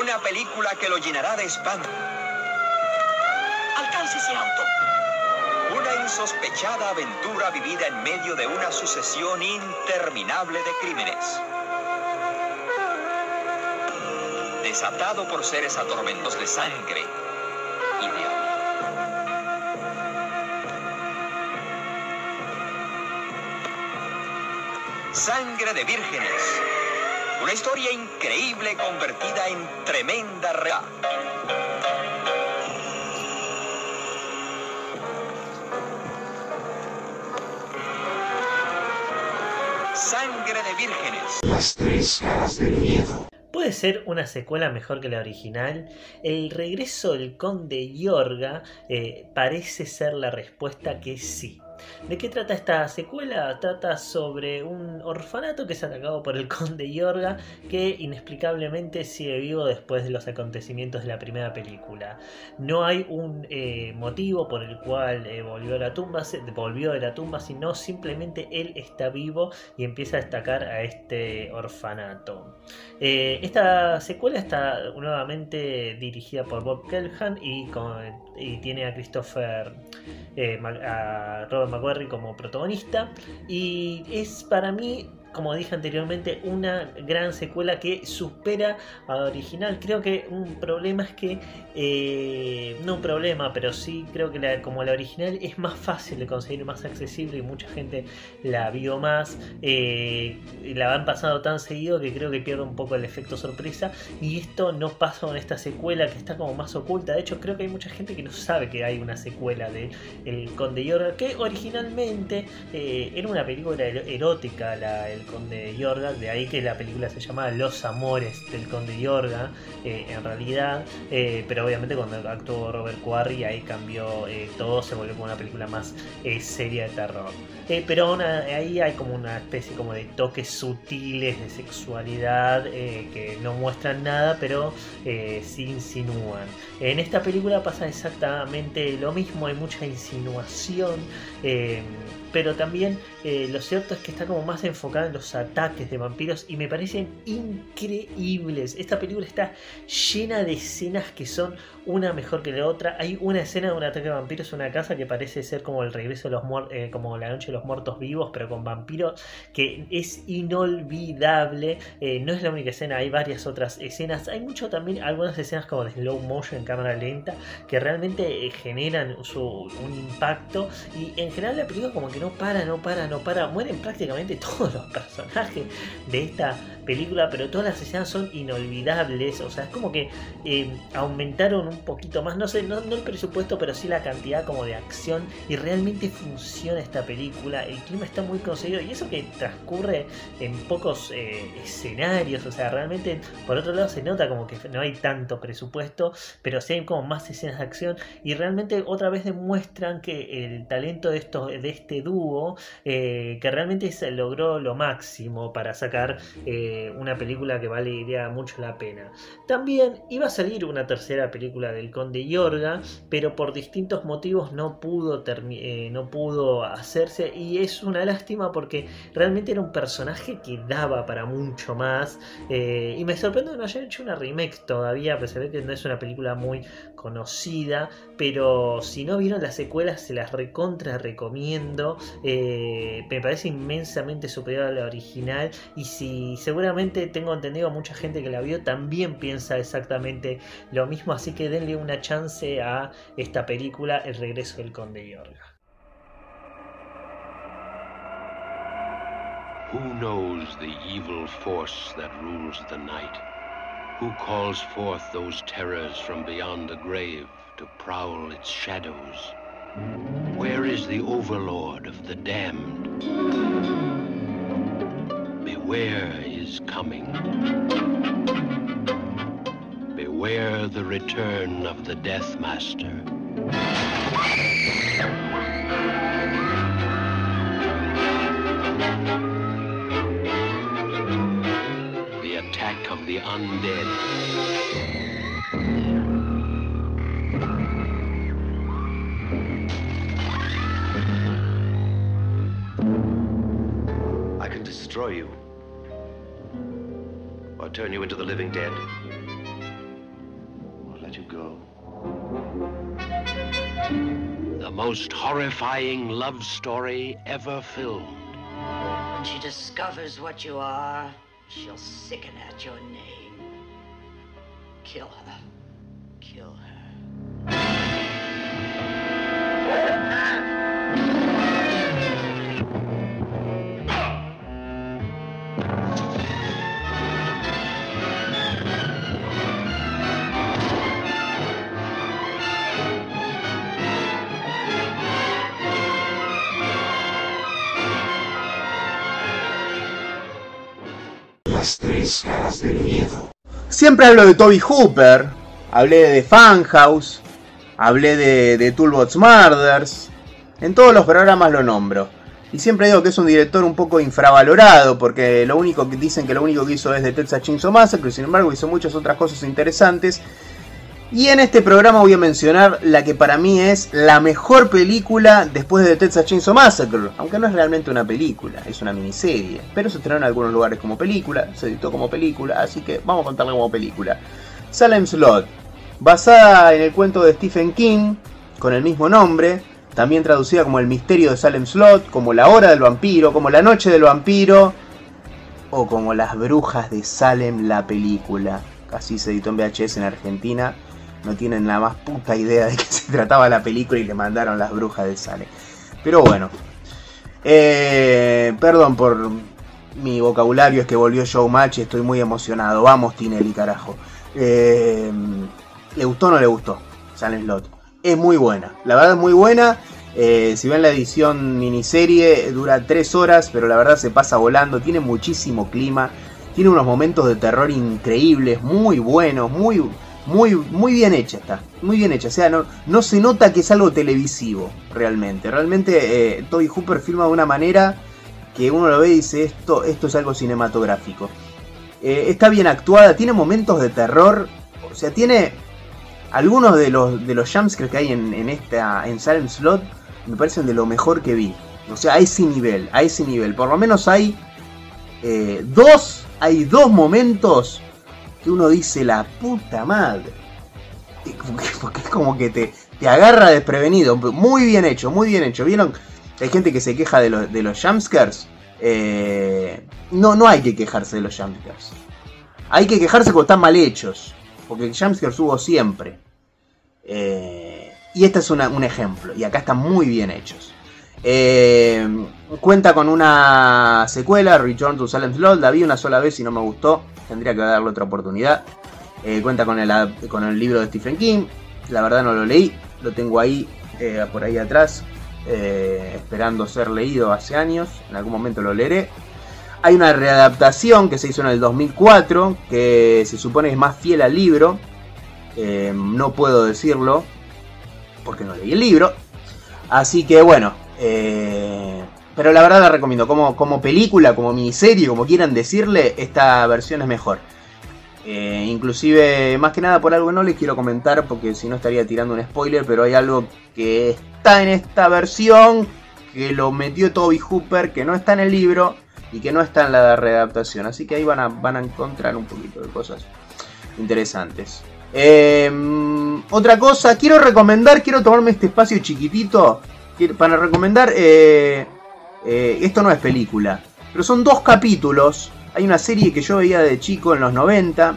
Una película que lo llenará de espanto. Alcance ese auto. Insospechada aventura vivida en medio de una sucesión interminable de crímenes. Desatado por seres atormentos de sangre y de. Sangre de vírgenes. Una historia increíble convertida en tremenda real. Vírgenes. Las tres caras del miedo. ¿Puede ser una secuela mejor que la original? El regreso del conde Yorga eh, parece ser la respuesta que sí. ¿De qué trata esta secuela? Trata sobre un orfanato que es atacado por el conde Yorga que inexplicablemente sigue vivo después de los acontecimientos de la primera película. No hay un eh, motivo por el cual eh, volvió, la tumba, se- volvió de la tumba, sino simplemente él está vivo y empieza a destacar a este orfanato. Eh, esta secuela está nuevamente dirigida por Bob Kelhan y, con- y tiene a Christopher eh, a Robert McQuarrie como protagonista. Y es para mí como dije anteriormente una gran secuela que supera a la original. Creo que un problema es que eh, no un problema pero sí creo que la- como la original es más fácil de conseguir más accesible y mucha gente la vio más eh, la han pasado tan seguido que creo que pierde un poco el efecto sorpresa. Y esto no pasa con esta secuela que está como más oculta. De hecho creo que hay mucha gente que no sabe que hay una secuela de El Conde Yorga que originalmente eh, era una película erótica Conde Yorga de ahí que la película se llama Los Amores del Conde Yorga eh, en realidad eh, pero obviamente cuando actuó Robert Quarry ahí cambió eh, todo se volvió como una película más seria de terror pero ahí hay como una especie como de toques sutiles de sexualidad que no muestran nada, pero sí insinúan. En esta película pasa exactamente lo mismo, hay mucha insinuación, pero también eh, lo cierto es que está como más enfocada en los ataques de vampiros y me parecen increíbles. Esta película está llena de escenas que son una mejor que la otra. Hay una escena de un ataque de vampiros en una casa que parece ser como el regreso de los muertos, como la noche de los muertos vivos, pero con vampiros, que es inolvidable. Eh, no es la única escena, hay varias otras escenas. Hay mucho también, algunas escenas como de slow motion cámara lenta, que realmente eh, generan su, un impacto. Y en general la película como que no para, no para, no para. Mueren prácticamente todos los personajes de esta película, pero todas las escenas son inolvidables. O sea, es como que eh, aumentaron un poquito más, no sé, no, no el presupuesto, pero sí la cantidad como de acción. Y realmente funciona esta película. El clima está muy conseguido. Y eso que transcurre en pocos eh, escenarios. O sea, realmente, por otro lado, se nota como que no hay tanto presupuesto, pero sí hay como más escenas de acción. Y realmente otra vez demuestran que el talento de, estos, de este dúo, eh, que realmente se logró lo máximo para sacar eh, una película que valería mucho la pena. También iba a salir una tercera película del Conde Yorga, pero por distintos motivos no pudo, eh, no pudo hacerse y es una lástima porque realmente era un personaje que daba para mucho más y me sorprende que no hayan hecho una remake todavía, a pesar de que no es una película muy conocida, pero si no vieron las secuelas se las recontra recomiendo, eh, me parece inmensamente superior a la original y si seguramente tengo entendido mucha gente que la vio también piensa exactamente lo mismo, así que denle una chance a esta película El regreso del conde Yorga. Who knows the evil force that rules the night? Who calls forth those terrors from beyond the grave to prowl its shadows? Where is the overlord of the damned? Beware is coming. Beware the return of the Death Master. The attack of the undead. I can destroy you. Or turn you into the living dead. Or let you go. The most horrifying love story ever filmed. When she discovers what you are, she'll sicken at your name. Kill her. Kill her. Siempre hablo de Toby Hooper, hablé de Funhouse, hablé de, de Toolbox Murders, en todos los programas lo nombro. Y siempre digo que es un director un poco infravalorado, porque lo único que dicen que lo único que hizo es de Texas Chainsaw Massacre, sin embargo hizo muchas otras cosas interesantes. Y en este programa voy a mencionar la que para mí es la mejor película después de Texas Chainsaw Massacre, aunque no es realmente una película, es una miniserie, pero se estrenó en algunos lugares como película, se editó como película, así que vamos a contarla como película. Salem Slot, basada en el cuento de Stephen King, con el mismo nombre, también traducida como El misterio de Salem Slot, como La hora del vampiro, como La noche del vampiro, o como Las brujas de Salem la película. Así se editó en VHS en Argentina. No tienen la más puta idea de qué se trataba la película y le mandaron las brujas de Salem. Pero bueno. Eh, perdón por mi vocabulario, es que volvió Showmatch y estoy muy emocionado. Vamos, Tinelli, carajo. Eh, ¿Le gustó o no le gustó? Salem Slot. Es muy buena. La verdad es muy buena. Eh, si ven la edición miniserie, dura 3 horas, pero la verdad se pasa volando. Tiene muchísimo clima. Tiene unos momentos de terror increíbles, muy buenos, muy, muy, muy bien hecha está. Muy bien hecha. O sea, no, no se nota que es algo televisivo, realmente. Realmente eh, Toby Hooper filma de una manera que uno lo ve y dice, esto, esto es algo cinematográfico. Eh, está bien actuada, tiene momentos de terror. O sea, tiene algunos de los, de los jumpscares que hay en, en esta en Salem Slot me parecen de lo mejor que vi. O sea, a ese nivel, a ese nivel. Por lo menos hay eh, dos, hay dos momentos que uno dice la puta madre. Porque es como que te, te agarra desprevenido. Muy bien hecho, muy bien hecho. ¿Vieron? Hay gente que se queja de, los de los jumpscares. Eh, no, no hay que quejarse de los jumpscares. Hay que quejarse cuando están mal hechos. Porque jumpscares hubo siempre. Eh, y este es una- un ejemplo. Y acá están muy bien hechos. Eh, cuenta con una secuela, Return to Silent Slot. La vi una sola vez y no me gustó. Tendría que darle otra oportunidad. Eh, cuenta con el, con el libro de Stephen King. La verdad no lo leí. Lo tengo ahí, eh, por ahí atrás. eh, esperando ser leído hace años. En algún momento lo leeré. Hay una readaptación que se hizo en el 2004. Que se supone es más fiel al libro. No puedo decirlo. Porque no leí el libro. Así que bueno. Pero la verdad la recomiendo. Como, como película, como miniserie, como quieran decirle, esta versión es mejor. Eh, inclusive, más que nada por algo no les quiero comentar, porque si no estaría tirando un spoiler, pero hay algo que está en esta versión, que lo metió Toby Hooper, que no está en el libro y que no está en la readaptación. Así que ahí van a, van a encontrar un poquito de cosas interesantes. Eh, otra cosa, quiero recomendar, quiero tomarme este espacio chiquitito para recomendar, eh, eh, esto no es película, pero son dos capítulos. Hay una serie que yo veía de chico en los 90,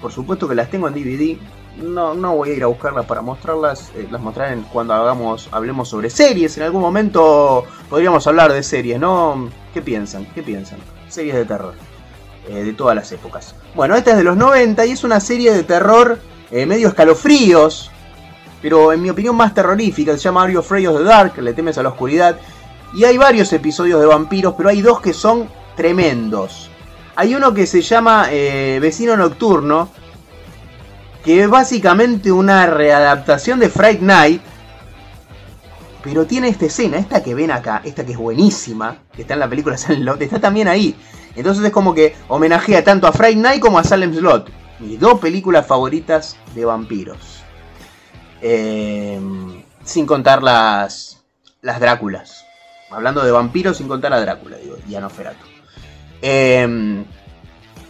por supuesto que las tengo en DVD. No, no voy a ir a buscarlas para mostrarlas, eh, las mostraré cuando hagamos, hablemos sobre series. En algún momento podríamos hablar de series, ¿no? ¿Qué piensan? ¿Qué piensan? Series de terror eh, de todas las épocas. Bueno, esta es de los 90 y es una serie de terror eh, medio escalofríos, pero en mi opinión más terrorífica. Se llama Are You Afraid of the Dark, le temes a la oscuridad. Y hay varios episodios de vampiros, pero hay dos que son tremendos. Hay uno que se llama eh, Vecino Nocturno, que es básicamente una readaptación de Fright Night. Pero tiene esta escena, esta que ven acá, esta que es buenísima, que está en la película Silent Lot, está también ahí. Entonces es como que homenajea tanto a Fright Night como a Salem Slot. Mis dos películas favoritas de vampiros. Eh, sin contar las, las Dráculas. Hablando de vampiros sin contar a Drácula, digo, y a Nosferatu. Eh,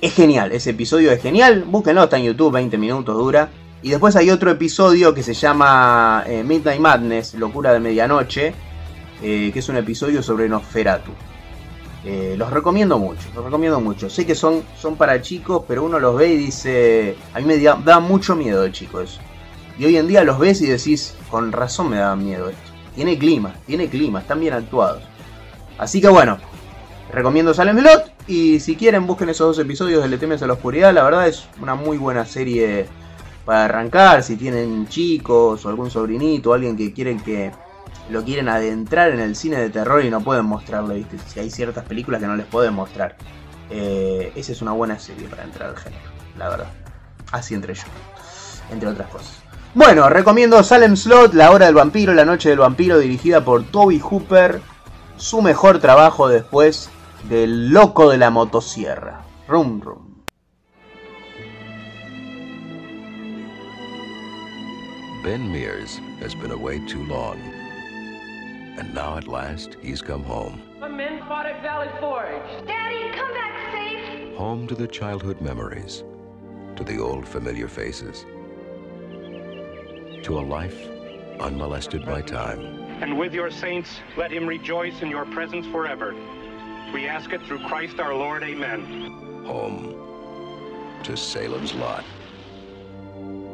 es genial, ese episodio es genial. Búsquenlo, está en YouTube, 20 minutos dura. Y después hay otro episodio que se llama eh, Midnight Madness, Locura de Medianoche, eh, que es un episodio sobre Nosferatu. Eh, los recomiendo mucho, los recomiendo mucho. Sé que son, son para chicos, pero uno los ve y dice. A mí me da, mucho miedo chicos. Y hoy en día los ves y decís, con razón me da miedo esto. Tiene clima, tiene clima, están bien actuados. Así que bueno, recomiendo Salem Lot. Y si quieren, busquen esos dos episodios de Le temes a la oscuridad. La verdad es una muy buena serie para arrancar. Si tienen chicos o algún sobrinito o alguien que quieren que lo quieren adentrar en el cine de terror y no pueden mostrarle, ¿viste? Si hay ciertas películas que no les pueden mostrar. Eh, esa es una buena serie para entrar al género, la verdad. Así entre yo, entre otras cosas. Bueno, recomiendo Salem Slot, La Hora del Vampiro, La Noche del Vampiro, dirigida por Toby Hooper. Su mejor trabajo después del Loco de la Motosierra. Rum Rum. Ben Mears has been away too long. And now at last, he's come home. The men fought at Valley Forge. Daddy, come back safe. Home to the childhood memories, to the old familiar faces, to a life unmolested by time. And with your saints, let him rejoice in your presence forever. We ask it through Christ our Lord. Amen. Home to Salem's Lot.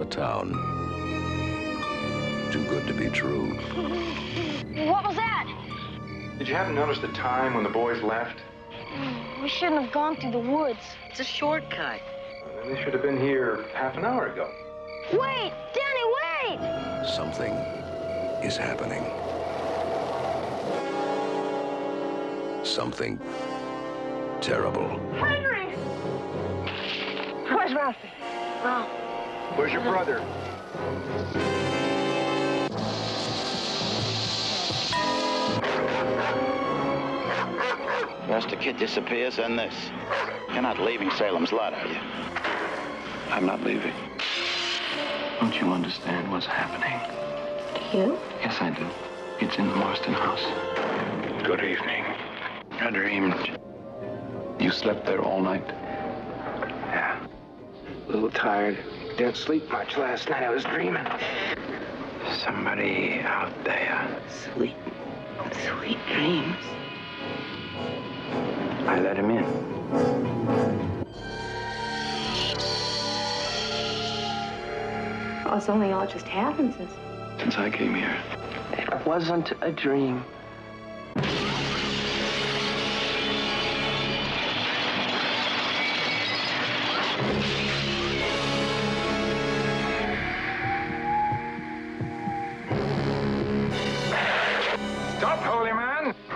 A town too good to be true. What was that? Did you happen to notice the time when the boys left? We shouldn't have gone through the woods. It's a shortcut. Then they should have been here half an hour ago. Wait! Danny, wait! Something is happening. Something terrible. Henry! Where's Ralphie? Ralph. Where's your brother? First a kid disappears, then this. You're not leaving Salem's Lot, are you? I'm not leaving. Don't you understand what's happening? You? Yes, I do. It's in the Marston house. Good evening. I dreamed. You slept there all night? Yeah. A little tired. Didn't sleep much last night. I was dreaming. Somebody out there. Sweet, sweet dreams. I let him in. Oh, it's only all just happened since. Since I came here. It wasn't a dream.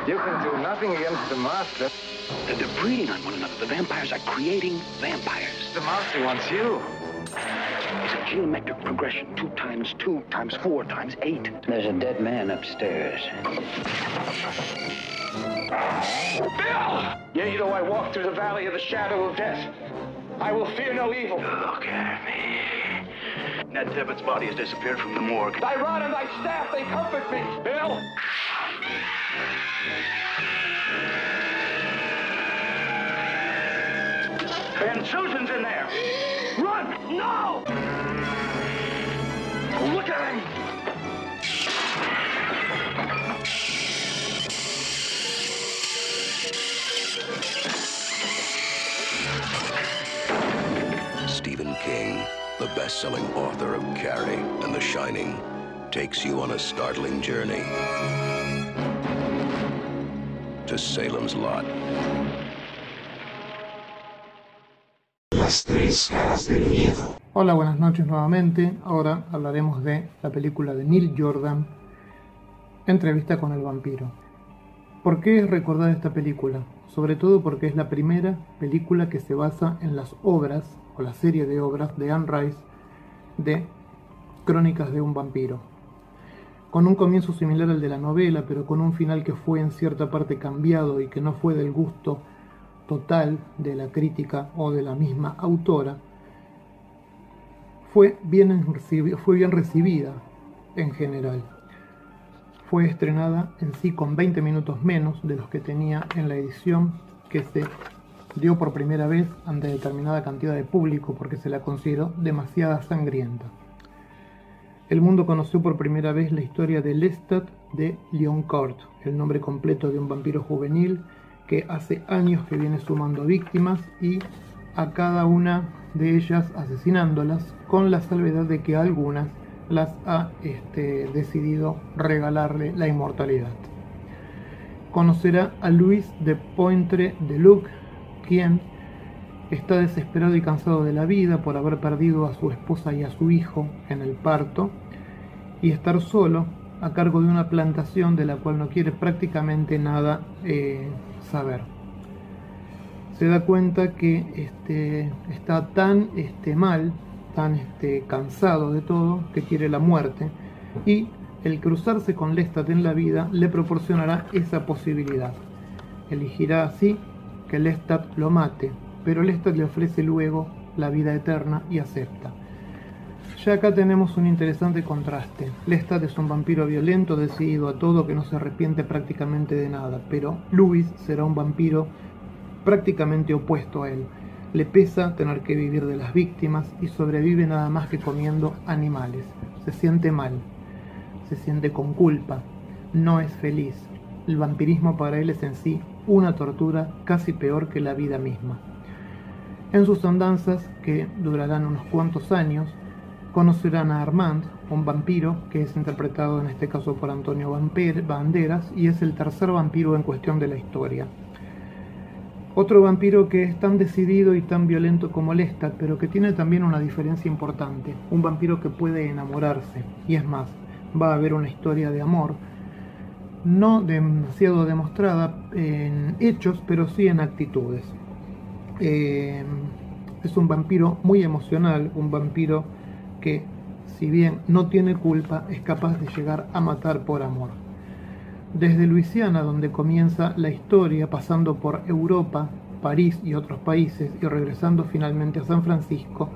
You can do nothing against the master. They're, they're breeding on one another. The vampires are creating vampires. The master wants you. It's a geometric progression. Two times two times four times eight. There's a dead man upstairs. Bill! Yea, you though know, I walk through the valley of the shadow of death, I will fear no evil. Look at me. Ned Tibbett's body has disappeared from the morgue. Thy rod and thy staff, they comfort me. Bill! And Susan's in there. Run! No! Look at him! Stephen King, the best-selling author of Carrie and The Shining, takes you on a startling journey to Salem's Lot. Las tres caras del miedo. Hola, buenas noches nuevamente. Ahora hablaremos de la película de Neil Jordan, Entrevista con el vampiro. ¿Por qué es recordar esta película? Sobre todo porque es la primera película que se basa en las obras, o la serie de obras de Anne Rice de Crónicas de un vampiro. Con un comienzo similar al de la novela, pero con un final que fue en cierta parte cambiado y que no fue del gusto total de la crítica o de la misma autora, fue bien, fue bien recibida en general. Fue estrenada en sí con 20 minutos menos de los que tenía en la edición que se dio por primera vez ante determinada cantidad de público porque se la consideró demasiada sangrienta. El mundo conoció por primera vez la historia de Lestat de Lioncourt, el nombre completo de un vampiro juvenil que hace años que viene sumando víctimas y a cada una de ellas asesinándolas, con la salvedad de que algunas las ha este, decidido regalarle la inmortalidad. Conocerá a Luis de Pointre de Luc, quien está desesperado y cansado de la vida por haber perdido a su esposa y a su hijo en el parto y estar solo a cargo de una plantación de la cual no quiere prácticamente nada eh, saber. Se da cuenta que este, está tan este, mal, tan este, cansado de todo, que quiere la muerte y el cruzarse con Lestat en la vida le proporcionará esa posibilidad. Elegirá así que Lestat lo mate, pero Lestat le ofrece luego la vida eterna y acepta. Ya acá tenemos un interesante contraste. Lestat es un vampiro violento, decidido a todo, que no se arrepiente prácticamente de nada, pero Louis será un vampiro prácticamente opuesto a él. Le pesa tener que vivir de las víctimas y sobrevive nada más que comiendo animales. Se siente mal, se siente con culpa, no es feliz. El vampirismo para él es en sí una tortura casi peor que la vida misma. En sus andanzas, que durarán unos cuantos años, conocerán a Armand, un vampiro que es interpretado en este caso por Antonio Banderas y es el tercer vampiro en cuestión de la historia. Otro vampiro que es tan decidido y tan violento como Lestat, pero que tiene también una diferencia importante. Un vampiro que puede enamorarse. Y es más, va a haber una historia de amor, no demasiado demostrada en hechos, pero sí en actitudes. Eh, es un vampiro muy emocional, un vampiro que, si bien no tiene culpa, es capaz de llegar a matar por amor. Desde Luisiana, donde comienza la historia, pasando por Europa, París y otros países, y regresando finalmente a San Francisco,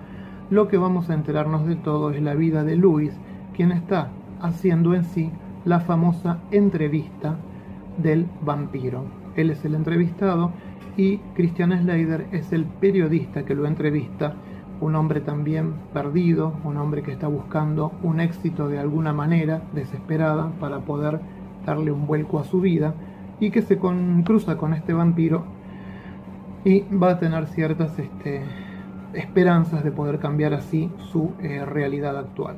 lo que vamos a enterarnos de todo es la vida de Luis, quien está haciendo en sí la famosa entrevista del vampiro. Él es el entrevistado y Christian Slater es el periodista que lo entrevista, un hombre también perdido, un hombre que está buscando un éxito de alguna manera, desesperada, para poder darle un vuelco a su vida y que se con- cruza con este vampiro y va a tener ciertas este, esperanzas de poder cambiar así su eh, realidad actual.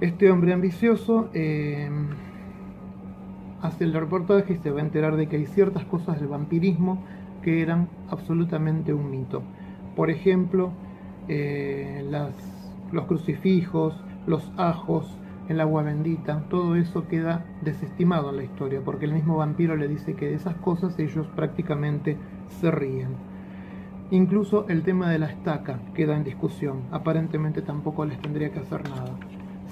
Este hombre ambicioso eh, hace el reportaje y se va a enterar de que hay ciertas cosas del vampirismo que eran absolutamente un mito. Por ejemplo, eh, los crucifijos, los ajos, el agua bendita, todo eso queda desestimado en la historia, porque el mismo vampiro le dice que de esas cosas ellos prácticamente se ríen. Incluso el tema de la estaca queda en discusión, aparentemente tampoco les tendría que hacer nada.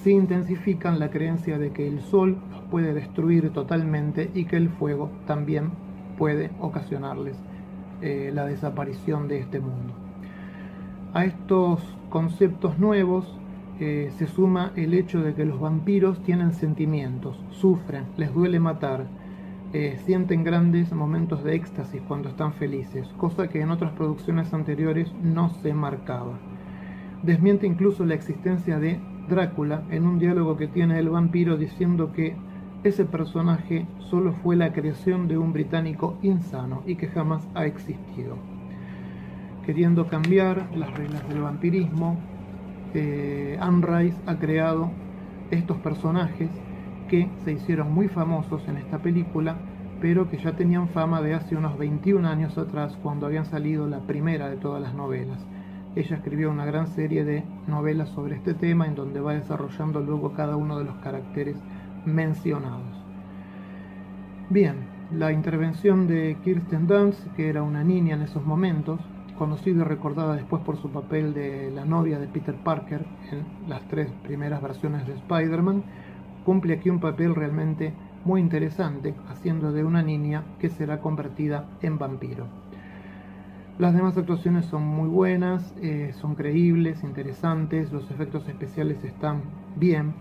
Se intensifican la creencia de que el sol los puede destruir totalmente y que el fuego también puede ocasionarles eh, la desaparición de este mundo. A estos conceptos nuevos eh, se suma el hecho de que los vampiros tienen sentimientos, sufren, les duele matar, eh, sienten grandes momentos de éxtasis cuando están felices, cosa que en otras producciones anteriores no se marcaba. Desmiente incluso la existencia de Drácula en un diálogo que tiene el vampiro diciendo que ese personaje solo fue la creación de un británico insano y que jamás ha existido. Queriendo cambiar las reglas del vampirismo, eh, Anne Rice ha creado estos personajes que se hicieron muy famosos en esta película, pero que ya tenían fama de hace unos 21 años atrás, cuando habían salido la primera de todas las novelas. Ella escribió una gran serie de novelas sobre este tema, en donde va desarrollando luego cada uno de los caracteres mencionados. Bien, la intervención de Kirsten Dunst, que era una niña en esos momentos, conocida y recordada después por su papel de la novia de Peter Parker en las tres primeras versiones de Spider-Man, cumple aquí un papel realmente muy interesante, haciendo de una niña que será convertida en vampiro. Las demás actuaciones son muy buenas, eh, son creíbles, interesantes, los efectos especiales están bien,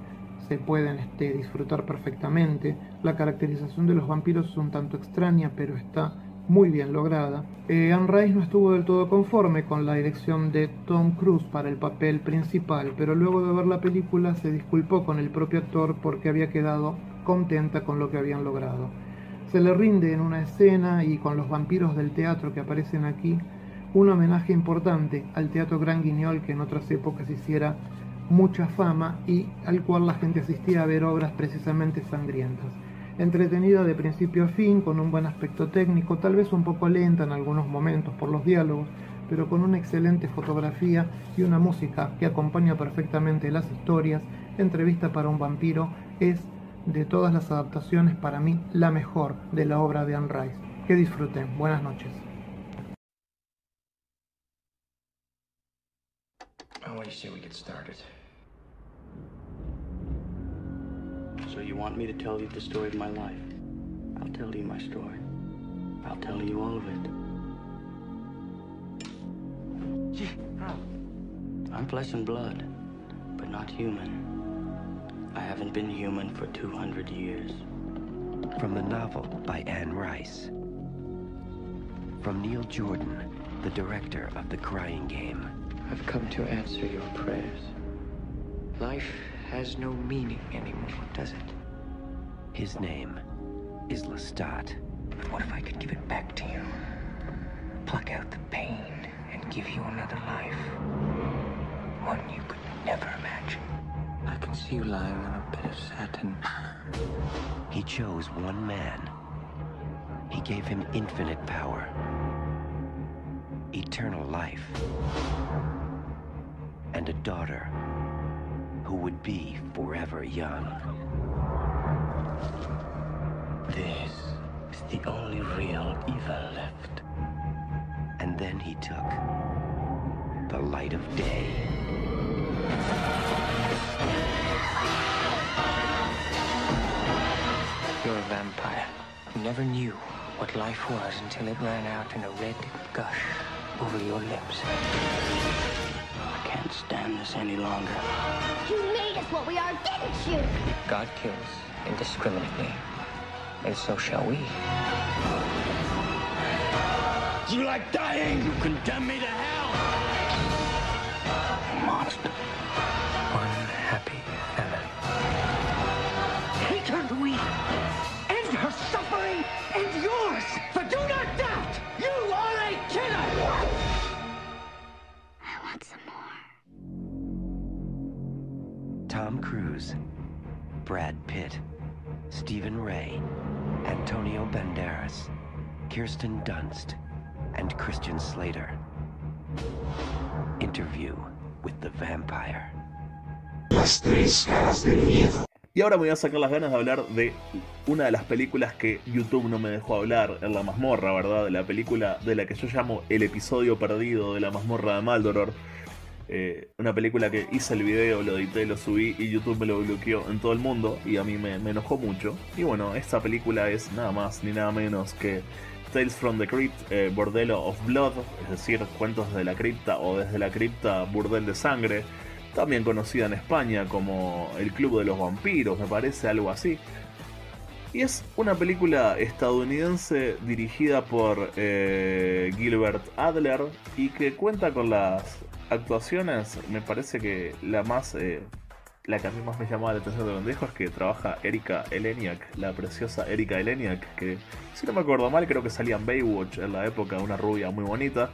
se pueden este, disfrutar perfectamente. La caracterización de los vampiros es un tanto extraña, pero está muy bien lograda. Eh, Anne Rice no estuvo del todo conforme con la dirección de Tom Cruise para el papel principal, pero luego de ver la película se disculpó con el propio actor porque había quedado contenta con lo que habían logrado. Se le rinde en una escena y con los vampiros del teatro que aparecen aquí un homenaje importante al teatro Gran Guignol que en otras épocas hiciera mucha fama y al cual la gente asistía a ver obras precisamente sangrientas entretenida de principio a fin, con un buen aspecto técnico, tal vez un poco lenta en algunos momentos por los diálogos, pero con una excelente fotografía y una música que acompaña perfectamente las historias. Entrevista para un vampiro es, de todas las adaptaciones, para mí la mejor de la obra de Anne Rice. Que disfruten. Buenas noches. So you want me to tell you the story of my life? I'll tell you my story. I'll tell you all of it. I'm flesh and blood, but not human. I haven't been human for 200 years. From the novel by Anne Rice. From Neil Jordan, the director of The Crying Game. I've come to answer your prayers. Life has no meaning anymore, does it? His name is Lestat. But what if I could give it back to you? Pluck out the pain and give you another life. One you could never imagine. I can see you lying on a bed of satin. He chose one man. He gave him infinite power, eternal life, and a daughter who would be forever young. This is the only real evil left. And then he took the light of day. You're a vampire who never knew what life was until it ran out in a red gush over your lips. I can't stand this any longer. You made us what we are, didn't you? God kills indiscriminately, and so shall we. You like dying? You condemn me to hell! Monster. One happy family. Hate her, Louis! End her suffering and yours! Tom Cruise, Brad Pitt, Stephen Ray, Antonio Banderas, Kirsten Dunst, and Christian Slater. Interview with the Vampire. Las tres caras del miedo. Y ahora me voy a sacar las ganas de hablar de una de las películas que YouTube no me dejó hablar en la mazmorra, ¿verdad? De la película de la que yo llamo El episodio perdido de la mazmorra de Maldoror. Eh, una película que hice el video, lo edité, lo subí y YouTube me lo bloqueó en todo el mundo y a mí me, enojó mucho. Y bueno, esta película es nada más ni nada menos que Tales from the Crypt, eh, Bordello of Blood, es decir, cuentos de la cripta o desde la cripta, burdel de sangre, también conocida en España como El Club de los Vampiros, me parece algo así. Y es una película estadounidense dirigida por eh, Gilbert Adler y que cuenta con las actuaciones, me parece que la más... eh, la que a mí más me llamaba la atención de Bendejo es que trabaja Erika Eleniak, la preciosa Erika Eleniak, que si no me acuerdo mal creo que salía en Baywatch en la época, una rubia muy bonita.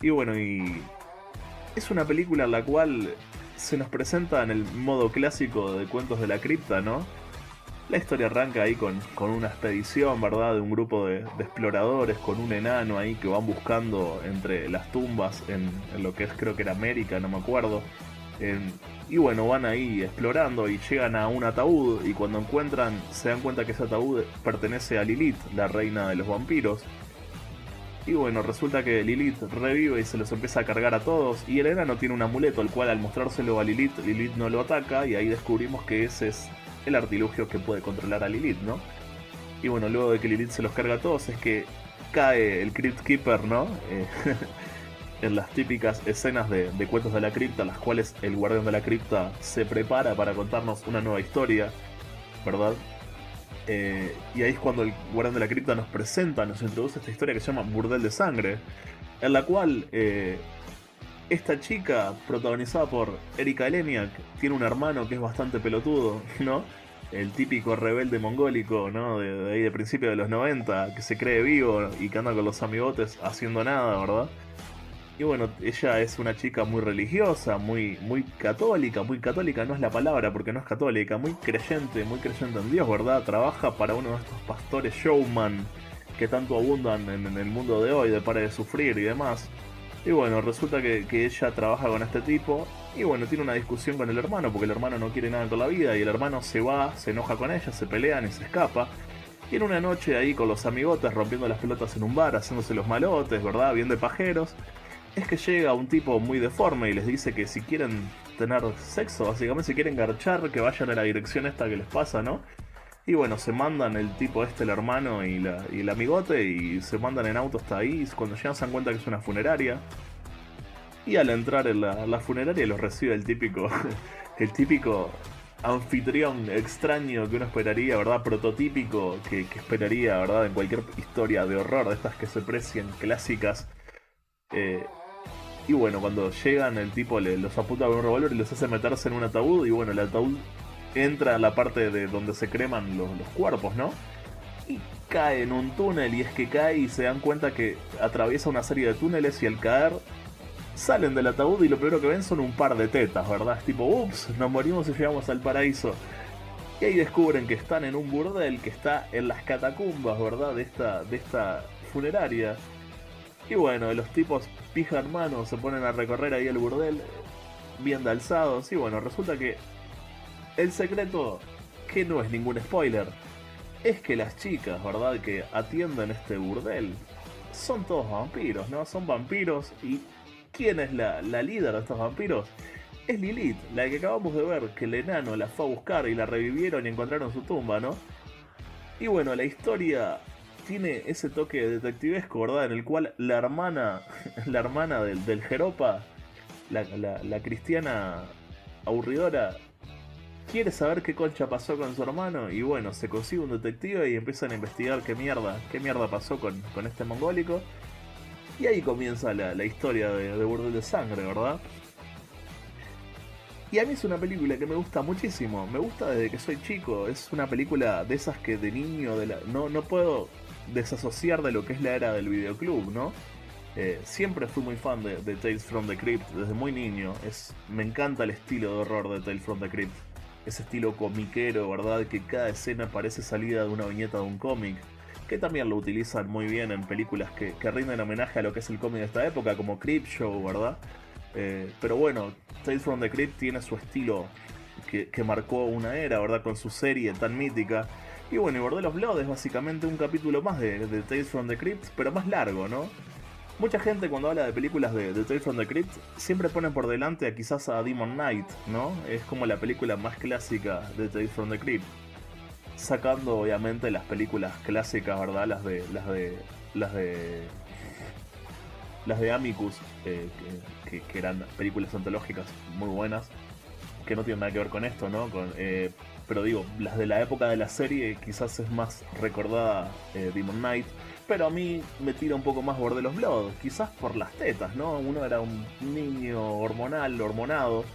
Y bueno, y es una película en la cual se nos presenta en el modo clásico de cuentos de la cripta, ¿no? La historia arranca ahí con, con una expedición, ¿verdad? De un grupo de, exploradores, con un enano ahí que van buscando entre las tumbas en, en lo que es creo que era América, no me acuerdo. En- y bueno, van ahí explorando y llegan a un ataúd y cuando encuentran se dan cuenta que ese ataúd pertenece a Lilith, la reina de los vampiros. Y bueno, resulta que Lilith revive y se los empieza a cargar a todos. Y el enano tiene un amuleto, el cual al mostrárselo a Lilith, Lilith no lo ataca. Y ahí descubrimos que ese es el artilugio que puede controlar a Lilith, ¿no? Y bueno, luego de que Lilith se los carga a todos, es que cae el Crypt Keeper, ¿no? Eh, en las típicas escenas de, de cuentos de la cripta, las cuales el guardián de la cripta se prepara para contarnos una nueva historia, ¿verdad? Eh, y ahí es cuando el guardián de la cripta nos presenta, nos introduce esta historia que se llama Burdel de Sangre, en la cual eh, esta chica, protagonizada por Erika Eleniak, tiene un hermano que es bastante pelotudo, ¿no? El típico rebelde mongólico, ¿no? De, de ahí de principio de los 90, que se cree vivo y que anda con los amigotes haciendo nada, ¿verdad? Y bueno, ella es una chica muy religiosa, muy, muy católica, muy católica no es la palabra porque no es católica, muy creyente, muy creyente en Dios, ¿verdad? Trabaja para uno de estos pastores showman que tanto abundan en, en el mundo de hoy, de Pare de Sufrir y demás. Y bueno, resulta que, ella trabaja con este tipo y bueno, tiene una discusión con el hermano porque el hermano no quiere nada con la vida y el hermano se va, se enoja con ella, se pelean y se escapa. Y en una noche ahí con los amigotes rompiendo las pelotas en un bar, haciéndose los malotes, ¿verdad? Bien de pajeros es que llega un tipo muy deforme y les dice que si quieren tener sexo, básicamente si quieren garchar, que vayan a la dirección esta que les pasa, ¿no? Y bueno, se mandan el tipo este, el hermano y, la, y el amigote, y se mandan en auto hasta ahí. Cuando llegan se dan cuenta que es una funeraria. Y al entrar en la, la funeraria los recibe el típico, el típico anfitrión extraño que uno esperaría, ¿verdad? Prototípico que, que esperaría, ¿verdad? En cualquier historia de horror, de estas que se precian clásicas. Eh, y bueno, cuando llegan, el tipo los apunta con un revólver y los hace meterse en un ataúd. Y bueno, el ataúd entra a la parte de donde se creman los, cuerpos, ¿no? Y cae en un túnel. Y es que cae y se dan cuenta que atraviesa una serie de túneles. Y al caer, salen del ataúd. Y lo primero que ven son un par de tetas, ¿verdad? Es tipo, ups, nos morimos y llegamos al paraíso. Y ahí descubren que están en un burdel que está en las catacumbas, ¿verdad? De esta, de esta funeraria. Y bueno, los tipos pija hermanos se ponen a recorrer ahí el burdel, bien de alzados. Y bueno, resulta que el secreto, que no es ningún spoiler, es que las chicas, ¿verdad? Que atienden este burdel, son todos vampiros, ¿no? Son vampiros. ¿Y quién es la, la líder de estos vampiros? Es Lilith, la que acabamos de ver, que el enano la fue a buscar y la revivieron y encontraron su tumba, ¿no? Y bueno, la historia tiene ese toque detectivesco, ¿verdad? En el cual la hermana, la hermana del, del Jeropa, la, la- la cristiana aburridora, quiere saber qué concha pasó con su hermano y bueno, se consigue un detective y empiezan a investigar qué mierda, qué mierda pasó con, con este mongólico. Y ahí comienza la, la historia de, de Burdel de Sangre, ¿verdad? Y a mí es una película que me gusta muchísimo. Me gusta desde que soy chico. Es una película de esas que de niño no, no puedo desasociar de lo que es la era del videoclub, ¿no? Eh, siempre fui muy fan de, de Tales from the Crypt desde muy niño. Es, me encanta el estilo de horror de Tales from the Crypt. Ese estilo comiquero, ¿verdad? Que cada escena parece salida de una viñeta de un cómic. Que también lo utilizan muy bien en películas que, que rinden homenaje a lo que es el cómic de esta época, como Creep Show, ¿verdad? Eh, pero bueno, Tales from the Crypt tiene su estilo que, que, marcó una era, ¿verdad? Con su serie tan mítica. Y bueno, y Bordel of Blood es básicamente un capítulo más de, Tales from the Crypt, pero más largo, ¿no? Mucha gente cuando habla de películas de, de Tales from the Crypt siempre pone por delante quizás a Demon Knight, ¿no? Es como la película más clásica de Tales from the Crypt. Sacando obviamente las películas clásicas, ¿verdad? Las de. las de. las de. las de Amicus, eh, que, eran películas antológicas muy buenas. Que no tienen nada que ver con esto, ¿no? Con, eh, pero digo, las de la época de la serie quizás es más recordada eh, Demon Knight. Pero a mí me tira un poco más Bordelos Blood, quizás por las tetas, ¿no? Uno era un niño hormonal, hormonado,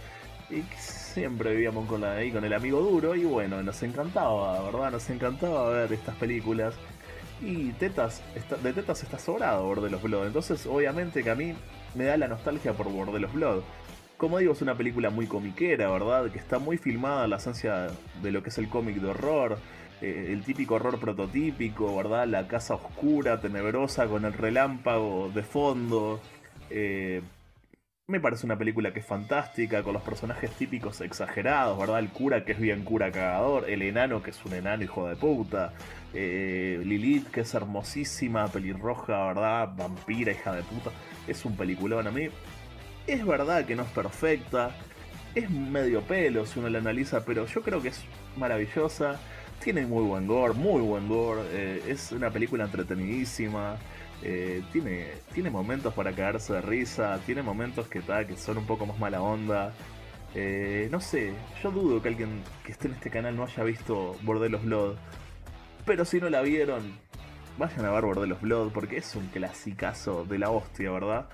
y siempre vivíamos con la, ahí con el amigo duro, y bueno, nos encantaba, ¿verdad? Nos encantaba ver estas películas. Y tetas, de tetas está sobrado Bordelos Blood, entonces obviamente que a mí me da la nostalgia por Bordelos Blood. Como digo, es una película muy comiquera, ¿verdad? Que está muy filmada la esencia de lo que es el cómic de horror eh, el típico horror prototípico, ¿verdad? La casa oscura, tenebrosa, con el relámpago de fondo. Eh, me parece una película que es fantástica, con los personajes típicos exagerados, ¿verdad? El cura que es bien cura cagador, el enano que es un enano hijo de puta, eh, Lilith que es hermosísima, pelirroja, ¿verdad? Vampira, hija de puta. Es un peliculón a mí. Es verdad que no es perfecta, es medio pelo si uno la analiza, pero yo creo que es maravillosa. Tiene muy buen gore, muy buen gore. Eh, es una película entretenidísima. Eh, tiene, tiene momentos para caerse de risa. Tiene momentos que, ta, que son un poco más mala onda. Eh, no sé, yo dudo que alguien que esté en este canal no haya visto Bordelos Blood. Pero si no la vieron, vayan a ver Bordelos Blood porque es un clasicazo de la hostia, ¿verdad?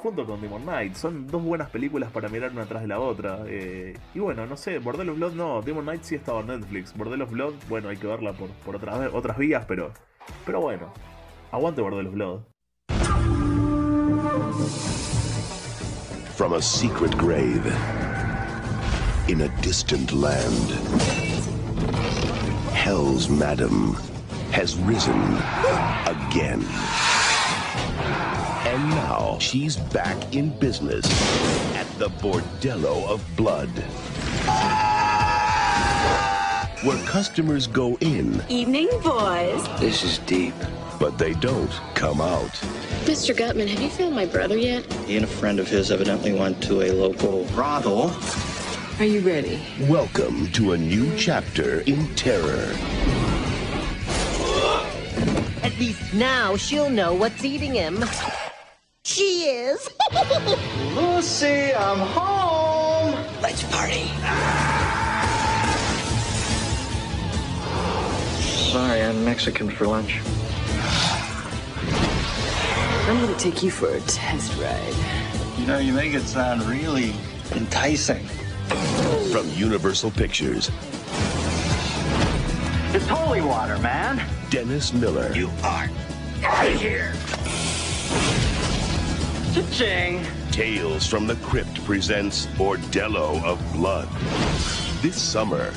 Junto con Demon Knight. Son dos buenas películas para mirar una tras de la otra. Eh, y bueno, no sé, Bordello Blood no, Demon Knight sí estaba en Netflix. Bordello Blood, bueno, hay que verla por, por otras, otras vías, pero, pero bueno, aguante Bordello Blood. From a secret grave in a distant land, Hell's Madam has risen again. And now she's back in business at the Bordello of Blood. Where customers go in, Evening, boys. this is deep, but they don't come out. Mr. Gutman, have you found my brother yet? He and a friend of his evidently went to a local brothel. Are you ready? Welcome to a new chapter in terror. At least now she'll know what's eating him. She is. Lucy, I'm home. Let's party. Sorry, I'm Mexican for lunch. I'm gonna take you for a test ride. You know, you make it sound really enticing. From Universal Pictures, It's holy water, man. Dennis Miller. You are out of here. Cha-ching. Tales from the Crypt presents Bordello of Blood. This summer,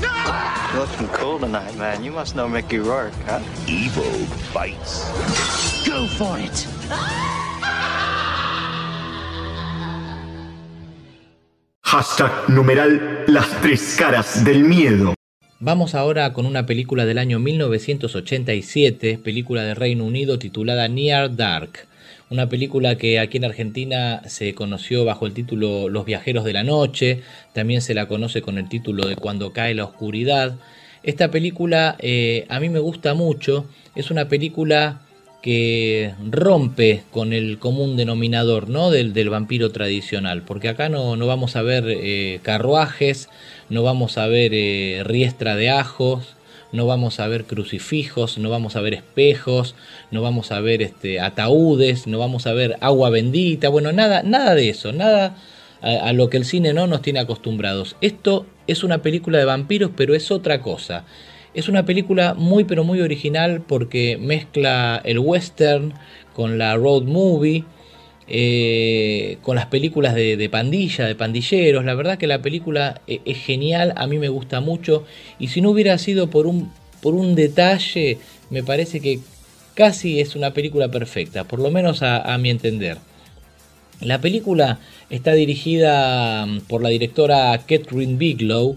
You're looking cool tonight, man. You must know Mickey Rourke, huh? evil bites. Go for it. Hashtag numeral las tres caras del miedo. Vamos ahora con una película del año 1987, película de Reino Unido titulada Near Dark. Una película que aquí en Argentina se conoció bajo el título Los viajeros de la noche, también se la conoce con el título de Cuando cae la oscuridad. Esta película eh, a mí me gusta mucho, es una película que rompe con el común denominador ¿no? del, del vampiro tradicional, porque acá no, no vamos a ver eh, carruajes, no vamos a ver eh, riestra de ajos, no vamos a ver crucifijos, no vamos a ver espejos, no vamos a ver este, ataúdes, no vamos a ver agua bendita, bueno, nada, nada de eso, nada a, a lo que el cine no nos tiene acostumbrados. Esto es una película de vampiros, pero es otra cosa. Es una película muy pero muy original porque mezcla el western con la road movie, eh, con las películas de, de pandilla, de pandilleros. La verdad que la película e- es genial, a mí me gusta mucho. Y si no hubiera sido por un, por un detalle, me parece que casi es una película perfecta, por lo menos a, a mi entender. La película está dirigida mm, por la directora Catherine Bigelow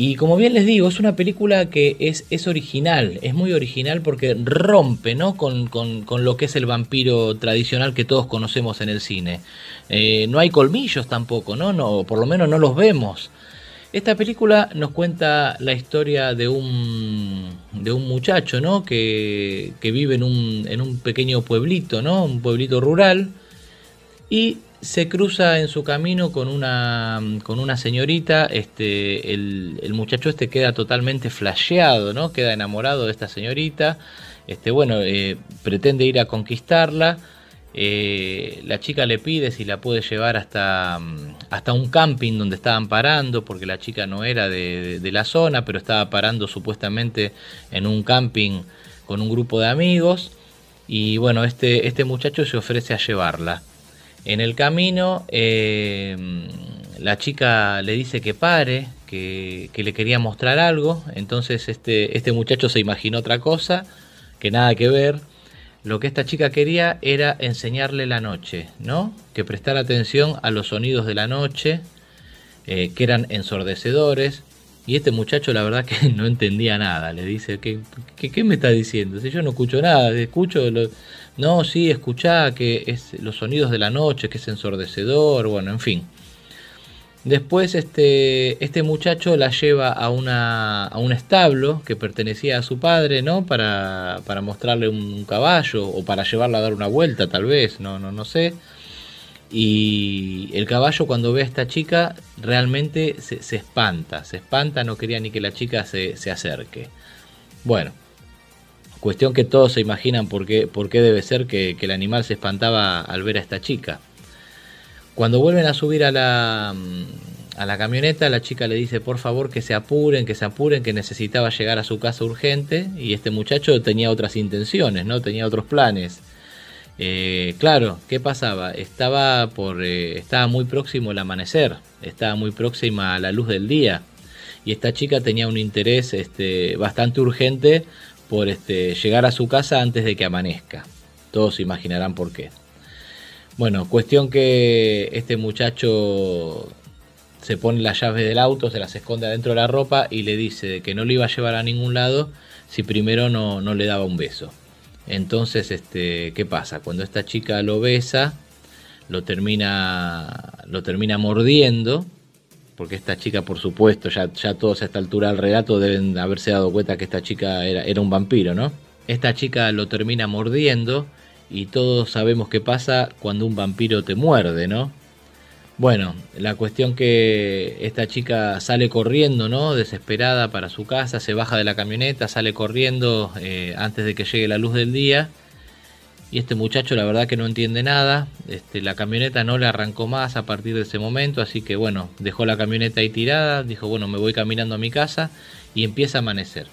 y como bien les digo, es una película que es, es original, es muy original porque rompe ¿no? con, con, con, lo que es el vampiro tradicional que todos conocemos en el cine. Eh, no hay colmillos tampoco, ¿no? no por lo menos no los vemos. Esta película nos cuenta la historia de un, de un muchacho ¿no? que, que vive en un, en un pequeño pueblito, ¿no? un pueblito rural, y se cruza en su camino con una, con una señorita, este, el, muchacho este queda totalmente flasheado, ¿no? Queda enamorado de esta señorita, este, bueno, eh, pretende ir a conquistarla, eh, la chica le pide si la puede llevar hasta, hasta un camping donde estaban parando, porque la chica no era de, de, de la zona, pero estaba parando supuestamente en un camping con un grupo de amigos, y bueno, este, este muchacho se ofrece a llevarla. En el camino, eh, la chica le dice que pare, que, que, le quería mostrar algo. Entonces este, este muchacho se imaginó otra cosa, que nada que ver. Lo que esta chica quería era enseñarle la noche, ¿no? Que prestara atención a los sonidos de la noche, eh, que eran ensordecedores. Y este muchacho la verdad que no entendía nada. Le dice, ¿qué, qué, me está diciendo? Si yo no escucho nada, escucho... Lo, no, sí, escuchá que es los sonidos de la noche, que es ensordecedor, bueno, en fin. Después este, este muchacho la lleva a, una, a un establo que pertenecía a su padre, ¿no? Para, para mostrarle un caballo o para llevarla a dar una vuelta, tal vez, no, no, no sé. Y el caballo cuando ve a esta chica realmente se, se espanta, se espanta, no quería ni que la chica se, se acerque. Bueno, Cuestión que todos se imaginan por qué, por qué debe ser que, el animal se espantaba al ver a esta chica. Cuando vuelven a subir a la, a la camioneta, la chica le dice por favor que se apuren, que se apuren, que necesitaba llegar a su casa urgente y este muchacho tenía otras intenciones, ¿no? Tenía otros planes. Eh, claro, ¿qué pasaba? Estaba, por, eh, estaba muy próximo el amanecer, estaba muy próxima a la luz del día y esta chica tenía un interés este, bastante urgente por este, llegar a su casa antes de que amanezca. Todos se imaginarán por qué. Bueno, cuestión que este muchacho se pone las llaves del auto, se las esconde adentro de la ropa y le dice que no le iba a llevar a ningún lado si primero no, no le daba un beso. Entonces, este, ¿qué pasa? Cuando esta chica lo besa, lo termina, lo termina mordiendo porque esta chica, por supuesto, ya, ya todos a esta altura del relato deben haberse dado cuenta que esta chica era, era un vampiro, ¿no? Esta chica lo termina mordiendo y todos sabemos qué pasa cuando un vampiro te muerde, ¿no? Bueno, la cuestión que esta chica sale corriendo, ¿no? Desesperada para su casa, se baja de la camioneta, sale corriendo eh, antes de que llegue la luz del día y este muchacho la verdad que no entiende nada. Este, la camioneta no le arrancó más a partir de ese momento, así que bueno, dejó la camioneta ahí tirada, dijo bueno, me voy caminando a mi casa y empieza a amanecer.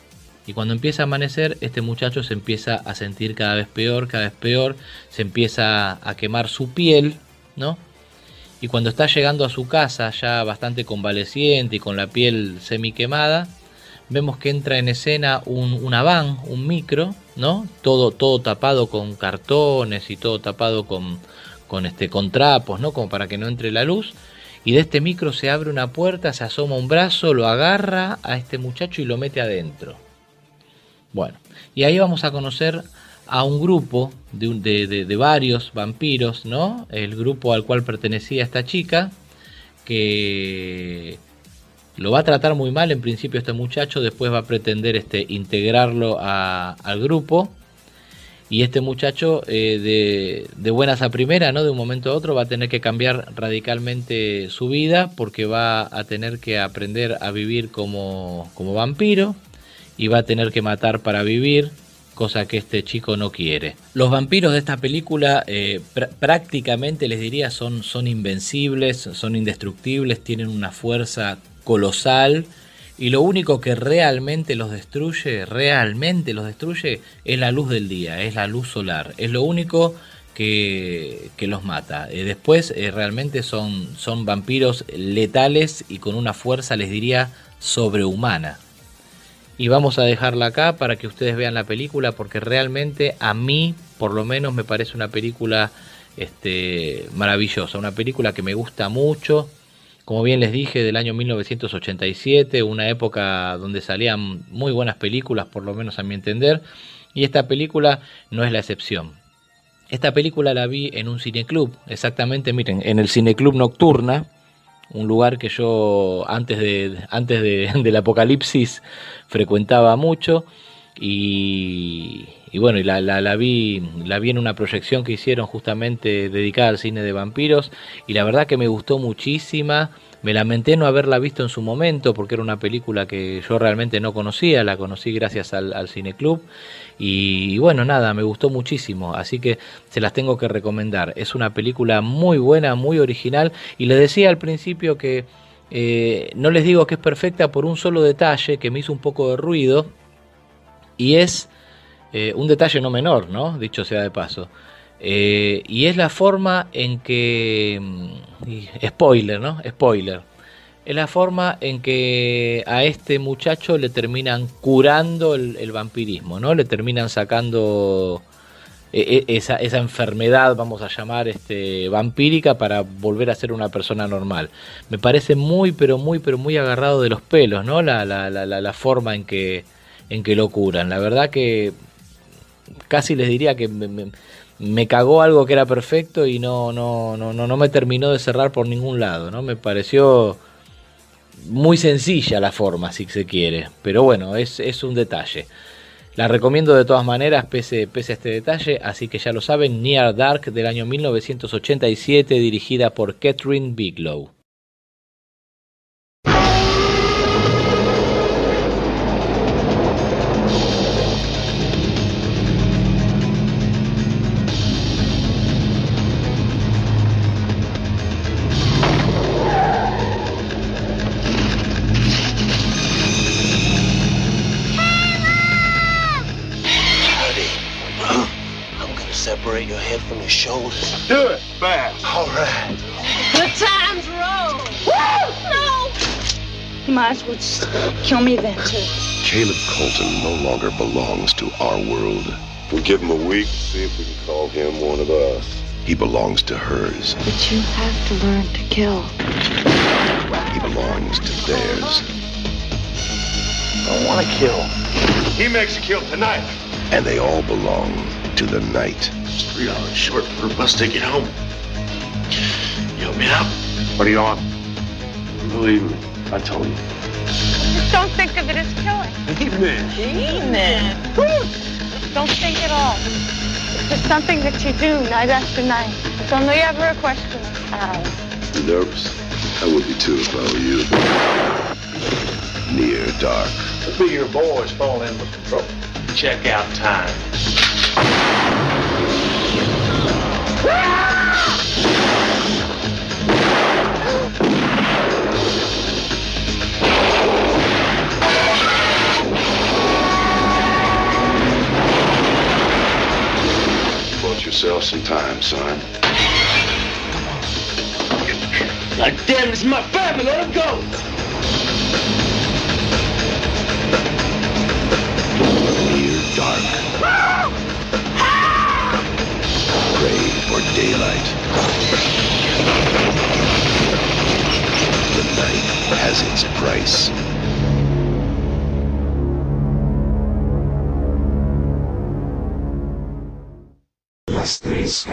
Y cuando empieza a amanecer, este muchacho se empieza a sentir cada vez peor, cada vez peor, se empieza a quemar su piel, ¿no? Y cuando está llegando a su casa, ya bastante convaleciente y con la piel semi quemada, vemos que entra en escena un, una van, un micro, ¿no? Todo, todo tapado con cartones y todo tapado con, con, este, con trapos, ¿no? Como para que no entre la luz. Y de este micro se abre una puerta, se asoma un brazo, lo agarra a este muchacho y lo mete adentro. Bueno, y ahí vamos a conocer a un grupo de, de, de, de varios vampiros, ¿no? El grupo al cual pertenecía esta chica, que lo va a tratar muy mal en principio este muchacho, después va a pretender este, integrarlo al grupo. Y este muchacho, eh, de, de, buenas a primera, ¿no? de un momento a otro, va a tener que cambiar radicalmente su vida porque va a tener que aprender a vivir como, como vampiro y va a tener que matar para vivir, cosa que este chico no quiere. Los vampiros de esta película eh, pr prácticamente les diría son, son invencibles, son indestructibles, tienen una fuerza colosal y lo único que realmente los destruye, realmente los destruye, es la luz del día, es la luz solar, es lo único que, que los mata. Eh, después eh, realmente son, son vampiros letales y con una fuerza, les diría, sobrehumana. Y vamos a dejarla acá para que ustedes vean la película porque realmente a mí, por lo menos, me parece una película este, maravillosa, una película que me gusta mucho, como bien les dije, del año 1987, una época donde salían muy buenas películas, por lo menos a mi entender, y esta película no es la excepción. Esta película la vi en un cineclub, exactamente, miren, en el cineclub Nocturna, un lugar que yo antes, de, antes de, del apocalipsis frecuentaba mucho y, bueno, y la, la, la, vi, la vi en una proyección que hicieron justamente dedicada al cine de vampiros y la verdad que me gustó muchísima. Me lamenté no haberla visto en su momento porque era una película que yo realmente no conocía, la conocí gracias al, al Cineclub y, y bueno, nada, me gustó muchísimo, así que se las tengo que recomendar. Es una película muy buena, muy original y les decía al principio que eh, no les digo que es perfecta por un solo detalle que me hizo un poco de ruido y es eh, un detalle no menor, ¿no? Dicho sea de paso. Eh, y es la forma en que... mm, Spoiler, ¿no? Spoiler. Es la forma en que a este muchacho le terminan curando el, vampirismo, ¿no? Le terminan sacando e- e- esa, esa, enfermedad, vamos a llamar, este, vampírica para volver a ser una persona normal. Me parece muy, pero muy, pero muy agarrado de los pelos, ¿no? La, la, la forma en que, en que lo curan. La verdad que casi les diría que me, me, me, cagó algo que era perfecto y no, no, no, no, no me terminó de cerrar por ningún lado, ¿no? Me pareció muy sencilla la forma, si se quiere, pero bueno, es, es un detalle. La recomiendo de todas maneras, pese, pese a este detalle, así que ya lo saben, Near Dark del año 1987, dirigida por Catherine Bigelow. Head from your shoulders. Do it fast. All right. The time's roll. No! You might as well just kill me then, too. Caleb Colton no longer belongs to our world. We'll give him a week, to see if we can call him one of us. He belongs to hers. But you have to learn to kill. He belongs to theirs. I don't want to kill. He makes you kill tonight. And they all belong to the night. It's three hours short for a bus ticket home. You help me out? What are you on? Believe me, I told you. Just don't think of it as killing. Amen. Amen. Don't think at all. It's just something that you do night after night. It's only ever a question of how. You nervous? I would be too if I were you. Near dark. It'll be your boys falling in with control. Check out time. Bought yourself some time, son. God damn, this is my family. Let him go. Near dark. Daylight. Has its price. Las tres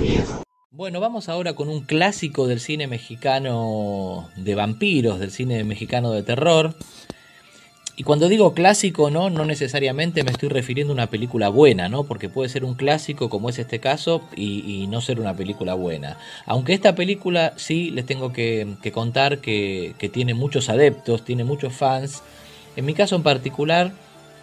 miedo. Bueno, vamos ahora con un clásico del cine mexicano de vampiros, del cine mexicano de terror. Y cuando digo clásico, no, no necesariamente me estoy refiriendo a una película buena, ¿no? Porque puede ser un clásico, como es este caso, y, no ser una película buena. Aunque esta película sí les tengo que, contar que, tiene muchos adeptos, tiene muchos fans. En mi caso en particular,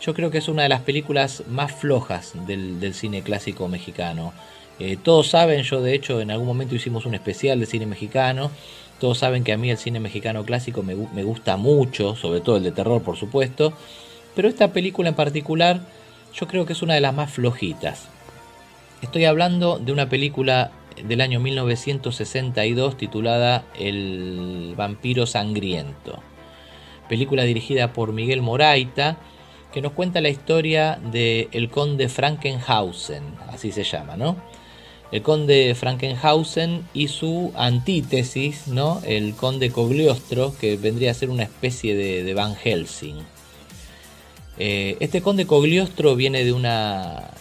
yo creo que es una de las películas más flojas del, del cine clásico mexicano. Eh, todos saben, yo de hecho en algún momento hicimos un especial de cine mexicano. Todos saben que a mí el cine mexicano clásico me, gusta mucho, sobre todo el de terror, por supuesto. Pero esta película en particular, yo creo que es una de las más flojitas. Estoy hablando de una película del año 1962 titulada El vampiro sangriento. Película dirigida por Miguel Moraita, que nos cuenta la historia de el conde Frankenhausen, así se llama, ¿no? El conde Frankenhausen y su antítesis, ¿no? el conde Cogliostro, que vendría a ser una especie de, Van Helsing. Eh, este conde Cogliostro viene de una,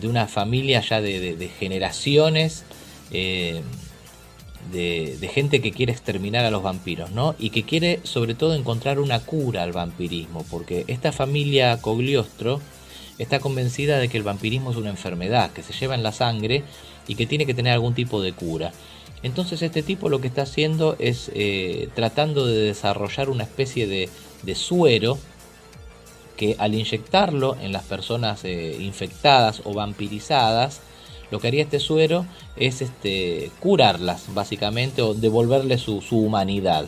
de una familia ya de, generaciones eh, de, gente que quiere exterminar a los vampiros, ¿no? Y que quiere sobre todo encontrar una cura al vampirismo, porque esta familia Cogliostro está convencida de que el vampirismo es una enfermedad que se lleva en la sangre y que tiene que tener algún tipo de cura. Entonces este tipo lo que está haciendo es eh, tratando de desarrollar una especie de, suero que al inyectarlo en las personas eh, infectadas o vampirizadas, lo que haría este suero es este, curarlas básicamente o devolverle su, humanidad.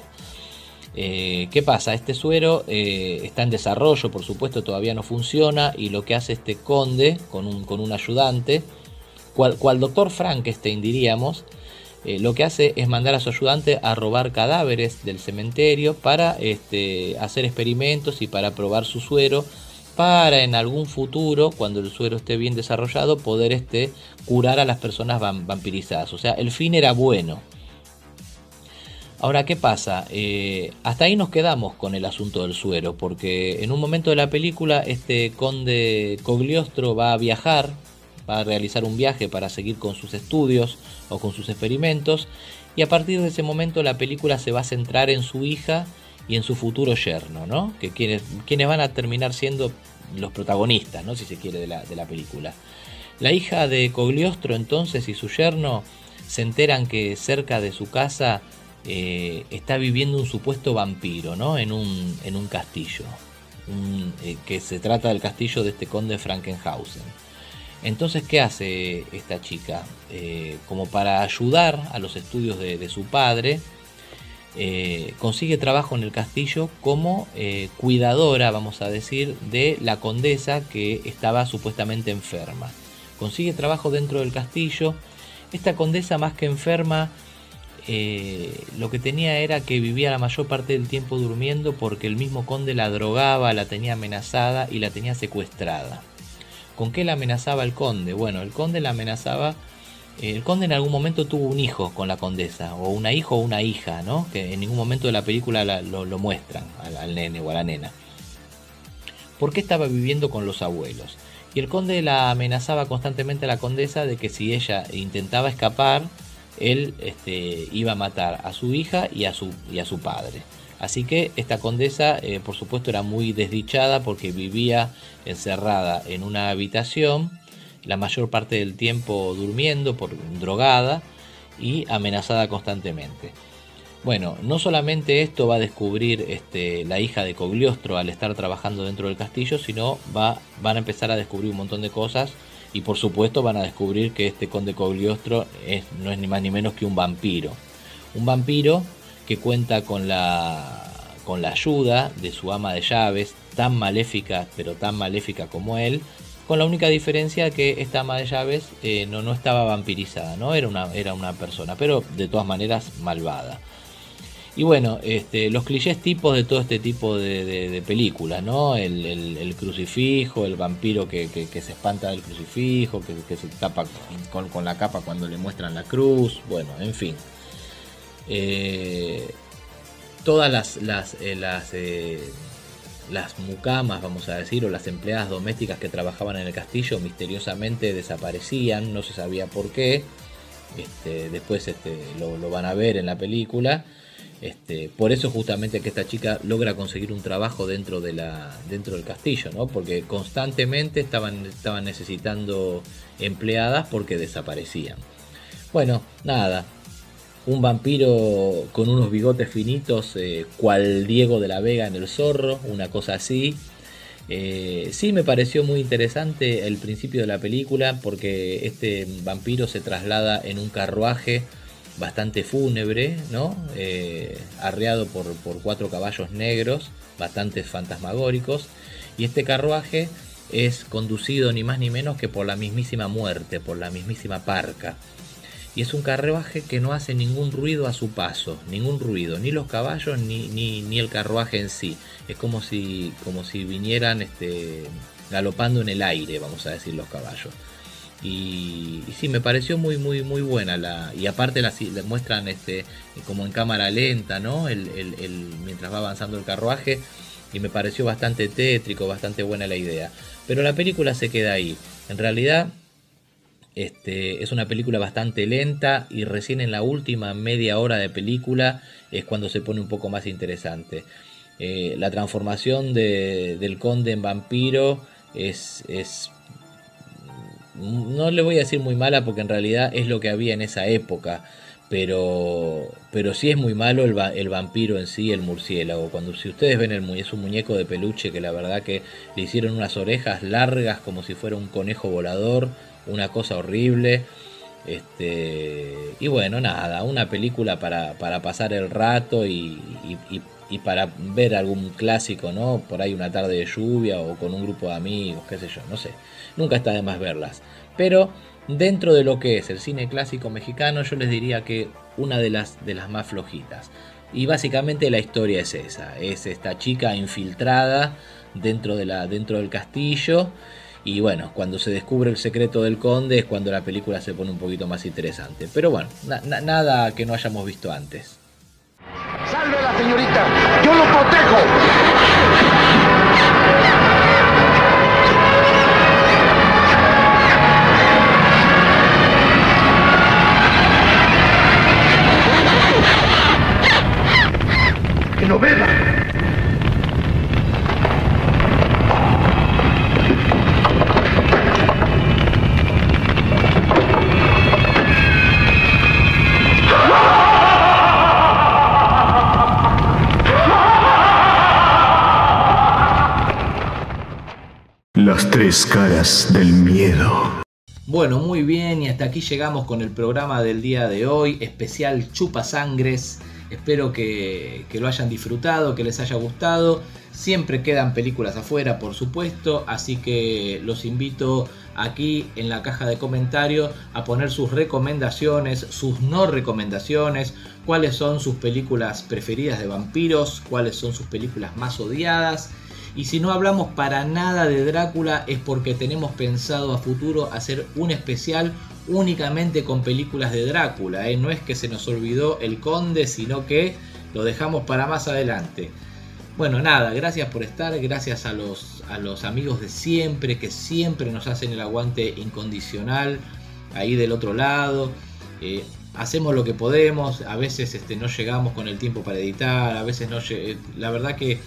Eh, ¿Qué pasa? Este suero está en desarrollo, por supuesto todavía no funciona y lo que hace este conde con un, con un ayudante cual, doctor Frankenstein diríamos, eh, lo que hace es mandar a su ayudante a robar cadáveres del cementerio para este, hacer experimentos y para probar su suero para en algún futuro, cuando el suero esté bien desarrollado, poder este, curar a las personas vampirizadas. O sea, el fin era bueno. Ahora, ¿qué pasa? Eh, hasta ahí nos quedamos con el asunto del suero, porque en un momento de la película este conde Cogliostro va a viajar va a realizar un viaje para seguir con sus estudios o con sus experimentos y a partir de ese momento la película se va a centrar en su hija y en su futuro yerno, ¿no? Que quienes, quienes van a terminar siendo los protagonistas, ¿no? Si se quiere, de la, de la película. La hija de Cogliostro entonces y su yerno se enteran que cerca de su casa eh, está viviendo un supuesto vampiro, ¿no? En un, en un castillo. Eh, que se trata del castillo de este conde Frankenhausen. Entonces, ¿qué hace esta chica? Eh, como para ayudar a los estudios de, su padre, eh, consigue trabajo en el castillo como eh, cuidadora, vamos a decir, de la condesa que estaba supuestamente enferma. Consigue trabajo dentro del castillo. Esta condesa, más que enferma, lo que tenía era que vivía la mayor parte del tiempo durmiendo porque el mismo conde la drogaba, la tenía amenazada y la tenía secuestrada. ¿Con qué la amenazaba el conde? Bueno, el conde la amenazaba. El conde en algún momento tuvo un hijo con la condesa, o una hijo o una hija, ¿no? Que en ningún momento de la película lo, muestran al, nene o a la nena. ¿Por qué estaba viviendo con los abuelos? Y el conde la amenazaba constantemente a la condesa de que si ella intentaba escapar, él este, iba a matar a su hija y a su, y a su padre. Así que esta condesa, eh, por supuesto, era muy desdichada porque vivía encerrada en una habitación, la mayor parte del tiempo durmiendo, por drogada y amenazada constantemente. Bueno, no solamente esto va a descubrir este, la hija de Cogliostro al estar trabajando dentro del castillo, sino va, van a empezar a descubrir un montón de cosas y por supuesto van a descubrir que este conde Cogliostro no es ni más ni menos que un vampiro. Un vampiro que cuenta con la, con la ayuda de su ama de llaves, tan maléfica, pero tan maléfica como él, con la única diferencia que esta ama de llaves eh, no, no estaba vampirizada, ¿no? Era una, era una persona, pero de todas maneras malvada. Y bueno, este, los clichés tipos de todo este tipo de, películas, ¿no? El, crucifijo, el vampiro que, se espanta del crucifijo, que, se tapa con, con, la capa cuando le muestran la cruz, bueno, en fin. Eh, todas las, las, eh, eh, las, mucamas, vamos a decir, o las empleadas domésticas que trabajaban en el castillo misteriosamente desaparecían, no se sabía por qué. Este, después este, lo, van a ver en la película. Este, por eso justamente que esta chica logra conseguir un trabajo dentro, de la, dentro del castillo, ¿no? porque constantemente estaban, estaban necesitando empleadas porque desaparecían. Bueno, nada, un vampiro con unos bigotes finitos, eh, cual Diego de la Vega en el zorro, una cosa así. Eh, sí me pareció muy interesante el principio de la película porque este vampiro se traslada en un carruaje bastante fúnebre, ¿no? Eh, arreado por, por cuatro caballos negros, bastante fantasmagóricos. Y este carruaje es conducido ni más ni menos que por la mismísima muerte, por la mismísima parca y es un carruaje que no hace ningún ruido a su paso, ningún ruido, ni los caballos ni, ni, el carruaje en sí. Es como si, como si vinieran este, galopando en el aire, vamos a decir, los caballos. Y, sí, me pareció muy, muy, muy buena. La, y aparte la, muestran este, como en cámara lenta, ¿no? El, mientras va avanzando el carruaje. Y me pareció bastante tétrico, bastante buena la idea. Pero la película se queda ahí. En realidad, este, es una película bastante lenta y recién en la última media hora de película es cuando se pone un poco más interesante. Eh, la transformación del conde en vampiro es, es no le voy a decir muy mala porque en realidad es lo que había en esa época. Pero, pero sí es muy malo el, el vampiro en sí, el murciélago. Cuando si ustedes ven el es un muñeco de peluche que la verdad que le hicieron unas orejas largas como si fuera un conejo volador, una cosa horrible. Este, y bueno, nada, una película para, para pasar el rato y, y, para ver algún clásico, ¿no? Por ahí una tarde de lluvia o con un grupo de amigos, qué sé yo, no sé. Nunca está de más verlas. Pero dentro de lo que es el cine clásico mexicano, yo les diría que una de las, de las más flojitas. Y básicamente la historia es esa, es esta chica infiltrada dentro, de la, dentro del castillo. Y bueno, cuando se descubre el secreto del conde es cuando la película se pone un poquito más interesante. Pero bueno, nada que no hayamos visto antes. ¡Salve la señorita! ¡Yo lo protejo! que no beba. Caras del miedo. Bueno, muy bien, y hasta aquí llegamos con el programa del día de hoy, especial Chupa Sangres. Espero que, lo hayan disfrutado, que les haya gustado. Siempre quedan películas afuera, por supuesto, así que los invito aquí en la caja de comentarios a poner sus recomendaciones, sus no recomendaciones, cuáles son sus películas preferidas de vampiros, cuáles son sus películas más odiadas. Y si no hablamos para nada de Drácula es porque tenemos pensado a futuro hacer un especial únicamente con películas de Drácula. ¿eh? No es que se nos olvidó el conde, sino que lo dejamos para más adelante. Bueno, nada, gracias por estar, gracias a los, a los amigos de siempre, que siempre nos hacen el aguante incondicional ahí del otro lado. Eh, hacemos lo que podemos, a veces este, no llegamos con el tiempo para editar, a veces no... Eh, la verdad que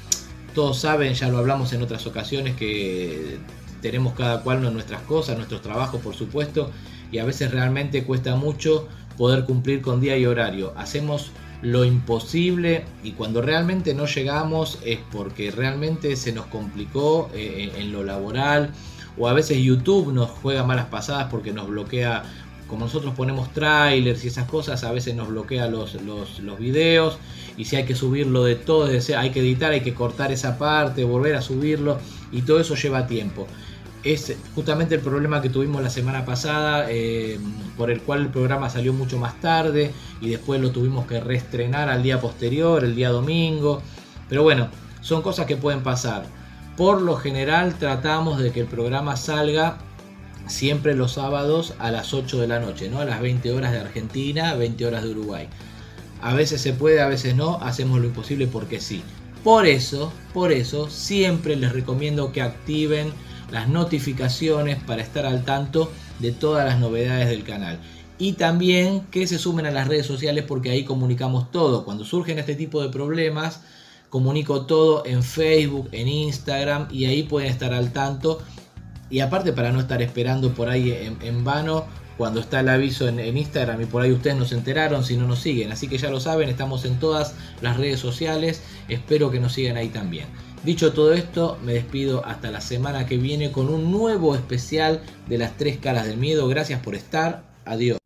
todos saben, ya lo hablamos en otras ocasiones, que tenemos cada cual nuestras cosas, nuestros trabajos por supuesto, y a veces realmente cuesta mucho poder cumplir con día y horario. Hacemos lo imposible y cuando realmente no llegamos es porque realmente se nos complicó eh, en lo laboral o a veces YouTube nos juega malas pasadas porque nos bloquea, como nosotros ponemos trailers y esas cosas, a veces nos bloquea los, los, los videos y si hay que subirlo de todo, hay que editar, hay que cortar esa parte, volver a subirlo y todo eso lleva tiempo es justamente el problema que tuvimos la semana pasada, eh, por el cual el programa salió mucho más tarde y después lo tuvimos que reestrenar al día posterior, el día domingo. Pero bueno, son cosas que pueden pasar. Por lo general tratamos de que el programa salga siempre los sábados a las 8 de la noche, ¿no? A las 20 horas de Argentina, 20 horas de Uruguay. A veces se puede, a veces no, hacemos lo imposible porque sí. Por eso, por eso, siempre les recomiendo que activen las notificaciones para estar al tanto de todas las novedades del canal. Y también que se sumen a las redes sociales porque ahí comunicamos todo. Cuando surgen este tipo de problemas, comunico todo en Facebook, en Instagram y ahí pueden estar al tanto. Y aparte para no estar esperando por ahí en, vano cuando está el aviso en, Instagram y por ahí ustedes no se enteraron si no nos siguen. Así que ya lo saben, estamos en todas las redes sociales. Espero que nos sigan ahí también. Dicho todo esto, me despido hasta la semana que viene con un nuevo especial de las tres caras del miedo. Gracias por estar. Adiós.